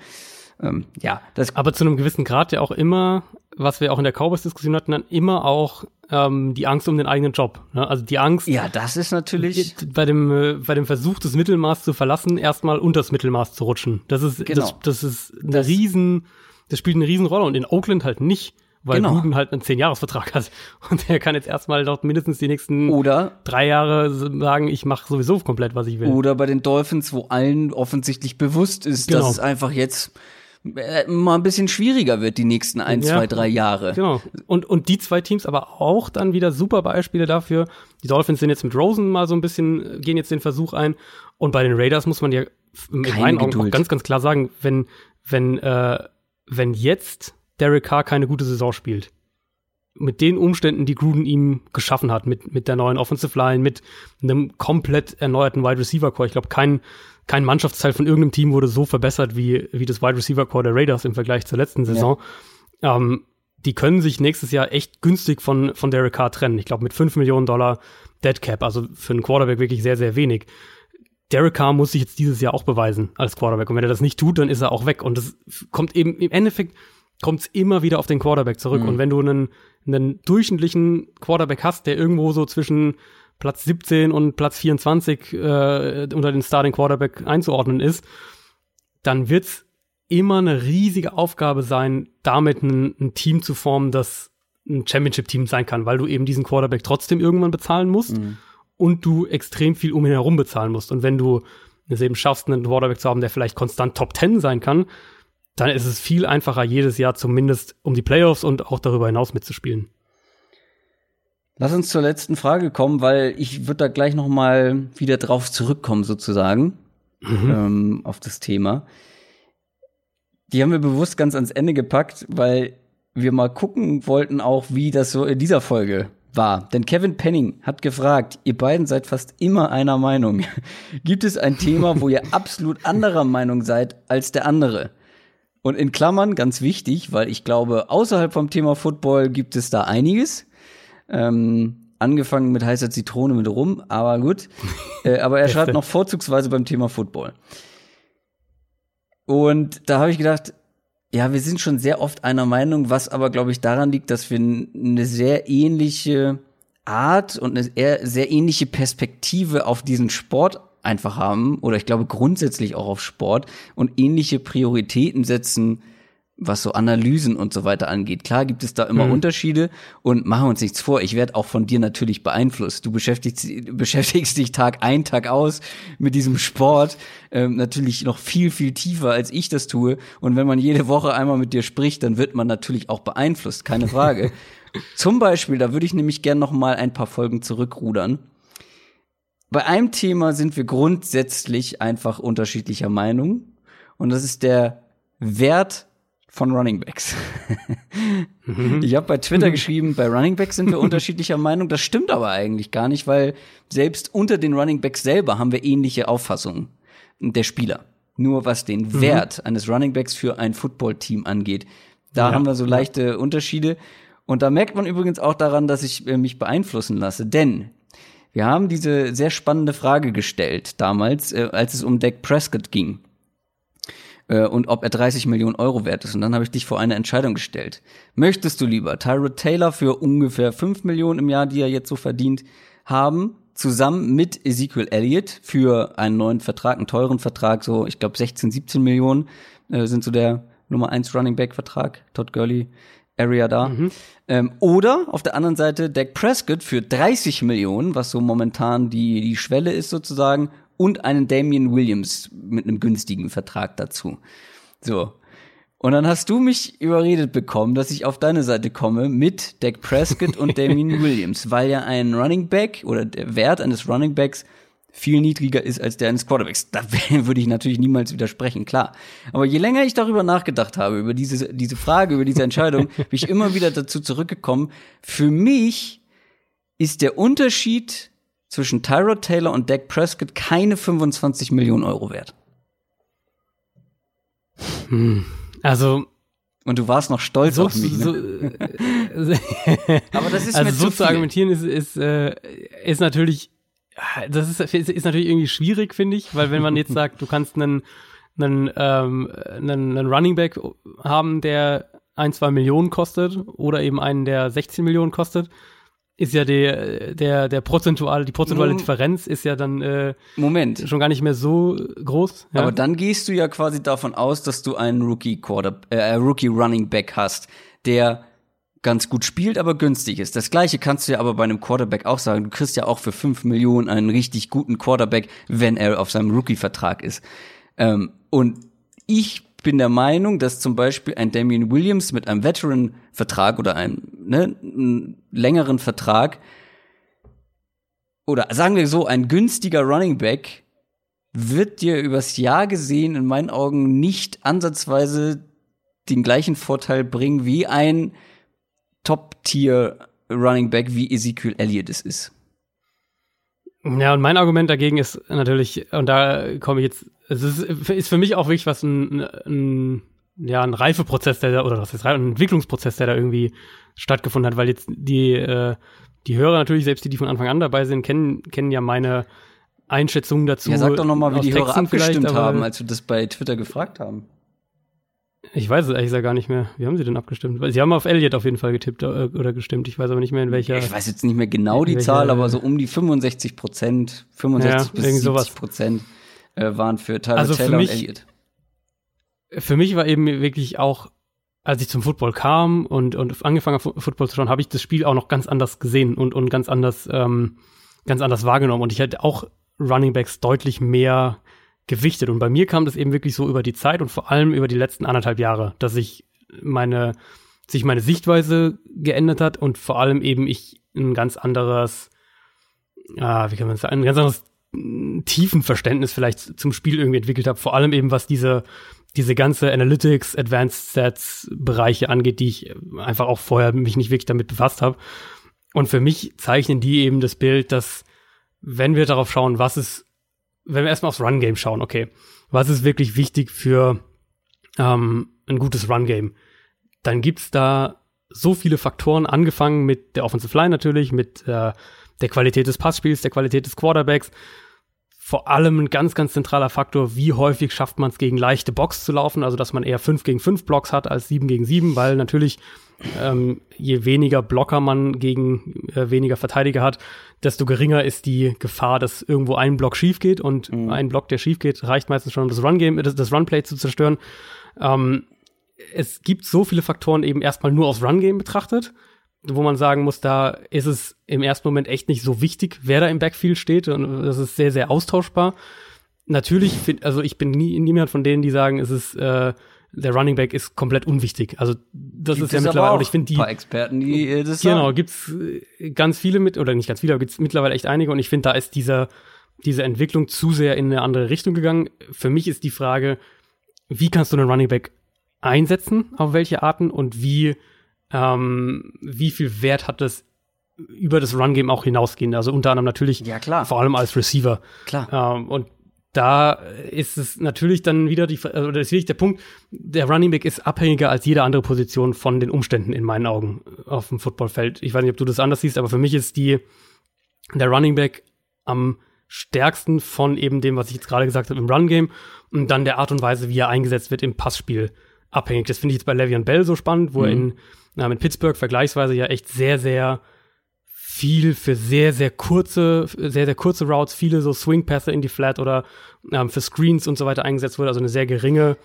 Ähm, ja, das Aber zu einem gewissen Grad ja auch immer, was wir auch in der Cowboys-Diskussion hatten, dann immer auch ähm, die Angst um den eigenen Job. Ne? Also die Angst, Ja, das ist natürlich. bei dem, äh, bei dem Versuch, das Mittelmaß zu verlassen, erstmal unter das Mittelmaß zu rutschen. Das ist, Genau. das, das ist eine Das- riesen, das spielt eine riesen Rolle und in Oakland halt nicht, weil Genau. Gruden halt einen Zehn-Jahres-Vertrag hat und der kann jetzt erstmal dort mindestens die nächsten Oder, drei Jahre sagen, ich mache sowieso komplett, was ich will. oder bei den Dolphins, wo allen offensichtlich bewusst ist, Genau. dass es einfach jetzt mal ein bisschen schwieriger wird, die nächsten ein, Ja. zwei, drei Jahre. Genau. Und, und die zwei Teams aber auch dann wieder super Beispiele dafür. Die Dolphins sind jetzt mit Rosen mal so ein bisschen, äh, gehen jetzt den Versuch ein. Und bei den Raiders muss man ja in Keine meinen Augen auch ganz, ganz klar sagen, wenn, wenn, äh, wenn jetzt Derek Carr keine gute Saison spielt, mit den Umständen, die Gruden ihm geschaffen hat, mit, mit der neuen Offensive Line, mit einem komplett erneuerten Wide Receiver Core. Ich glaube, kein, kein Mannschaftsteil von irgendeinem Team wurde so verbessert wie, wie das Wide Receiver Core der Raiders im Vergleich zur letzten Saison. Ähm, die können sich nächstes Jahr echt günstig von, von Derek Carr trennen. Ich glaube, mit 5 Millionen Dollar Dead Cap, also für einen Quarterback wirklich sehr, sehr wenig. Derek Carr muss sich jetzt dieses Jahr auch beweisen als Quarterback. Und wenn er das nicht tut, dann ist er auch weg. Und das kommt eben, im Endeffekt kommt es immer wieder auf den Quarterback zurück. Und wenn du einen, einen durchschnittlichen Quarterback hast, der irgendwo so zwischen Platz 17 und Platz 24 äh, unter den Starting Quarterback einzuordnen ist, dann wird's immer eine riesige Aufgabe sein, damit ein, ein Team zu formen, das ein Championship-Team sein kann, weil du eben diesen Quarterback trotzdem irgendwann bezahlen musst und du extrem viel um ihn herum bezahlen musst. Und wenn du es eben schaffst, einen Quarterback zu haben, der vielleicht konstant Top 10 sein kann, dann ist es viel einfacher, jedes Jahr zumindest um die Playoffs und auch darüber hinaus mitzuspielen. Lass uns zur letzten Frage kommen, weil ich würde da gleich noch mal wieder drauf zurückkommen sozusagen ähm, auf das Thema. Die haben wir bewusst ganz ans Ende gepackt, weil wir mal gucken wollten auch, wie das so in dieser Folge war. Denn Kevin Penning hat gefragt, ihr beiden seid fast immer einer Meinung. Gibt es ein Thema, wo ihr absolut anderer Meinung seid als der andere? Und in Klammern ganz wichtig, weil ich glaube, außerhalb vom Thema Football gibt es da einiges. Ähm, angefangen mit heißer Zitrone mit rum, aber gut. Äh, aber er schreibt noch vorzugsweise beim Thema Football. Und da habe ich gedacht, ja, wir sind schon sehr oft einer Meinung, was aber, glaube ich, daran liegt, dass wir eine sehr ähnliche Art und eine sehr ähnliche Perspektive auf diesen Sport einfach haben oder ich glaube grundsätzlich auch auf Sport und ähnliche Prioritäten setzen, was so Analysen und so weiter angeht. Klar gibt es da immer mhm. Unterschiede und machen uns nichts vor. Ich werde auch von dir natürlich beeinflusst. Du beschäftigst, beschäftigst dich Tag ein, Tag aus mit diesem Sport ähm, natürlich noch viel, viel tiefer, als ich das tue. Und wenn man jede Woche einmal mit dir spricht, dann wird man natürlich auch beeinflusst, keine Frage. Zum Beispiel, da würde ich nämlich gern noch mal ein paar Folgen zurückrudern. Bei einem Thema sind wir grundsätzlich einfach unterschiedlicher Meinung. Und das ist der Wert von Running Backs. Mhm. ich habe bei Twitter geschrieben, bei Running Backs sind wir unterschiedlicher Meinung. Das stimmt aber eigentlich gar nicht, weil selbst unter den Running Backs selber haben wir ähnliche Auffassungen der Spieler. Nur was den mhm. Wert eines Running Backs für ein Footballteam angeht, da ja. haben wir so leichte Unterschiede. Und da merkt man übrigens auch daran, dass ich äh, mich beeinflussen lasse, denn wir haben diese sehr spannende Frage gestellt damals, äh, als es um Dak Prescott ging äh, und ob er 30 Millionen Euro wert ist. Und dann habe ich dich vor eine Entscheidung gestellt. Möchtest du lieber Tyrod Taylor für ungefähr 5 Millionen im Jahr, die er jetzt so verdient, haben, zusammen mit Ezekiel Elliott für einen neuen Vertrag, einen teuren Vertrag, so ich glaube 16, 17 Millionen äh, sind so der Nummer 1 Running Back Vertrag, Todd Gurley Area da. Mhm. Ähm, oder auf der anderen Seite Dak Prescott für 30 Millionen, was so momentan die, die Schwelle ist sozusagen, und einen Damian Williams mit einem günstigen Vertrag dazu. So. Und dann hast du mich überredet bekommen, dass ich auf deine Seite komme mit Dak Prescott und Damian Williams, weil ja ein Running Back oder der Wert eines Running Backs viel niedriger ist als der eines Quarterbacks. Da würde ich natürlich niemals widersprechen, klar. Aber je länger ich darüber nachgedacht habe, über diese, diese Frage, über diese Entscheidung, bin ich immer wieder dazu zurückgekommen. Für mich ist der Unterschied zwischen Tyrod Taylor und Dak Prescott keine 25 Millionen Euro wert. Hm. Also und du warst noch stolz so, auf mich. Ne? So, Aber das ist also mir so zu, zu argumentieren ist, ist, äh, ist natürlich das ist, ist natürlich irgendwie schwierig, finde ich, weil wenn man jetzt sagt, du kannst einen, einen, ähm, einen, einen Running Back haben, der ein, zwei Millionen kostet oder eben einen, der 16 Millionen kostet, ist ja der, der, der prozentuale, die prozentuale Differenz ist ja dann äh, Moment. schon gar nicht mehr so groß. Ja? Aber dann gehst du ja quasi davon aus, dass du einen Rookie Quarter, äh, Rookie Running Back hast, der ganz gut spielt, aber günstig ist. Das gleiche kannst du ja aber bei einem Quarterback auch sagen. Du kriegst ja auch für fünf Millionen einen richtig guten Quarterback, wenn er auf seinem Rookie-Vertrag ist. Ähm, und ich bin der Meinung, dass zum Beispiel ein Damian Williams mit einem Veteran-Vertrag oder einem, ne, einem längeren Vertrag oder sagen wir so, ein günstiger Running Back wird dir übers Jahr gesehen in meinen Augen nicht ansatzweise den gleichen Vorteil bringen wie ein Top-Tier Running Back wie Ezekiel Elliott es ist. Ja, und mein Argument dagegen ist natürlich, und da komme ich jetzt es ist, ist für mich auch wirklich was ein, ein ja, ein Reifeprozess, der da, oder was ist ein Entwicklungsprozess, der da irgendwie stattgefunden hat, weil jetzt die, äh, die Hörer natürlich, selbst die, die von Anfang an dabei sind, kennen, kennen ja meine Einschätzungen dazu. Ja, sag doch nochmal, wie die Hörer abgestimmt haben, als wir das bei Twitter gefragt haben. Ich weiß es ehrlich gesagt gar nicht mehr. Wie haben sie denn abgestimmt? Sie haben auf Elliot auf jeden Fall getippt äh, oder gestimmt. Ich weiß aber nicht mehr in welcher. Ich weiß jetzt nicht mehr genau die Zahl, aber so um die 65 Prozent, 65 ja, bis 70 Prozent äh, waren für Tyler also Taylor mich, und Elliott. Für mich war eben wirklich auch, als ich zum Football kam und, und angefangen habe, Football zu schauen, habe ich das Spiel auch noch ganz anders gesehen und, und ganz anders, ähm, ganz anders wahrgenommen. Und ich hätte auch Running Backs deutlich mehr gewichtet. Und bei mir kam das eben wirklich so über die Zeit und vor allem über die letzten anderthalb Jahre, dass ich meine, sich meine Sichtweise geändert hat und vor allem eben ich ein ganz anderes, ah, wie kann man sagen, ein ganz anderes tiefen Verständnis vielleicht zum Spiel irgendwie entwickelt habe, vor allem eben was diese diese ganze Analytics, Advanced Stats Bereiche angeht, die ich einfach auch vorher mich nicht wirklich damit befasst habe. Und für mich zeichnen die eben das Bild, dass wenn wir darauf schauen, was ist, wenn wir erstmal aufs Run Game schauen, okay, was ist wirklich wichtig für ähm, ein gutes Run Game, dann gibt's da so viele Faktoren, angefangen mit der Offensive Line natürlich, mit äh, der Qualität des Passspiels, der Qualität des Quarterbacks, vor allem ein ganz, ganz zentraler Faktor, wie häufig schafft man es gegen leichte Box zu laufen, also dass man eher 5 gegen 5 Blocks hat als 7 gegen 7, weil natürlich ähm, je weniger Blocker man gegen äh, weniger Verteidiger hat, desto geringer ist die Gefahr, dass irgendwo ein Block schief geht und mhm. ein Block, der schief geht, reicht meistens schon, um das Run-Game, das, das Run-Play zu zerstören. Ähm, es gibt so viele Faktoren eben erstmal nur aufs Run-Game betrachtet, wo man sagen muss, da ist es im ersten Moment echt nicht so wichtig, wer da im Backfield steht und das ist sehr, sehr austauschbar. Natürlich, find, also ich bin nie, niemand von denen, die sagen, es ist äh, der Running Back ist komplett unwichtig. Also das gibt ist ja mittlerweile, und ich finde die paar Experten, die äh, das genau sagen. gibt's äh, ganz viele mit oder nicht ganz viele, aber gibt's mittlerweile echt einige und ich finde, da ist dieser diese Entwicklung zu sehr in eine andere Richtung gegangen. Für mich ist die Frage, wie kannst du einen Running Back einsetzen, auf welche Arten und wie ähm, wie viel Wert hat das über das Run Game auch hinausgehen? Also unter anderem natürlich ja, klar. vor allem als Receiver. Klar. Ähm, und da ist es natürlich dann wieder die, oder ist wirklich der Punkt, der Running Back ist abhängiger als jede andere Position von den Umständen in meinen Augen auf dem Footballfeld. Ich weiß nicht, ob du das anders siehst, aber für mich ist die, der Running Back am stärksten von eben dem, was ich jetzt gerade gesagt habe im Run Game und dann der Art und Weise, wie er eingesetzt wird im Passspiel abhängig. Das finde ich jetzt bei Le'Veon Bell so spannend, wo mhm. er in, na, mit Pittsburgh vergleichsweise ja echt sehr, sehr viel für sehr, sehr kurze, sehr, sehr kurze Routes, viele so Swing-Pässe in die Flat oder ähm, für Screens und so weiter eingesetzt wurde, also eine sehr geringe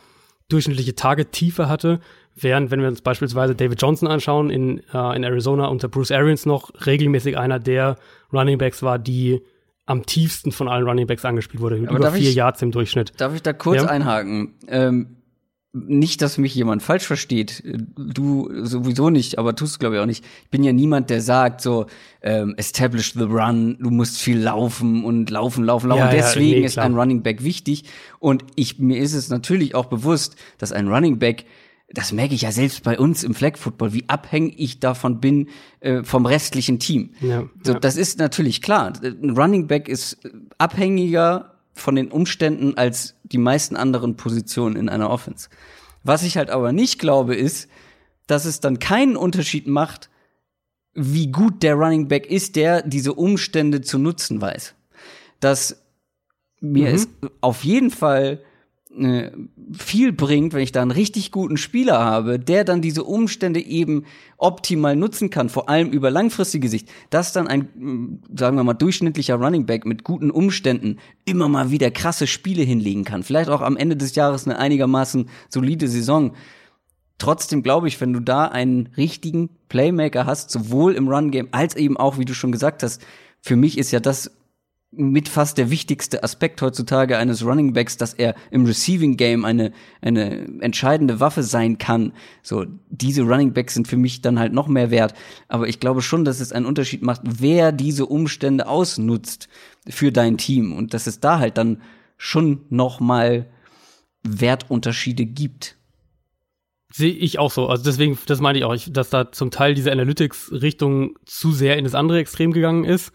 durchschnittliche Target-Tiefe hatte. Während, wenn wir uns beispielsweise David Johnson anschauen, in, äh, in Arizona unter Bruce Arians noch regelmäßig einer der Running Backs war, die am tiefsten von allen Running Backs angespielt wurde, mit über vier ich, Yards im Durchschnitt. Darf ich da kurz ja? einhaken? Ähm, nicht, dass mich jemand falsch versteht. Du sowieso nicht, aber tust du glaube ich auch nicht. Ich bin ja niemand, der sagt so, ähm, establish the run, du musst viel laufen und laufen, laufen, laufen. Ja, Deswegen ja, nee, ist ein Running Back wichtig. Und ich, mir ist es natürlich auch bewusst, dass ein Running Back das merke ich ja selbst bei uns im Flag Football, wie abhängig ich davon bin äh, vom restlichen Team. Ja, so, ja. Das ist natürlich klar. Ein Running Back ist abhängiger von den Umständen als die meisten anderen Positionen in einer Offense. Was ich halt aber nicht glaube, ist, dass es dann keinen Unterschied macht, wie gut der Running Back ist, der diese Umstände zu nutzen weiß. Dass mir mhm. es auf jeden Fall äh, viel bringt, wenn ich da einen richtig guten Spieler habe, der dann diese Umstände eben optimal nutzen kann, vor allem über langfristige Sicht, dass dann ein, mm, sagen wir mal, durchschnittlicher Running Back mit guten Umständen immer mal wieder krasse Spiele hinlegen kann. Vielleicht auch am Ende des Jahres eine einigermaßen solide Saison. Trotzdem glaube ich, wenn du da einen richtigen Playmaker hast, sowohl im Run Game als eben auch, wie du schon gesagt hast, für mich ist ja das mit fast der wichtigste Aspekt heutzutage eines Running Backs, dass er im Receiving Game eine, eine entscheidende Waffe sein kann. So, diese Running Backs sind für mich dann halt noch mehr wert. Aber ich glaube schon, dass es einen Unterschied macht, wer diese Umstände ausnutzt für dein Team und dass es da halt dann schon noch mal Wertunterschiede gibt. Sehe ich auch so. Also deswegen, das meine ich auch, dass da zum Teil diese Analytics-Richtung zu sehr in das andere Extrem gegangen ist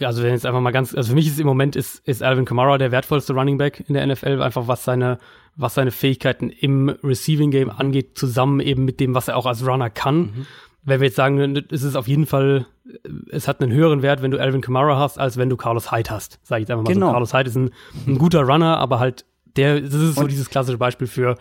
also wenn jetzt einfach mal ganz, also für mich ist im Moment ist, ist Alvin Kamara der wertvollste Running Back in der NFL, einfach was seine, was seine Fähigkeiten im Receiving Game angeht, zusammen eben mit dem, was er auch als Runner kann. Mhm. Wenn wir jetzt sagen, es ist auf jeden Fall, es hat einen höheren Wert, wenn du Alvin Kamara hast, als wenn du Carlos Hyde hast. Sag ich jetzt einfach mal genau. so. Carlos Hyde ist ein, ein guter Runner, aber halt der, das ist so und dieses klassische Beispiel für,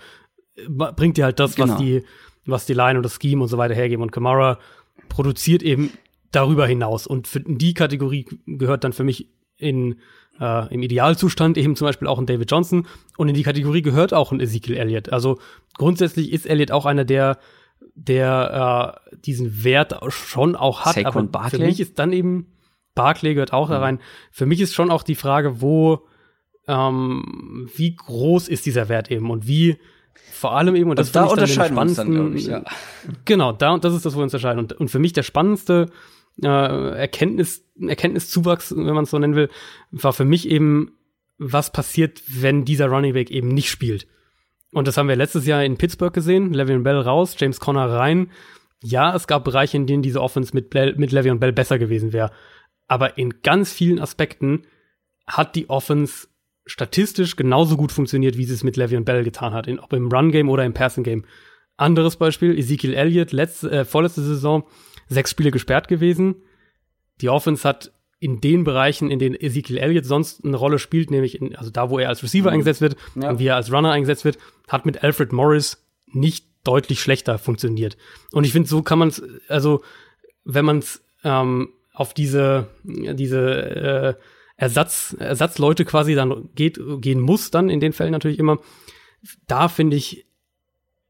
bringt dir halt das, genau. was die, was die Line und das Scheme und so weiter hergeben. Und Kamara produziert eben darüber hinaus. Und für die Kategorie gehört dann für mich in, äh, im Idealzustand eben zum Beispiel auch ein David Johnson. Und in die Kategorie gehört auch ein Ezekiel Elliott. Also grundsätzlich ist Elliott auch einer, der, der äh, diesen Wert schon auch hat. Saquon aber Barclay? für mich ist dann eben, Barclay gehört auch mhm. da rein. Für mich ist schon auch die Frage, wo, ähm, wie groß ist dieser Wert eben und wie vor allem eben, und das also da unterscheiden wir uns dann, ich, ja. Genau, da und das ist das, wo wir uns unterscheiden. Und, und für mich der spannendste äh, Erkenntnis, Erkenntniszuwachs, wenn man es so nennen will, war für mich eben, was passiert, wenn dieser Running Back eben nicht spielt. Und das haben wir letztes Jahr in Pittsburgh gesehen. Le'Veon Bell raus, James Conner rein. Ja, es gab Bereiche, in denen diese Offense mit, mit Le'Veon Bell besser gewesen wäre. Aber in ganz vielen Aspekten hat die Offense statistisch genauso gut funktioniert, wie sie es mit Le'Veon Bell getan hat, in, ob im Run-Game oder im Passing-Game. Anderes Beispiel, Ezekiel Elliott, letzte, äh, vorletzte Saison sechs Spiele gesperrt gewesen. Die Offense hat in den Bereichen, in denen Ezekiel Elliott sonst eine Rolle spielt, nämlich in, also da, wo er als Receiver mhm. eingesetzt wird ja. und wie er als Runner eingesetzt wird, hat mit Alfred Morris nicht deutlich schlechter funktioniert. Und ich finde, so kann man es, also wenn man es ähm, auf diese, diese äh, Ersatz, Ersatzleute quasi dann geht, gehen muss, dann in den Fällen natürlich immer, da finde ich,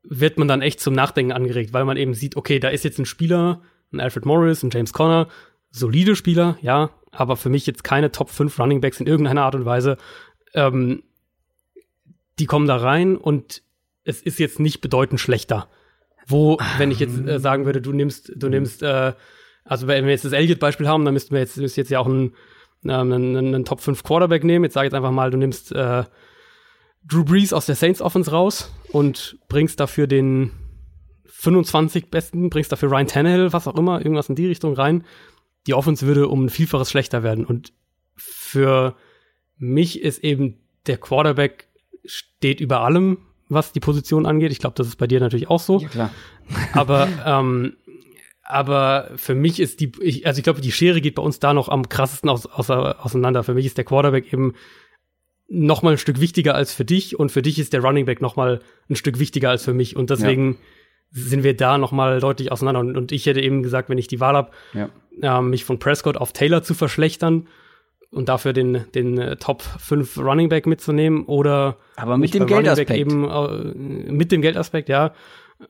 wird man dann echt zum Nachdenken angeregt, weil man eben sieht, okay, da ist jetzt ein Spieler, ein Alfred Morris, ein James Conner, solide Spieler, ja, aber für mich jetzt keine Top 5 Running Backs in irgendeiner Art und Weise. Ähm, die kommen da rein und es ist jetzt nicht bedeutend schlechter. Wo, wenn ich jetzt äh, sagen würde, du nimmst, du nimmst, äh, also wenn wir jetzt das Elliott-Beispiel haben, dann müssten wir jetzt, müsst jetzt ja auch einen, ähm, einen, einen Top 5 Quarterback nehmen. Jetzt sage ich jetzt einfach mal, du nimmst äh, Drew Brees aus der Saints Offense raus und bringst dafür den 25 Besten, bringst dafür Ryan Tannehill, was auch immer, irgendwas in die Richtung rein die Offense würde um ein Vielfaches schlechter werden. Und für mich ist eben der Quarterback steht über allem, was die Position angeht. Ich glaube, das ist bei dir natürlich auch so. Ja, klar. aber, ähm, aber für mich ist die, ich, also ich glaube, die Schere geht bei uns da noch am krassesten aus, aus, auseinander. Für mich ist der Quarterback eben noch mal ein Stück wichtiger als für dich und für dich ist der Running Back noch mal ein Stück wichtiger als für mich und deswegen ja sind wir da noch mal deutlich auseinander. Und, und ich hätte eben gesagt, wenn ich die Wahl habe, ja. äh, mich von Prescott auf Taylor zu verschlechtern und dafür den, den äh, Top 5 Running Back mitzunehmen oder aber mit dem Geldaspekt eben äh, mit dem Geldaspekt, ja,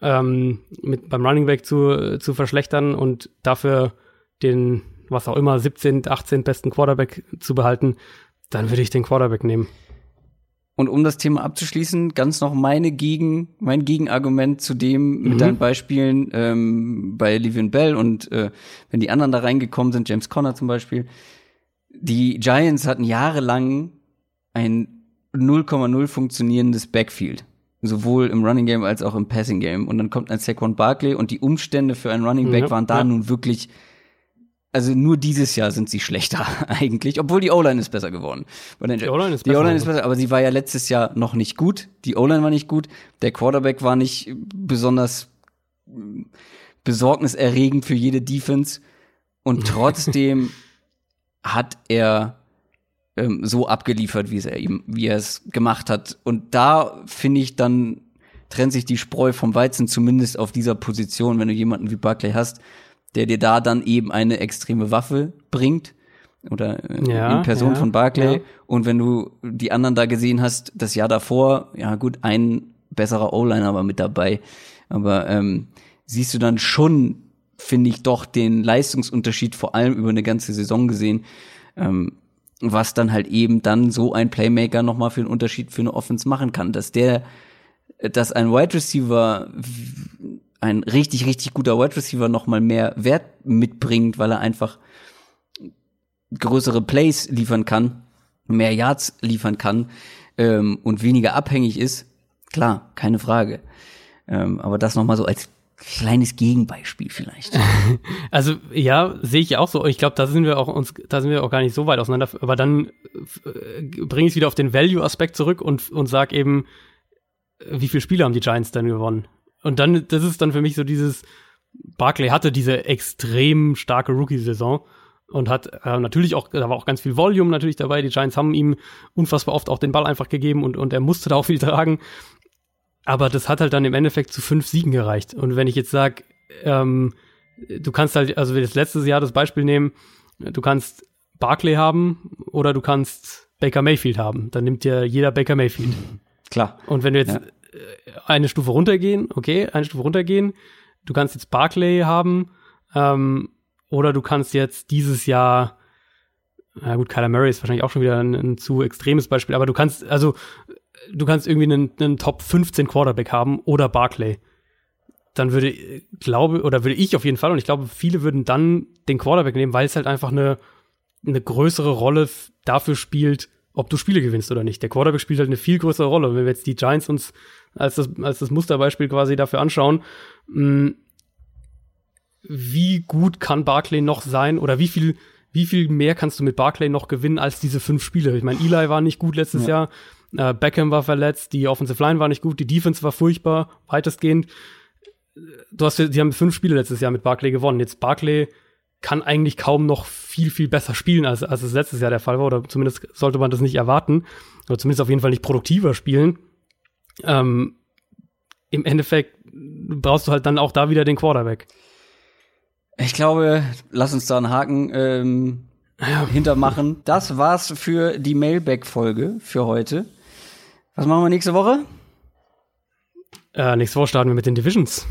ähm, mit beim Running Back zu, zu verschlechtern und dafür den was auch immer 17, 18 besten Quarterback zu behalten, dann würde ich den Quarterback nehmen. Und um das Thema abzuschließen, ganz noch meine Gegen, mein Gegenargument zu dem mit mhm. deinen Beispielen ähm, bei Livian Bell und äh, wenn die anderen da reingekommen sind, James Conner zum Beispiel. Die Giants hatten jahrelang ein 0,0 funktionierendes Backfield. Sowohl im Running Game als auch im Passing Game. Und dann kommt ein Saquon Barkley und die Umstände für einen Running Back ja, waren da ja. nun wirklich also nur dieses Jahr sind sie schlechter eigentlich, obwohl die O-Line ist besser geworden. Die O-Line ist, besser, ist besser, aber sie war ja letztes Jahr noch nicht gut. Die O-Line war nicht gut, der Quarterback war nicht besonders besorgniserregend für jede Defense und trotzdem hat er ähm, so abgeliefert, wie es er ihm, wie er es gemacht hat. Und da finde ich dann trennt sich die Spreu vom Weizen zumindest auf dieser Position, wenn du jemanden wie Barclay hast der dir da dann eben eine extreme Waffe bringt oder äh, ja, in Person ja, von Barclay. Ja. Und wenn du die anderen da gesehen hast, das Jahr davor, ja gut, ein besserer O-Liner war mit dabei. Aber ähm, siehst du dann schon, finde ich, doch den Leistungsunterschied vor allem über eine ganze Saison gesehen, ähm, was dann halt eben dann so ein Playmaker nochmal für einen Unterschied für eine Offense machen kann. Dass der, dass ein Wide Receiver ein richtig, richtig guter Wide Receiver noch mal mehr Wert mitbringt, weil er einfach größere Plays liefern kann, mehr Yards liefern kann ähm, und weniger abhängig ist, klar, keine Frage. Ähm, aber das noch mal so als kleines Gegenbeispiel vielleicht. Also ja, sehe ich auch so. Ich glaube, da sind wir auch uns, da sind wir auch gar nicht so weit auseinander. Aber dann äh, bringe ich es wieder auf den Value-Aspekt zurück und und sag eben, wie viele Spiele haben die Giants denn gewonnen? Und dann, das ist dann für mich so dieses, Barclay hatte diese extrem starke Rookie-Saison und hat äh, natürlich auch, da war auch ganz viel Volume natürlich dabei. Die Giants haben ihm unfassbar oft auch den Ball einfach gegeben und, und er musste da auch viel tragen. Aber das hat halt dann im Endeffekt zu fünf Siegen gereicht. Und wenn ich jetzt sage, ähm, du kannst halt, also wir das letztes Jahr das Beispiel nehmen, du kannst Barclay haben oder du kannst Baker Mayfield haben. Dann nimmt dir jeder Baker Mayfield. Klar. Und wenn du jetzt ja eine Stufe runtergehen, okay, eine Stufe runtergehen. Du kannst jetzt Barclay haben, ähm, oder du kannst jetzt dieses Jahr, na gut, Kyler Murray ist wahrscheinlich auch schon wieder ein, ein zu extremes Beispiel, aber du kannst, also, du kannst irgendwie einen, einen Top 15 Quarterback haben oder Barclay. Dann würde, glaube, oder würde ich auf jeden Fall, und ich glaube, viele würden dann den Quarterback nehmen, weil es halt einfach eine, eine größere Rolle dafür spielt, ob du Spiele gewinnst oder nicht. Der Quarterback spielt halt eine viel größere Rolle. Wenn wir jetzt die Giants uns als das, als das Musterbeispiel quasi dafür anschauen, mh, hm, wie gut kann Barclay noch sein oder wie viel, wie viel mehr kannst du mit Barclay noch gewinnen als diese fünf Spiele? Ich meine, Eli war nicht gut letztes ja. Jahr, äh, Beckham war verletzt, die Offensive Line war nicht gut, die Defense war furchtbar, weitestgehend. Du hast, die haben fünf Spiele letztes Jahr mit Barclay gewonnen. Jetzt Barclay kann eigentlich kaum noch viel, viel besser spielen, als, als es letztes Jahr der Fall war. Oder zumindest sollte man das nicht erwarten. Oder zumindest auf jeden Fall nicht produktiver spielen. Ähm, Im Endeffekt brauchst du halt dann auch da wieder den Quarterback. Ich glaube, lass uns da einen Haken ähm, ja. hintermachen. Das war's für die Mailback-Folge für heute. Was machen wir nächste Woche? Äh, nächste Woche starten wir mit den Divisions.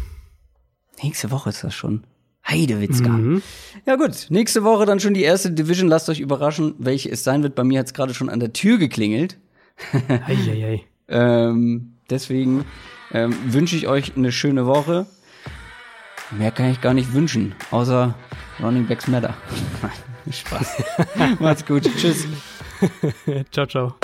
Nächste Woche ist das schon. Heidewitzka. Mhm. Ja gut, nächste Woche dann schon die erste Division. Lasst euch überraschen, welche es sein wird. Bei mir hat es gerade schon an der Tür geklingelt. Eieiei. ähm, deswegen ähm, wünsche ich euch eine schöne Woche. Mehr kann ich gar nicht wünschen, außer Running Backs Matter. Spaß. Macht's gut. Tschüss. ciao, ciao.